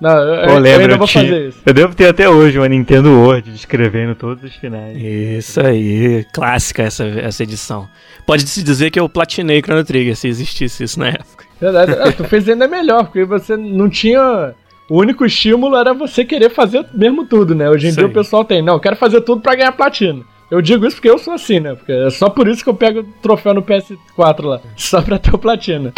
Não, eu, Pô, eu eu, vou fazer isso. eu devo ter até hoje uma Nintendo Word descrevendo todos os finais. Isso aí, clássica essa, essa edição. Pode-se dizer que eu platinei Chrono Trigger se existisse isso na época. Verdade. Ah, tu fez ainda melhor, porque você não tinha. O único estímulo era você querer fazer mesmo tudo, né? Hoje em Isso dia o pessoal tem, não, eu quero fazer tudo pra ganhar platina. Eu digo isso porque eu sou assim, né? Porque é só por isso que eu pego o troféu no PS4 lá. [laughs] Só pra ter o platina.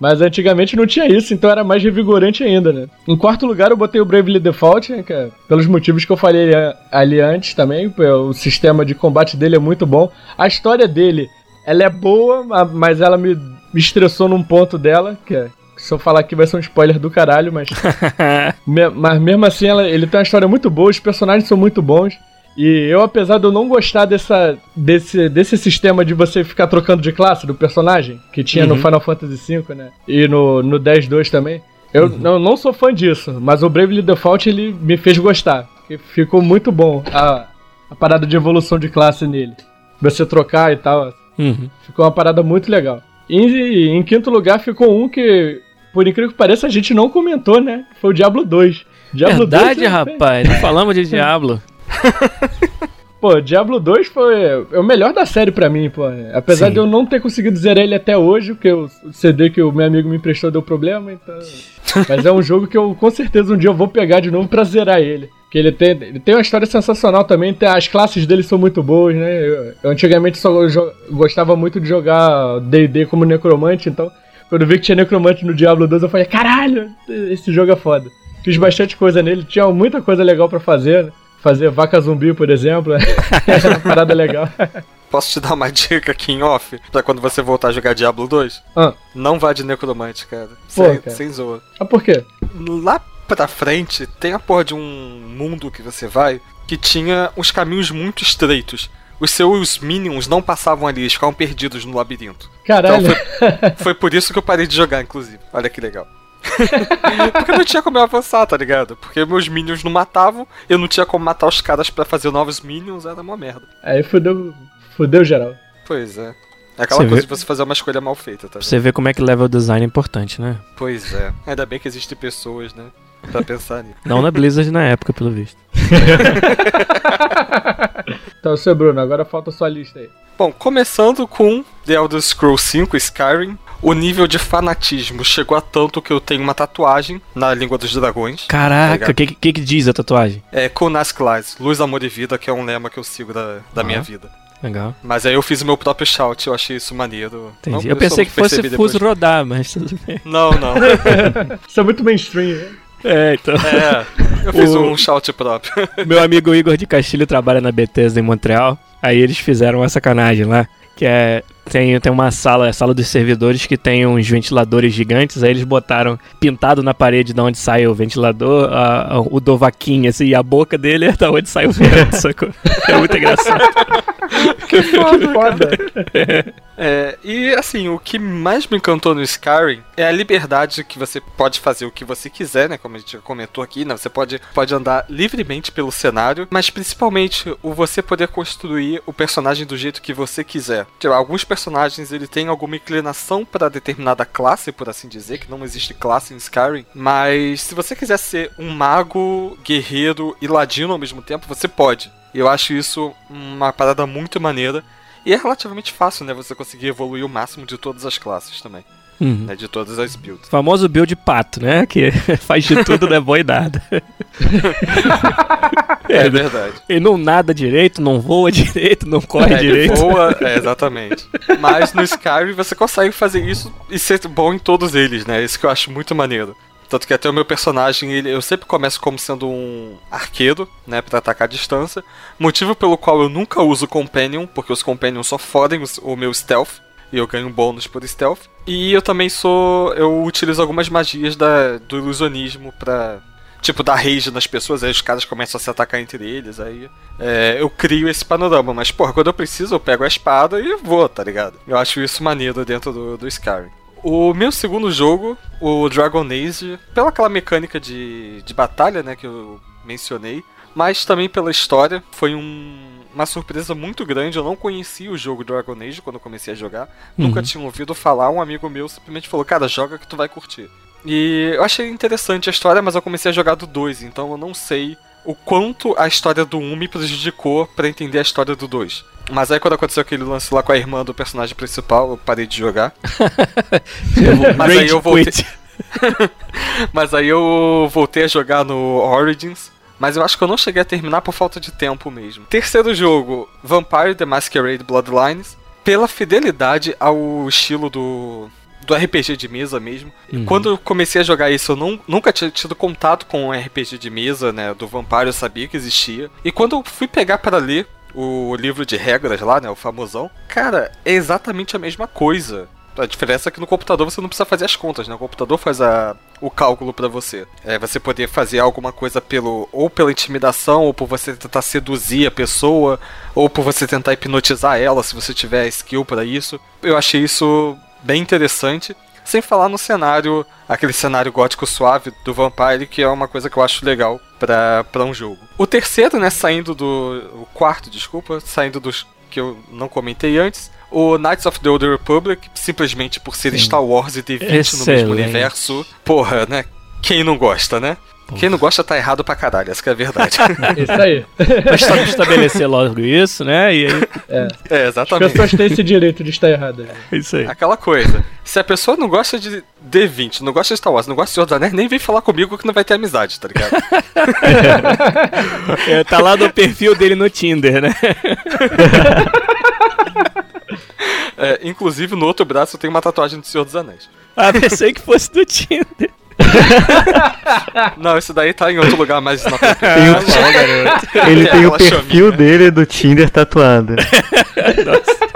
Mas antigamente não tinha isso, então era mais revigorante ainda, né? Em quarto lugar eu botei o Bravely Default, né, que é pelos motivos que eu falei ali, antes também. O sistema de combate dele é muito bom. A história dele, ela é boa, ma- mas ela me, me estressou num ponto dela, que é... Se eu falar aqui vai ser um spoiler do caralho, mas [laughs] me- mas mesmo assim, ela- ele tem uma história muito boa, os personagens são muito bons. E eu, apesar de eu não gostar dessa, desse, desse sistema de você ficar trocando de classe do personagem, que tinha no Uhum. Final Fantasy V, né? E no, no 10-2 também. Eu não, não sou fã disso, mas o Bravely Default ele me fez gostar. Ficou muito bom a, a parada de evolução de classe nele. Você trocar e tal. Uhum. Ficou uma parada muito legal. E em quinto lugar ficou um que, por incrível que pareça, a gente não comentou, né? Foi o Diablo 2. Diablo Verdade, 2, rapaz. Não falamos de Diablo. [laughs] Pô, Diablo 2 foi é o melhor da série pra mim, pô. Apesar Sim. de eu não ter conseguido zerar ele até hoje, porque o CD que o meu amigo me emprestou deu problema, então. [laughs] Mas é um jogo que eu com certeza um dia eu vou pegar de novo pra zerar ele. Que ele tem, ele tem uma história sensacional também, as classes dele são muito boas, né? Eu, eu antigamente só gostava muito de jogar DD como necromante, então quando eu vi que tinha necromante no Diablo 2, eu falei, caralho, esse jogo é foda. Fiz bastante coisa nele, tinha muita coisa legal pra fazer, né? Fazer vaca zumbi, por exemplo, [laughs] era uma parada legal. Posso te dar uma dica aqui em off? Pra quando você voltar a jogar Diablo 2? Ah. Não vá de necromante, cara. Pô, sem, cara. sem zoa. Ah, por quê? Lá pra frente, tem a porra de um mundo que você vai que tinha uns caminhos muito estreitos. Os seus minions não passavam ali, eles ficavam perdidos no labirinto. Caralho. Então foi por isso que eu parei de jogar, inclusive. Olha que legal. [laughs] Porque não tinha como eu avançar, tá ligado? Porque meus minions não matavam, eu não tinha como matar os caras pra fazer novos minions, era uma merda. Aí fudeu, fudeu geral. Pois é. É aquela Você coisa vê- de você fazer uma escolha mal feita, tá você ver como é que level design é importante, né? Pois é. Ainda bem que existem pessoas, né? Pra pensar nisso. Não na Blizzard na época, pelo visto. [laughs] Então, seu Bruno, agora falta a sua lista aí. Bom, começando com The Elder Scrolls V Skyrim, o nível de fanatismo chegou a tanto que eu tenho uma tatuagem na língua dos dragões. Caraca, Obrigado. o que, que que diz a tatuagem? É Kunas Class, Luz, Amor e Vida, que é um lema que eu sigo da, da Ah. minha vida. Legal. Mas aí eu fiz o meu próprio shout, eu achei isso maneiro. Não Entendi. por Eu pensei não que fosse fuso rodar, mas tudo bem. Não, não. [laughs] Isso é muito mainstream, né? É, então. É, eu fiz O- um shout próprio. [laughs] Meu amigo Igor de Castilho trabalha na Bethesda em Montreal. Aí eles fizeram uma sacanagem lá. Que é. Tem, tem uma sala, a sala dos servidores, que tem uns ventiladores gigantes. Aí eles botaram pintado na parede de onde sai o ventilador, a- a- o Dovaquinho, assim, e a boca dele é da onde sai o vento, [laughs] sacou? É muito engraçado. Que foda. [laughs] É, e assim, o que mais me encantou no Skyrim é a liberdade que você pode fazer o que você quiser, né? Como a gente já comentou aqui, né? Você pode, pode andar livremente pelo cenário, mas principalmente o você poder construir o personagem do jeito que você quiser. Tipo, alguns personagens ele tem alguma inclinação para determinada classe, por assim dizer, que não existe classe em Skyrim, mas se você quiser ser um mago, guerreiro e ladino ao mesmo tempo, você pode. Eu acho isso uma parada muito maneira. E é relativamente fácil, né? Você conseguir evoluir o máximo de todas as classes também. Uhum. Né, de todas as builds. Famoso build pato, né? Que [laughs] faz de tudo, não é bom e nada. É, verdade. Ele não nada direito, não voa [laughs] direito, não corre É, direito. voa, [laughs] é, exatamente. Mas no Skyrim você consegue fazer isso e ser bom em todos eles, né? Isso que eu acho muito maneiro. Tanto que até o meu personagem, ele, eu sempre começo como sendo um arqueiro, né, pra atacar a distância. Motivo pelo qual eu nunca uso Companion, porque os Companions só fodem os- o meu stealth. E eu ganho bônus por stealth. E eu também sou. Eu utilizo algumas magias da, do ilusionismo pra. Tipo, dar rage nas pessoas, aí os caras começam a se atacar entre eles, aí é, eu crio esse panorama. Mas, porra, quando eu preciso, eu pego a espada e vou, tá ligado? Eu acho isso maneiro dentro do, do Skyrim. O meu segundo jogo, o Dragon Age, pela aquela mecânica de, de batalha, né, que eu mencionei, mas também pela história, foi um- uma surpresa muito grande. Eu não conhecia o jogo Dragon Age quando eu comecei a jogar, nunca Uhum. tinha ouvido falar. Um amigo meu simplesmente falou: Cara, joga que tu vai curtir. E eu achei interessante a história, mas eu comecei a jogar do 2, então eu não sei o quanto a história do 1 me prejudicou pra entender a história do 2. Mas aí quando aconteceu aquele lance lá com a irmã do personagem principal, eu parei de jogar. [laughs] Mas aí eu voltei. [laughs] Mas aí eu voltei a jogar no Origins. Mas eu acho que eu não cheguei a terminar por falta de tempo mesmo. Terceiro jogo, Vampire the Masquerade Bloodlines. Pela fidelidade ao estilo do, do RPG de mesa mesmo. Uhum. Quando eu comecei a jogar isso, eu não, nunca tinha tido contato com um RPG de mesa, né? Do Vampire eu sabia que existia. E quando eu fui pegar para ler o livro de regras lá, né? O famosão. Cara, é exatamente a mesma coisa. A diferença é que no computador você não precisa fazer as contas, né? O computador faz a, o cálculo pra você. É você poder fazer alguma coisa pelo ou pela intimidação, ou por você tentar seduzir a pessoa, ou por você tentar hipnotizar ela, se você tiver skill pra isso. Eu achei isso bem interessante. Sem falar no cenário, aquele cenário gótico suave do Vampire, que é uma coisa que eu acho legal pra um jogo. O terceiro, né, saindo do. O quarto, desculpa, saindo dos que eu não comentei antes. O Knights of the Old Republic, simplesmente por ser Star Wars e ter 20 no Excelente. mesmo universo. Porra, né? Quem não gosta, né? Quem não gosta tá errado pra caralho, essa que é a verdade. [laughs] Isso aí. Mas tá estabelecer logo isso, né? E aí, é, As exatamente. pessoas têm esse direito de estar erradas. é isso aí. Aquela coisa. Se a pessoa não gosta de D20, não gosta de Star Wars, não gosta de Senhor dos Anéis, nem vem falar comigo que não vai ter amizade, tá ligado? [laughs] É, tá lá no perfil dele no Tinder, né? [laughs] É, inclusive, no outro braço eu tenho uma tatuagem do Senhor dos Anéis. Ah, pensei que fosse do Tinder. [laughs] Não, esse daí tá em outro lugar mais na [laughs] Tem o- Ele tem o Aquela perfil chaminha. dele do Tinder tatuado.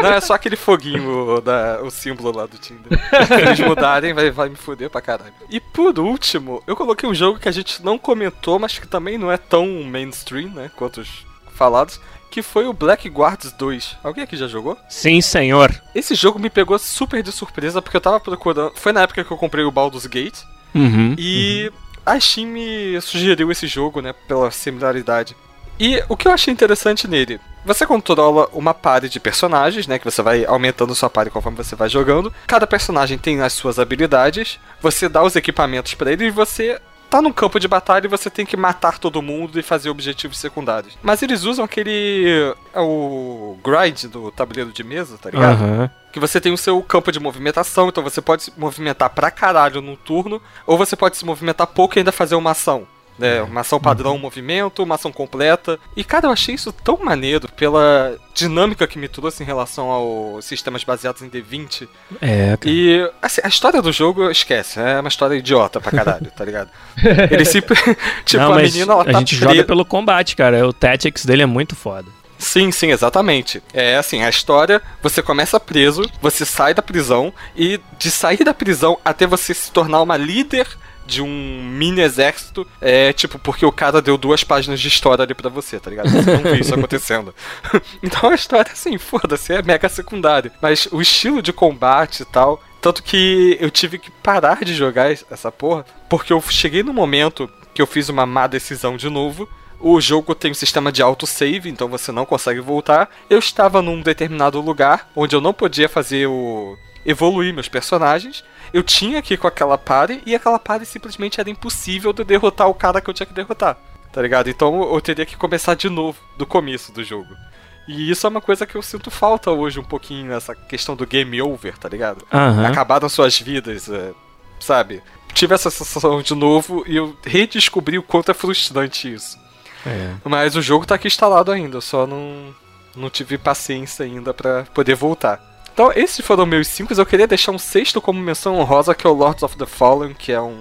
Não, é só aquele foguinho, da, o símbolo lá do Tinder. Se eles mudarem, vai, vai me foder pra caralho. E por último, eu coloquei um jogo que a gente não comentou, mas que também não é tão mainstream, né, quanto os falados, que foi o Black Guards 2. Alguém aqui já jogou? Sim, senhor. Esse jogo me pegou super de surpresa, porque eu tava procurando... Foi na época que eu comprei o Baldur's Gate, Uhum. e a Steam me sugeriu esse jogo, né, pela similaridade. E o que eu achei interessante nele, você controla uma party de personagens, né, que você vai aumentando sua party conforme você vai jogando. Cada personagem tem as suas habilidades, você dá os equipamentos pra ele e você tá num campo de batalha e você tem que matar todo mundo e fazer objetivos secundários. Mas eles usam aquele é o grind do tabuleiro de mesa, tá ligado? Aham. que você tem o seu campo de movimentação, então você pode se movimentar pra caralho num turno, ou você pode se movimentar pouco e ainda fazer uma ação. Né, uma ação padrão movimento, uma ação completa. E, cara, eu achei isso tão maneiro pela dinâmica que me trouxe em relação aos sistemas baseados em D20. É, cara. E, assim, a história do jogo, esquece, é uma história idiota pra caralho, tá ligado? [laughs] Ele se. [laughs] tipo, Não, a menina, ela a tá gente presa- joga pelo combate, cara. O Tactics dele é muito foda. Sim, sim, exatamente. É assim, a história, você começa preso, você sai da prisão, e de sair da prisão até você se tornar uma líder de um mini exército, é tipo, porque o cara deu duas páginas de história ali pra você, tá ligado? Você não vê isso acontecendo. [laughs] então a história, assim, foda-se, é mega secundária. Mas o estilo de combate e tal. Tanto que eu tive que parar de jogar essa porra, porque eu cheguei no momento que eu fiz uma má decisão de novo. O jogo tem um sistema de autosave, então você não consegue voltar. Eu estava num determinado lugar onde eu não podia fazer o. evoluir meus personagens. Eu tinha que ir com aquela party e aquela party simplesmente era impossível de derrotar o cara que eu tinha que derrotar. Tá ligado? Então eu teria que começar de novo, do começo do jogo. E isso é uma coisa que eu sinto falta hoje um pouquinho nessa questão do game over, tá ligado? Aham. Acabaram suas vidas, é, sabe? Tive essa sensação de novo e eu redescobri o quanto é frustrante isso. É. Mas o jogo tá aqui instalado ainda, eu só não, não tive paciência ainda pra poder voltar. Então, esses foram meus cinco. Eu queria deixar um sexto como menção honrosa, que é o Lords of the Fallen, que é um,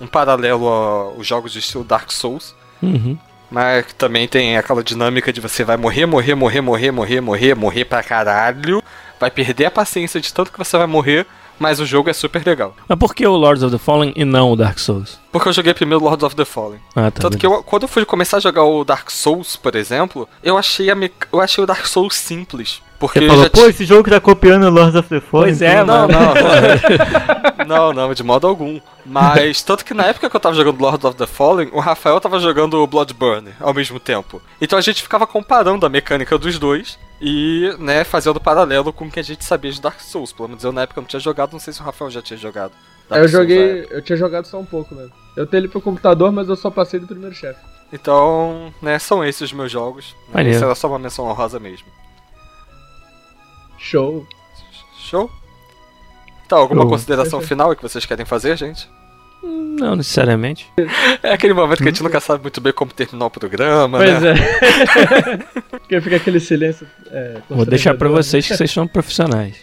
um paralelo aos jogos de estilo Dark Souls. Uhum. Mas que também tem aquela dinâmica de você vai morrer, morrer, morrer, morrer, morrer, morrer, morrer pra caralho. Vai perder a paciência de tanto que você vai morrer, mas o jogo é super legal. Mas por que o Lords of the Fallen e não o Dark Souls? Porque eu joguei primeiro Lords of the Fallen. Ah, tá. Tanto que eu, quando eu fui começar a jogar o Dark Souls, por exemplo, eu achei, me- eu achei o Dark Souls simples. Porque Você falou, já pô, esse jogo tá copiando Lords of the Fallen. Pois é, então- Não, mano. [laughs] não. não, não, de modo algum. Mas, tanto que na época que eu tava jogando Lords of the Fallen, o Rafael tava jogando Bloodburn ao mesmo tempo. Então a gente ficava comparando a mecânica dos dois e, né, fazendo paralelo com o que a gente sabia de Dark Souls. Pelo menos eu na época não tinha jogado, não sei se o Rafael já tinha jogado. Dark eu Souls joguei. Eu tinha jogado só um pouco mesmo. Eu tenho ele pro computador, mas eu só passei do primeiro chefe. Então, né, são esses os meus jogos. Maneiro. Isso era só uma menção honrosa mesmo. Show. Show? Então, alguma Show. consideração final que vocês querem fazer, gente? Não necessariamente. É aquele momento que a gente nunca sabe muito bem como terminar o programa, Pois né? é. [laughs] Porque fica aquele silêncio. É, Vou deixar pra vocês que vocês são profissionais.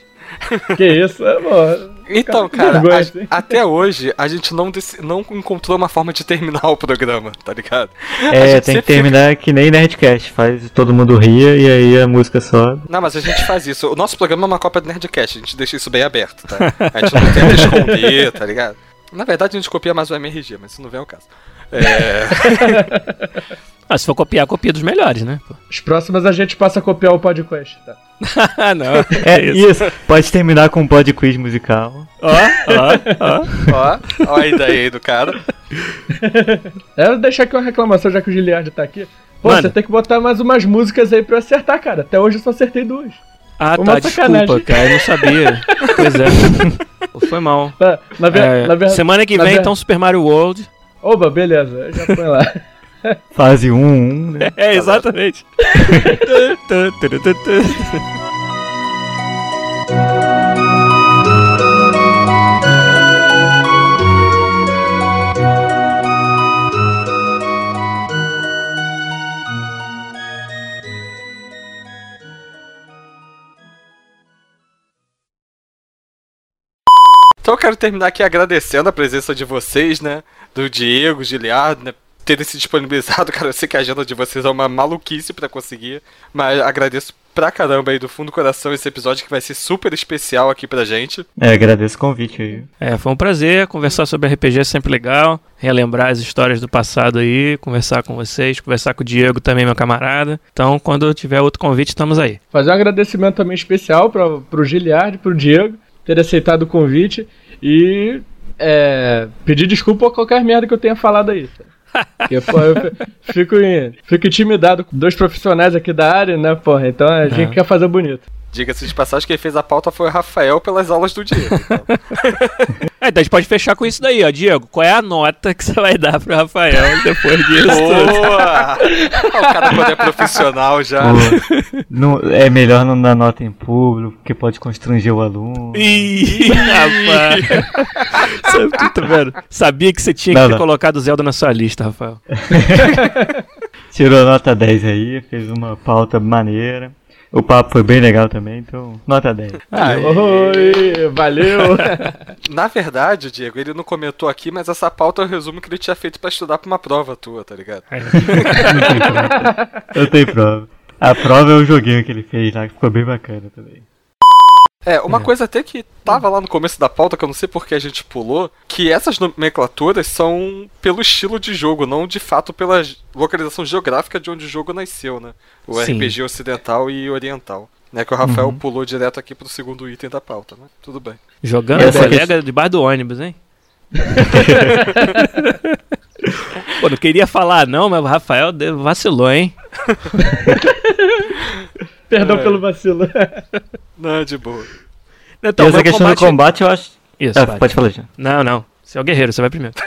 né? Que isso, é bom. Então, Fica cara, a- assim. até hoje a gente não, não encontrou uma forma de terminar o programa, tá ligado? A É, tem que terminar que nem Nerdcast, faz todo mundo ria e aí a música sobe. Não, mas a gente faz isso. O nosso programa é uma cópia do Nerdcast, a gente deixa isso bem aberto, tá? [laughs] A gente não tenta esconder, tá ligado? Na verdade, a gente copia mais o MRG, mas isso não vem ao caso. É... [laughs] Ah, se for copiar, copia dos melhores, né? As próximas a gente passa a copiar o podcast, tá? [laughs] Não. É isso. Pode terminar com um pod quiz musical. Ó, ó, ó. ó, ó a ideia aí do cara. É, eu deixar aqui uma reclamação, já que o Giliard tá aqui. Pô, Manda. você tem que botar mais umas músicas aí pra eu acertar, cara. Até hoje eu só acertei duas. Ah, Uma tá, sacanagem. desculpa, cara, eu não sabia. [laughs] pois é. Foi mal. Na ver- É, na ver- semana que na vem, então, Super Mario World. Oba, beleza, já põe lá. [laughs] Fase 1, 1, né? [laughs] É, exatamente. Então eu quero terminar aqui agradecendo a presença de vocês, né? Do Diego, Giliardo, né? Terem se disponibilizado, [laughs] cara. Eu sei que a agenda de vocês é uma maluquice pra conseguir. Mas agradeço pra caramba aí do fundo do coração esse episódio que vai ser super especial aqui pra gente. É, agradeço o convite aí. É, foi um prazer conversar sobre RPG, é sempre legal. Relembrar as histórias do passado aí, conversar com vocês, conversar com o Diego também, meu camarada. Então, quando tiver outro convite, estamos aí. Fazer um agradecimento também especial pra, pro Giliard, pro Diego, ter aceitado o convite e é, pedir desculpa por qualquer merda que eu tenha falado aí. Porque, pô, eu fi- fico, fico intimidado com dois profissionais aqui da área, né, porra? Então a gente É. quer fazer bonito. Diga-se de passagem, quem fez a pauta foi o Rafael pelas aulas do Diego. então. [laughs] É, então a gente pode fechar com isso daí, ó. Diego, qual é a nota que você vai dar pro Rafael depois disso? Boa! [laughs] o cara quando é profissional já. Não- é melhor não dar nota em público, porque pode constranger o aluno. Ih, rapaz. Sabe, tu tá vendo? Sabia que você tinha que Não, ter não. colocado o Zelda na sua lista, Rafael. [laughs] Tirou nota 10 aí, fez uma pauta maneira. O papo foi bem legal também, então nota 10. Oi, valeu. [laughs] Na verdade, Diego, ele não comentou aqui, mas essa pauta é o resumo que ele tinha feito pra estudar pra uma prova tua, tá ligado? [laughs] Eu tenho prova. A prova é o joguinho que ele fez lá, que ficou bem bacana também. É, uma coisa até que tava lá no começo da pauta, que eu não sei porque a gente pulou, que essas nomenclaturas são pelo estilo de jogo, não de fato pela localização geográfica de onde o jogo nasceu, né? O Sim. RPG ocidental e oriental. Né, que o Rafael Uhum. pulou direto aqui pro segundo item da pauta, né? Tudo bem. Jogando Essa colega debaixo do ônibus, hein? [laughs] Pô, não queria falar não, mas o Rafael vacilou, hein? [laughs] Perdão pelo vacilo. [laughs] Não, de boa. Então, e essa questão do combate eu acho. Isso, Ah, pode falar já. Não, não. Você é o guerreiro, você vai primeiro. [laughs]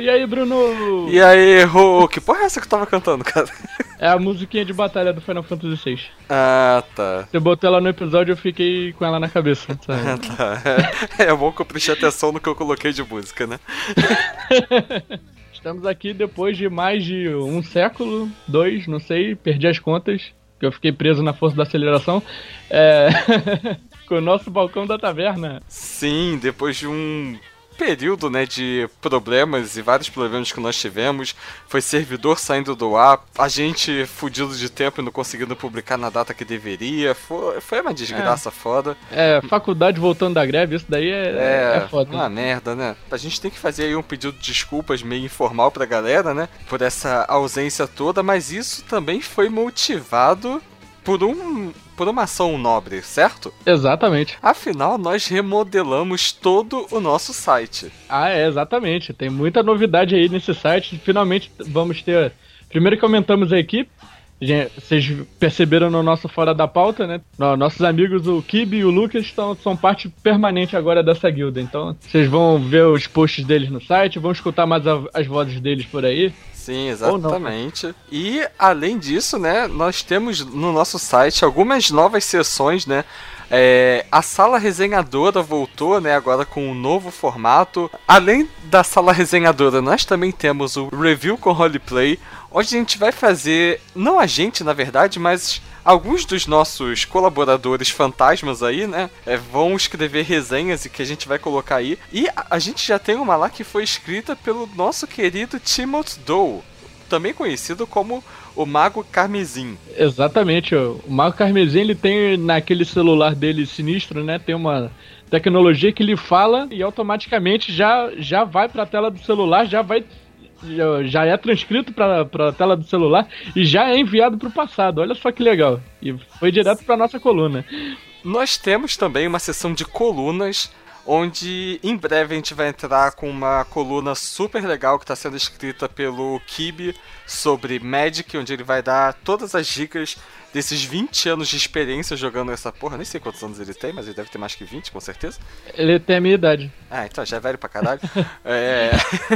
E aí, Bruno? E aí, Rô, que porra é essa que eu tava cantando, cara? É a musiquinha de batalha do Final Fantasy VI. Ah, tá. Você botou ela no episódio eu fiquei com ela na cabeça. sabe? tá. É, é bom que eu prestei atenção no que eu coloquei de música, né? Estamos aqui depois de mais de um século, dois, não sei, perdi as contas, que eu fiquei preso na força da aceleração. É... [laughs] com o nosso balcão da taverna. Sim, depois de um período, né, de problemas e vários problemas que nós tivemos, foi servidor saindo do ar, a gente fudido de tempo e não conseguindo publicar na data que deveria, foi, foi uma desgraça foda. É, faculdade voltando da greve, isso daí é, É, é foda. uma merda, né? A gente tem que fazer aí um pedido de desculpas meio informal pra galera, né? Por essa ausência toda, mas isso também foi motivado por um por uma ação nobre, certo? Exatamente. Afinal, nós remodelamos todo o nosso site. Ah, é, exatamente. Tem muita novidade aí nesse site. Finalmente vamos ter. Primeiro que aumentamos a equipe. Vocês perceberam no nosso Fora da Pauta, né? No- Nossos amigos, o Kibi e o Lucas, estão, são parte permanente agora dessa guilda. Então, vocês vão ver os posts deles no site, vão escutar mais a- as vozes deles por aí. Sim, não, exatamente. E além disso, né, nós temos no nosso site algumas novas sessões, né? É, a sala resenhadora voltou, né, agora com um novo formato. Além da sala resenhadora, nós também temos o review com roleplay, onde a gente vai fazer, não a gente, na verdade, mas alguns dos nossos colaboradores fantasmas aí, né, é, vão escrever resenhas e que a gente vai colocar aí. E a, a gente já tem uma lá que foi escrita pelo nosso querido Timothy Doe, também conhecido como o Mago Carmesim. Exatamente. ó. O Mago Carmesim, ele tem naquele celular dele sinistro, né? Tem uma tecnologia que ele fala e automaticamente já, já vai pra tela do celular, já vai. Já, é transcrito pra, pra tela do celular e já é enviado pro passado. Olha só que legal. E foi direto pra nossa coluna. Nós temos também uma seção de colunas, onde em breve a gente vai entrar com uma coluna super legal que está sendo escrita pelo Kibi sobre Magic, onde ele vai dar todas as dicas desses 20 anos de experiência jogando essa porra. Nem sei quantos anos ele tem, mas ele deve ter mais que 20, com certeza. Ele tem a minha idade. Ah, então já é velho pra caralho. [laughs] é,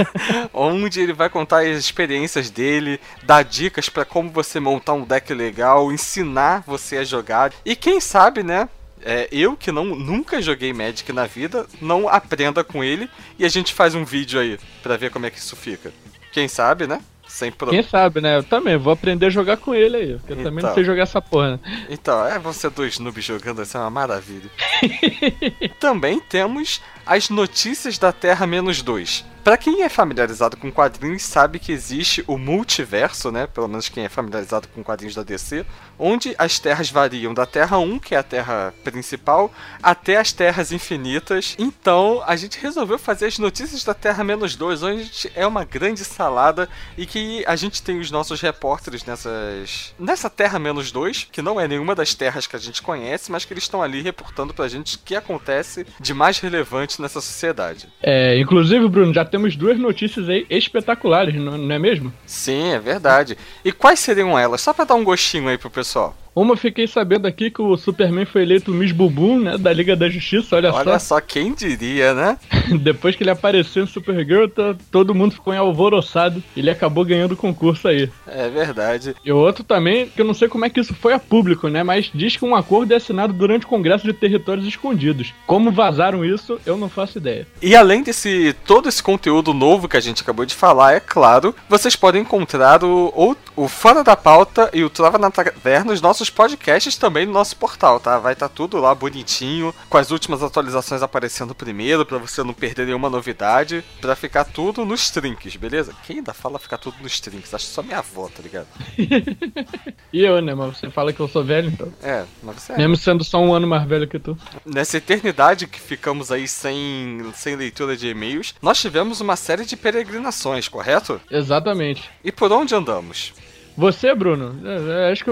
[laughs] onde ele vai contar as experiências dele, dar dicas pra como você montar um deck legal, ensinar você a jogar. E quem sabe, né? É, eu que não nunca joguei Magic na vida, não aprenda com ele e a gente faz um vídeo aí pra ver como é que isso fica. Quem sabe, né? Sem problema. Quem sabe, né? Eu também vou aprender a jogar com ele aí. Porque eu também Então. não sei jogar essa porra, né? Então, é você dois noobs jogando, isso é uma maravilha. [laughs] Também temos as notícias da Terra menos 2. Pra quem é familiarizado com quadrinhos, sabe que existe o multiverso, né? Pelo menos quem é familiarizado com quadrinhos da DC, onde as terras variam da Terra 1, que é a Terra principal, até as Terras infinitas. Então, a gente resolveu fazer as notícias da Terra menos 2, onde é uma grande salada e que a gente tem os nossos repórteres nessas nessa Terra menos 2, que não é nenhuma das terras que a gente conhece, mas que eles estão ali reportando pra gente o que acontece de mais relevante nessa sociedade. É, inclusive, Bruno, já temos duas notícias aí espetaculares, não, é mesmo? Sim, é verdade. E quais seriam elas? Só pra dar um gostinho aí pro pessoal. Uma eu fiquei sabendo aqui que o Superman foi eleito Miss Bumbum, né? Da Liga da Justiça, olha, Olha só. só quem diria, né? [laughs] Depois que ele apareceu em Supergirl, tá- todo mundo ficou em alvoroçado. Ele acabou ganhando o concurso aí. É verdade. E o outro também, que eu não sei como é que isso foi a público, né? Mas diz que um acordo é assinado durante o Congresso de Territórios Escondidos. Como vazaram isso, eu não faço ideia. E além desse todo esse conteúdo novo que a gente acabou de falar, é claro, vocês podem encontrar o, o, o Fora da Pauta e o Trova na Taverna, os nossos podcasts também no nosso portal, tá? Vai estar tudo lá bonitinho, com as últimas atualizações aparecendo primeiro, pra você não perder nenhuma novidade, pra ficar tudo nos trinks, beleza? Quem ainda fala ficar tudo nos trinks? Acho só minha avó, tá ligado? [laughs] E eu, né? Mas você fala que eu sou velho, então. É, mas você é. Mesmo sendo só um ano mais velho que tu. Nessa eternidade que ficamos aí sem, sem leitura de e-mails, nós tivemos uma série de peregrinações, correto? Exatamente. E por onde andamos? Você, Bruno, é, é, acho que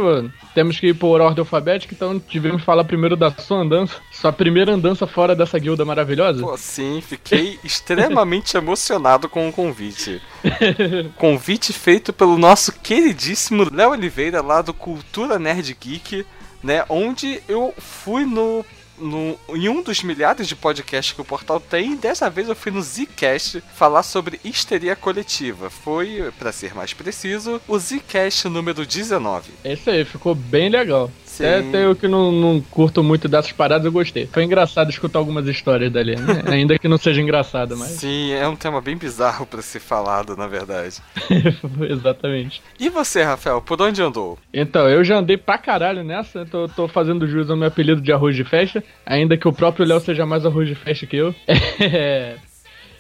temos que ir por ordem alfabética, então tivemos que falar primeiro da sua andança. Sua primeira andança fora dessa guilda maravilhosa. Pô, sim, fiquei [laughs] extremamente emocionado com o convite. [laughs] Convite feito pelo nosso queridíssimo Léo Oliveira, lá do Cultura Nerd Geek, né? Onde eu fui no. No, em um dos milhares de podcasts que o portal tem, dessa vez eu fui no Zcast falar sobre histeria coletiva. Foi, pra ser mais preciso, o Zcast número 19. É isso aí, ficou bem legal. Sim. Até, eu que não, não curto muito dessas paradas, eu gostei. Foi engraçado escutar algumas histórias dali, né? [laughs] Ainda que não seja engraçado, mas. Sim, é um tema bem bizarro pra ser falado, na verdade. [laughs] Exatamente. E você, Rafael, por onde andou? Então, eu já andei pra caralho nessa, eu tô, tô fazendo jus ao meu apelido de arroz de festa, ainda que o próprio Léo seja mais arroz de festa que eu. [laughs] É.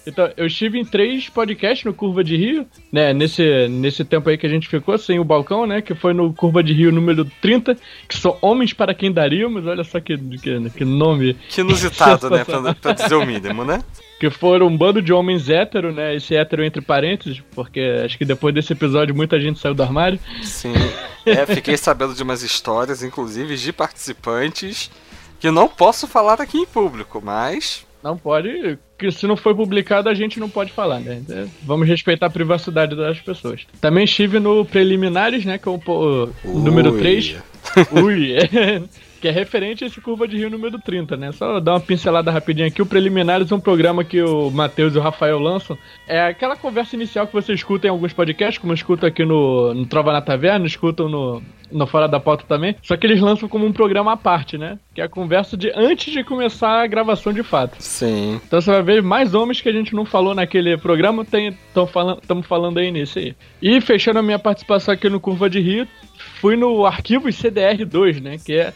Então, eu estive em três podcasts no Curva de Rio, né? Nesse, nesse tempo aí que a gente ficou sem o balcão, né? Que foi no Curva de Rio número 30, que são Homens para Quem Daríamos, olha só que, que, que nome. [laughs] Que inusitado, né? Pra, pra dizer o mínimo, né? Que foram um bando de homens hétero, né? Esse hétero entre parênteses, porque acho que depois desse episódio muita gente saiu do armário. Sim. É, fiquei sabendo de umas histórias, inclusive de participantes, que não posso falar aqui em público, mas. Não pode, que se não foi publicado a gente não pode falar, né? É, Vamos respeitar a privacidade das pessoas. Também estive no Preliminares, né? Que é o, o número Ui. [laughs] 3. Ui, é, que é referente a esse Curva de Rio número 30, né? Só dar uma pincelada rapidinho aqui. O Preliminares é um programa que o Matheus e o Rafael lançam. É aquela conversa inicial que você escuta em alguns podcasts, como eu escuto aqui no, no Trova na Taverna, escutam no, no Fora da Pauta também. Só que eles lançam como um programa à parte, né? Que é a conversa de antes de começar a gravação de fato. Sim. Então você vai ver mais homens que a gente não falou naquele programa, estamos falando, falando aí nesse aí. E fechando a minha participação aqui no Curva de Rio, fui no arquivo CDR2, né? Que é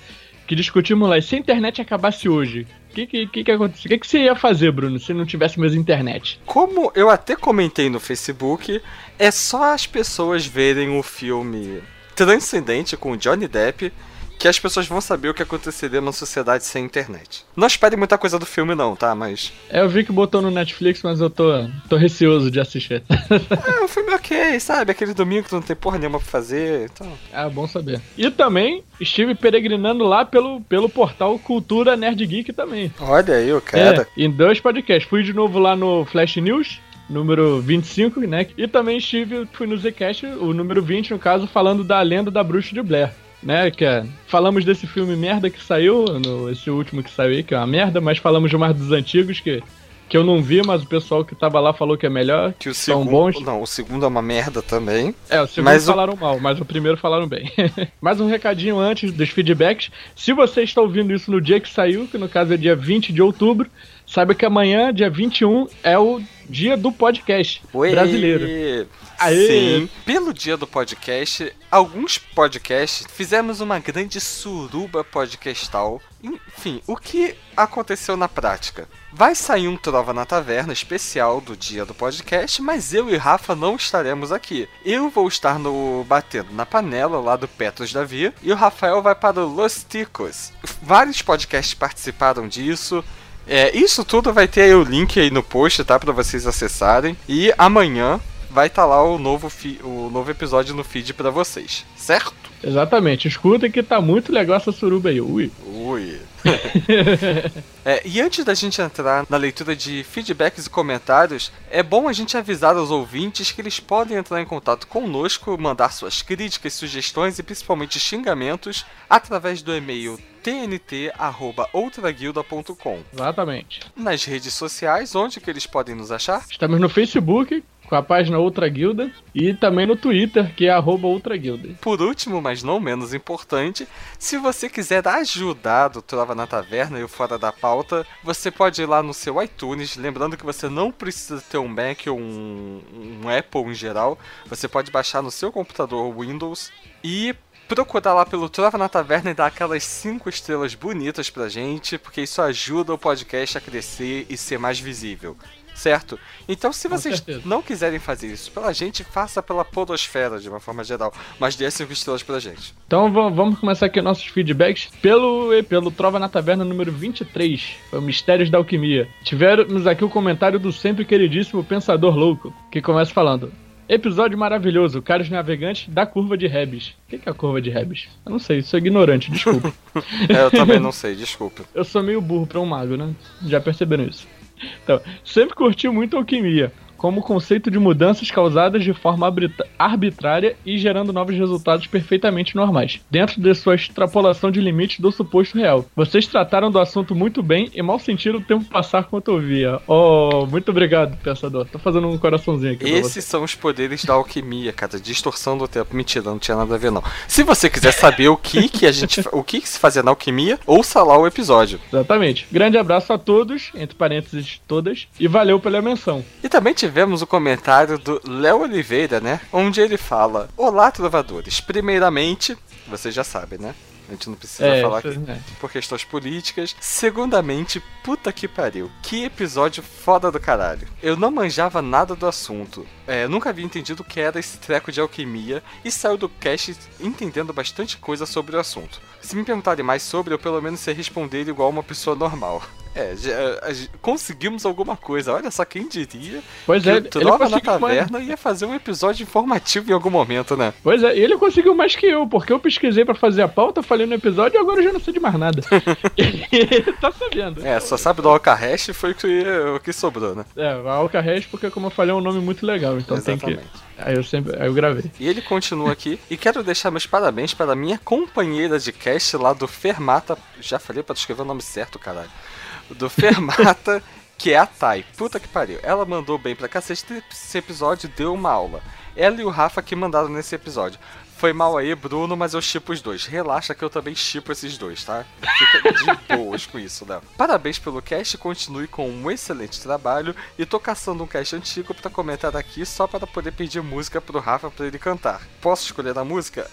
que discutimos lá. E se a internet acabasse hoje, o que que, que que aconteceu? O que, que você ia fazer, Bruno, se não tivesse mais internet? Como eu até comentei no Facebook, é só as pessoas verem o filme Transcendente com Johnny Depp que as pessoas vão saber o que aconteceria numa sociedade sem internet. Não espere muita coisa do filme, não, tá? Mas. É, eu vi que botou no Netflix, mas eu tô, tô receoso de assistir. [laughs] É um filme ok, sabe? Aquele domingo que tu não tem porra nenhuma pra fazer. Então. Ah, bom saber. E também estive peregrinando lá pelo, pelo portal Cultura Nerd Geek também. Olha aí, o cara. É, em dois podcasts. Fui de novo lá no Flash News, número 25, né? E também estive, fui no Zcast, o número 20, no caso, falando da lenda da bruxa de Blair. Né, que é, falamos desse filme merda que saiu, no, esse último que saiu aí, que é uma merda, mas falamos de mais dos antigos, que que eu não vi, mas o pessoal que tava lá falou que é melhor. Que o são segundo. bons. Não, o segundo é uma merda também. É, o segundo Mas o- falaram mal, mas o primeiro falaram bem. [laughs] Mais um recadinho antes dos feedbacks. Se você está ouvindo isso no dia que saiu, que no caso é dia 20 de outubro, saiba que amanhã, dia 21, é o dia do podcast Ué. brasileiro. Aê. Sim, pelo dia do podcast, alguns podcasts fizemos uma grande suruba podcastal. Enfim, o que aconteceu na prática? Vai sair um Trova na Taverna especial do dia do podcast, mas eu e Rafa não estaremos aqui. Eu vou estar no batendo na panela lá do Petros Davi e o Rafael vai para o Los Ticos. Vários podcasts participaram disso. É, isso tudo vai ter aí o link aí no post, tá? Pra vocês acessarem. E amanhã vai estar lá o novo, fi- o novo episódio no feed pra vocês, certo? Exatamente, escuta que tá muito legal essa suruba aí. Ui. Ui. [laughs] É, e antes da gente entrar na leitura de feedbacks e comentários, é bom a gente avisar aos ouvintes que eles podem entrar em contato conosco, mandar suas críticas, sugestões e principalmente xingamentos através do e-mail tnt@outraguilda.com. Exatamente. Nas redes sociais, onde que eles podem nos achar? Estamos no Facebook, com a página Outra Guilda, e também no Twitter, que é Outra Guilda. Por último, mas não menos importante, se você quiser ajudar do Trova na Taverna e o Fora da Pauta, você pode ir lá no seu iTunes, lembrando que você não precisa ter um Mac ou um, um Apple em geral, você pode baixar no seu computador Windows e procurar lá pelo Trova na Taverna e dar aquelas 5 estrelas bonitas pra gente, porque isso ajuda o podcast a crescer e ser mais visível. Certo? Então, se vocês não quiserem fazer isso pela gente, faça pela podosfera de uma forma geral. Mas dê 5 estrelas pra gente. Então va- vamos começar aqui nossos feedbacks pelo, pelo Trova na Taverna número 23, foi o Mistérios da Alquimia. Tivemos aqui o comentário do sempre queridíssimo Pensador Louco, que começa falando. Episódio maravilhoso, caros navegantes da curva de Rebes. O que que é a curva de Rebes? Eu não sei, sou ignorante, desculpa. [laughs] É, eu também [laughs] não sei, desculpa. Eu sou meio burro pra um mago, né? Já perceberam isso. Então, sempre curti muito alquimia, como conceito de mudanças causadas de forma arbitrária e gerando novos resultados perfeitamente normais, dentro de sua extrapolação de limites do suposto real. Vocês trataram do assunto muito bem e mal sentiram o tempo passar quanto ouvia. Oh, muito obrigado, pensador. Tô fazendo um coraçãozinho aqui. Esses são os poderes da alquimia, cara. Distorção do tempo. Mentira, não tinha nada a ver, não. Se você quiser saber o que que a gente. o que, que se fazia na alquimia, ouça lá o episódio. Exatamente. Grande abraço a todos, entre parênteses todas, e valeu pela menção. E também tivemos o comentário do Léo Oliveira, né? Onde ele fala: Olá, trovadores. Primeiramente, vocês já sabem, né? A gente não precisa É, falar aqui é. por questões políticas. Segundamente, puta que pariu. Que episódio foda do caralho. Eu não manjava nada do assunto. É, nunca havia entendido o que era esse treco de alquimia e saiu do cast entendendo bastante coisa sobre o assunto. Se me perguntarem mais sobre, eu pelo menos sei responder igual uma pessoa normal. É, já, conseguimos alguma coisa. Olha só quem diria Pois que é, o Trova na conseguiu mais- Taverna ia fazer um episódio informativo em algum momento, né? Pois é, ele conseguiu mais que eu, porque eu pesquisei pra fazer a pauta, falei no episódio e agora eu já não sei de mais nada. [laughs] ele tá sabendo. É, só sabe do Alcarrest foi o que, o que sobrou, né? É, a Alcarrest, porque como eu falei, é um nome muito legal, então tem que. Exatamente. Aí eu sempre. Aí eu gravei. E ele continua aqui. e quero deixar meus parabéns para a minha companheira de cast lá do Fermata. Já falei para escrever o nome certo, caralho. Do Fermata, que é a Thay. Puta que pariu. Ela mandou bem pra cacete. Esse episódio deu uma aula. Ela e o Rafa que mandaram nesse episódio. Foi mal aí, Bruno, mas eu chipo os dois. Relaxa que eu também chipo esses dois, tá? Fica de boas com isso, Léo. Parabéns pelo cast, continue com um excelente trabalho. E tô caçando um cast antigo pra comentar aqui só para poder pedir música pro Rafa pra ele cantar. Posso escolher a música?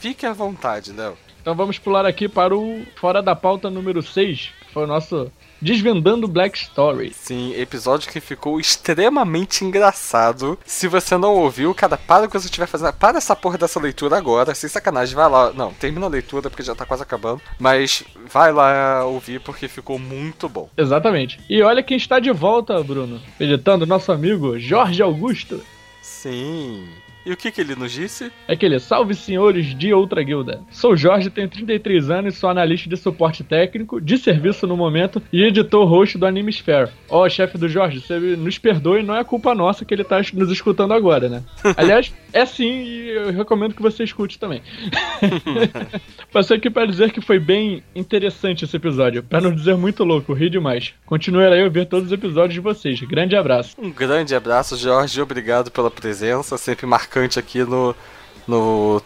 Fique à vontade, Léo. Então vamos pular aqui para o Fora da Pauta número 6, que foi o nosso Desvendando Black Story. Sim, episódio que ficou extremamente engraçado. Se você não ouviu, cara, para o que você estiver fazendo. Para essa porra dessa leitura agora, sem sacanagem, vai lá. Não, termina a leitura porque já tá quase acabando. Mas vai lá ouvir porque ficou muito bom. Exatamente. E olha quem está de volta, Bruno. Editando nosso amigo Jorge Augusto. Sim. E o que, que ele nos disse? É aquele, salve senhores de outra guilda. Sou Jorge, tenho 33 anos, sou analista de suporte técnico, de serviço no momento e editor host do Anime Sphere. Ó, chefe do Jorge, você nos perdoe, não é culpa nossa que ele tá nos escutando agora, né? [laughs] Aliás, É sim, e eu recomendo que você escute também. [laughs] Passei aqui para dizer que foi bem interessante esse episódio. Pra não dizer muito louco, ri demais. Continuarei a ouvir todos os episódios de vocês. Grande abraço. Um grande abraço, Jorge. Obrigado pela presença. Sempre marcante aqui no. No.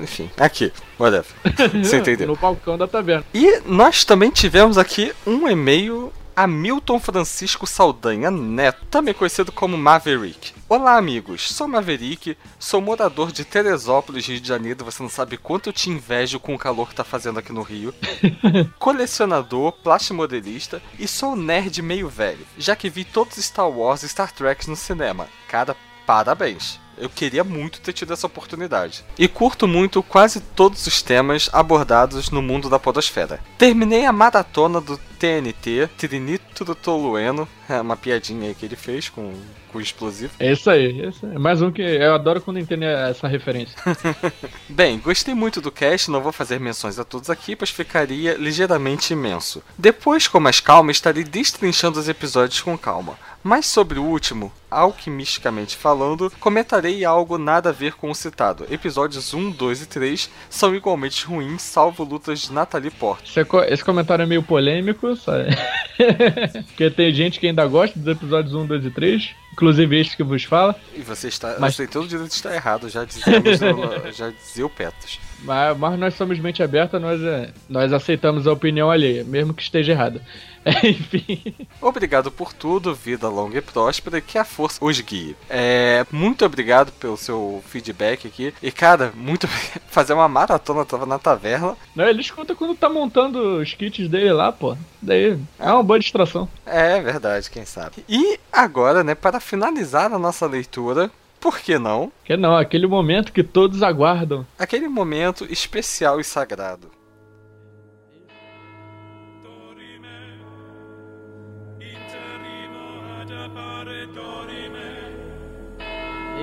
Enfim, aqui. Whatever. [laughs] Você entendeu? No balcão da taverna. E nós também tivemos aqui um e-mail a Milton Francisco Saldanha Neto, também conhecido como Maverick. Olá, amigos. Sou Maverick, sou morador de Teresópolis, Rio de Janeiro. Você não sabe quanto eu te invejo com o calor que tá fazendo aqui no Rio. [laughs] Colecionador, plastimodelista e sou nerd meio velho, já que vi todos Star Wars e Star Trek no cinema. Cara, parabéns. Eu queria muito ter tido essa oportunidade. E curto muito quase todos os temas abordados no mundo da podosfera. Terminei a maratona do TNT, Trinitro Tolueno, é uma piadinha aí que ele fez com, com o explosivo. É isso aí, é isso aí. Mais um que eu adoro quando entende essa referência. [laughs] Bem, gostei muito do cast, não vou fazer menções a todos aqui, pois ficaria ligeiramente imenso. Depois, com mais calma, estarei destrinchando os episódios com calma. Mas sobre o último, alquimisticamente falando, comentarei algo nada a ver com o citado. Episódios 1, 2 e 3 são igualmente ruins, salvo lutas de Natalie Portman. Esse, co- esse comentário é meio polêmico, sabe? [laughs] Porque tem gente que ainda gosta dos episódios 1, 2 e 3, inclusive este que vos fala. E você está. Mas- Você tem todo o direito de estar errado, já dizemos, no- [laughs] já dizia o Petos. Mas, mas nós somos mente aberta, nós, é, nós aceitamos a opinião alheia, mesmo que esteja errada. [laughs] Enfim. Obrigado por tudo, vida longa e próspera, que a força os guie. É, muito obrigado pelo seu feedback aqui. E cara, muito [laughs] fazer uma maratona tava na taverna. Não, ele escuta quando tá montando os kits dele lá, pô. Daí é uma boa distração. É verdade, quem sabe. E agora, né, para finalizar a nossa leitura, por que não? Que não, aquele momento que todos aguardam. Aquele momento especial e sagrado.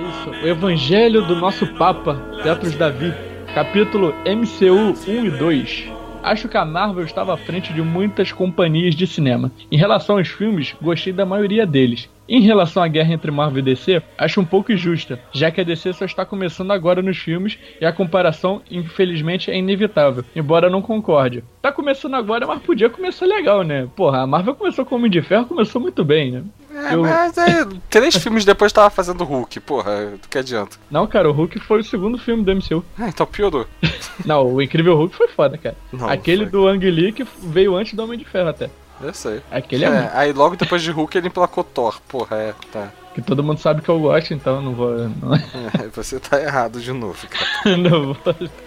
Isso, o Evangelho do nosso Papa, Petros Davi, capítulo MCU 1 e 2. Acho que a Marvel estava à frente de muitas companhias de cinema. Em relação aos filmes, gostei da maioria deles. Em relação à guerra entre Marvel e DC, acho um pouco injusta, já que a DC só está começando agora nos filmes e a comparação, infelizmente, é inevitável, embora não concorde. Tá começando agora, mas podia começar legal, né? Porra, a Marvel começou com Homem de Ferro, começou muito bem, né? É, Eu- mas aí, três [laughs] filmes depois tava fazendo Hulk, porra, do que adianta? Não, cara, o Hulk foi o segundo filme do MCU. Ah, então piorou. [laughs] Não, o Incrível Hulk foi foda, cara. Não, Aquele foi. do Ang Lee que veio antes do Homem de Ferro até. Eu sei. Aquele é, É, muito. aí logo depois de Hulk ele emplacou Thor, porra, é, tá. Que todo mundo sabe que eu gosto, então eu não vou. Não, [laughs] É, você tá errado de novo, cara. [laughs] não vou.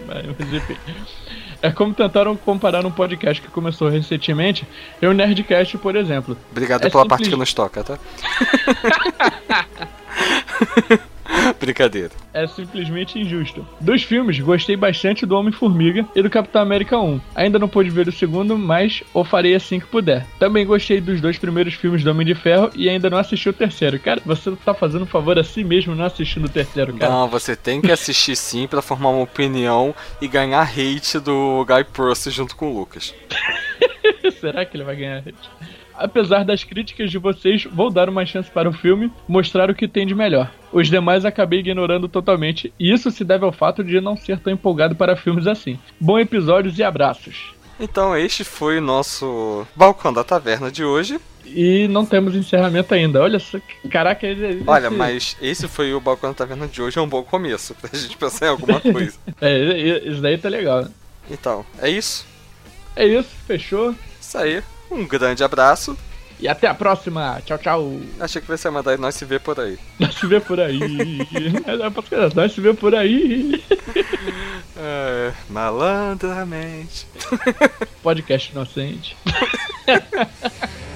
Mas enfim. É como tentaram comparar um podcast que começou recentemente e o Nerdcast, por exemplo. Obrigado É pela simples- parte que nos toca, tá? [laughs] [laughs] Brincadeira. É simplesmente injusto. Dos filmes, gostei bastante do Homem-Formiga e do Capitão América 1. Ainda não pude ver o segundo, mas o farei assim que puder. Também gostei dos dois primeiros filmes do Homem de Ferro e ainda não assisti o terceiro. Cara, você tá fazendo um favor a si mesmo não assistindo o terceiro, cara. Não, você tem que assistir [laughs] sim pra formar uma opinião e ganhar hate do Guy Pearce junto com o Lucas. [laughs] Será que ele vai ganhar hate? Apesar das críticas de vocês, vou dar uma chance para o filme mostrar o que tem de melhor. Os demais acabei ignorando totalmente, e isso se deve ao fato de não ser tão empolgado para filmes assim. Bom episódios e abraços. Então, este foi o nosso Balcão da Taverna de hoje. E não temos encerramento ainda. Olha só, caraca, esse- Olha, mas esse foi o Balcão da Taverna de hoje, é um bom começo pra gente pensar em alguma [laughs] coisa. É, isso daí tá legal. Então, é isso? É isso, fechou. Isso aí. Um grande abraço. E até a próxima. Tchau, tchau. Achei que você ia mandar e nós se vê por aí. [laughs] Nós se vê por aí. Nós se vê por aí. [laughs] É, malandramente. Podcast inocente. [laughs]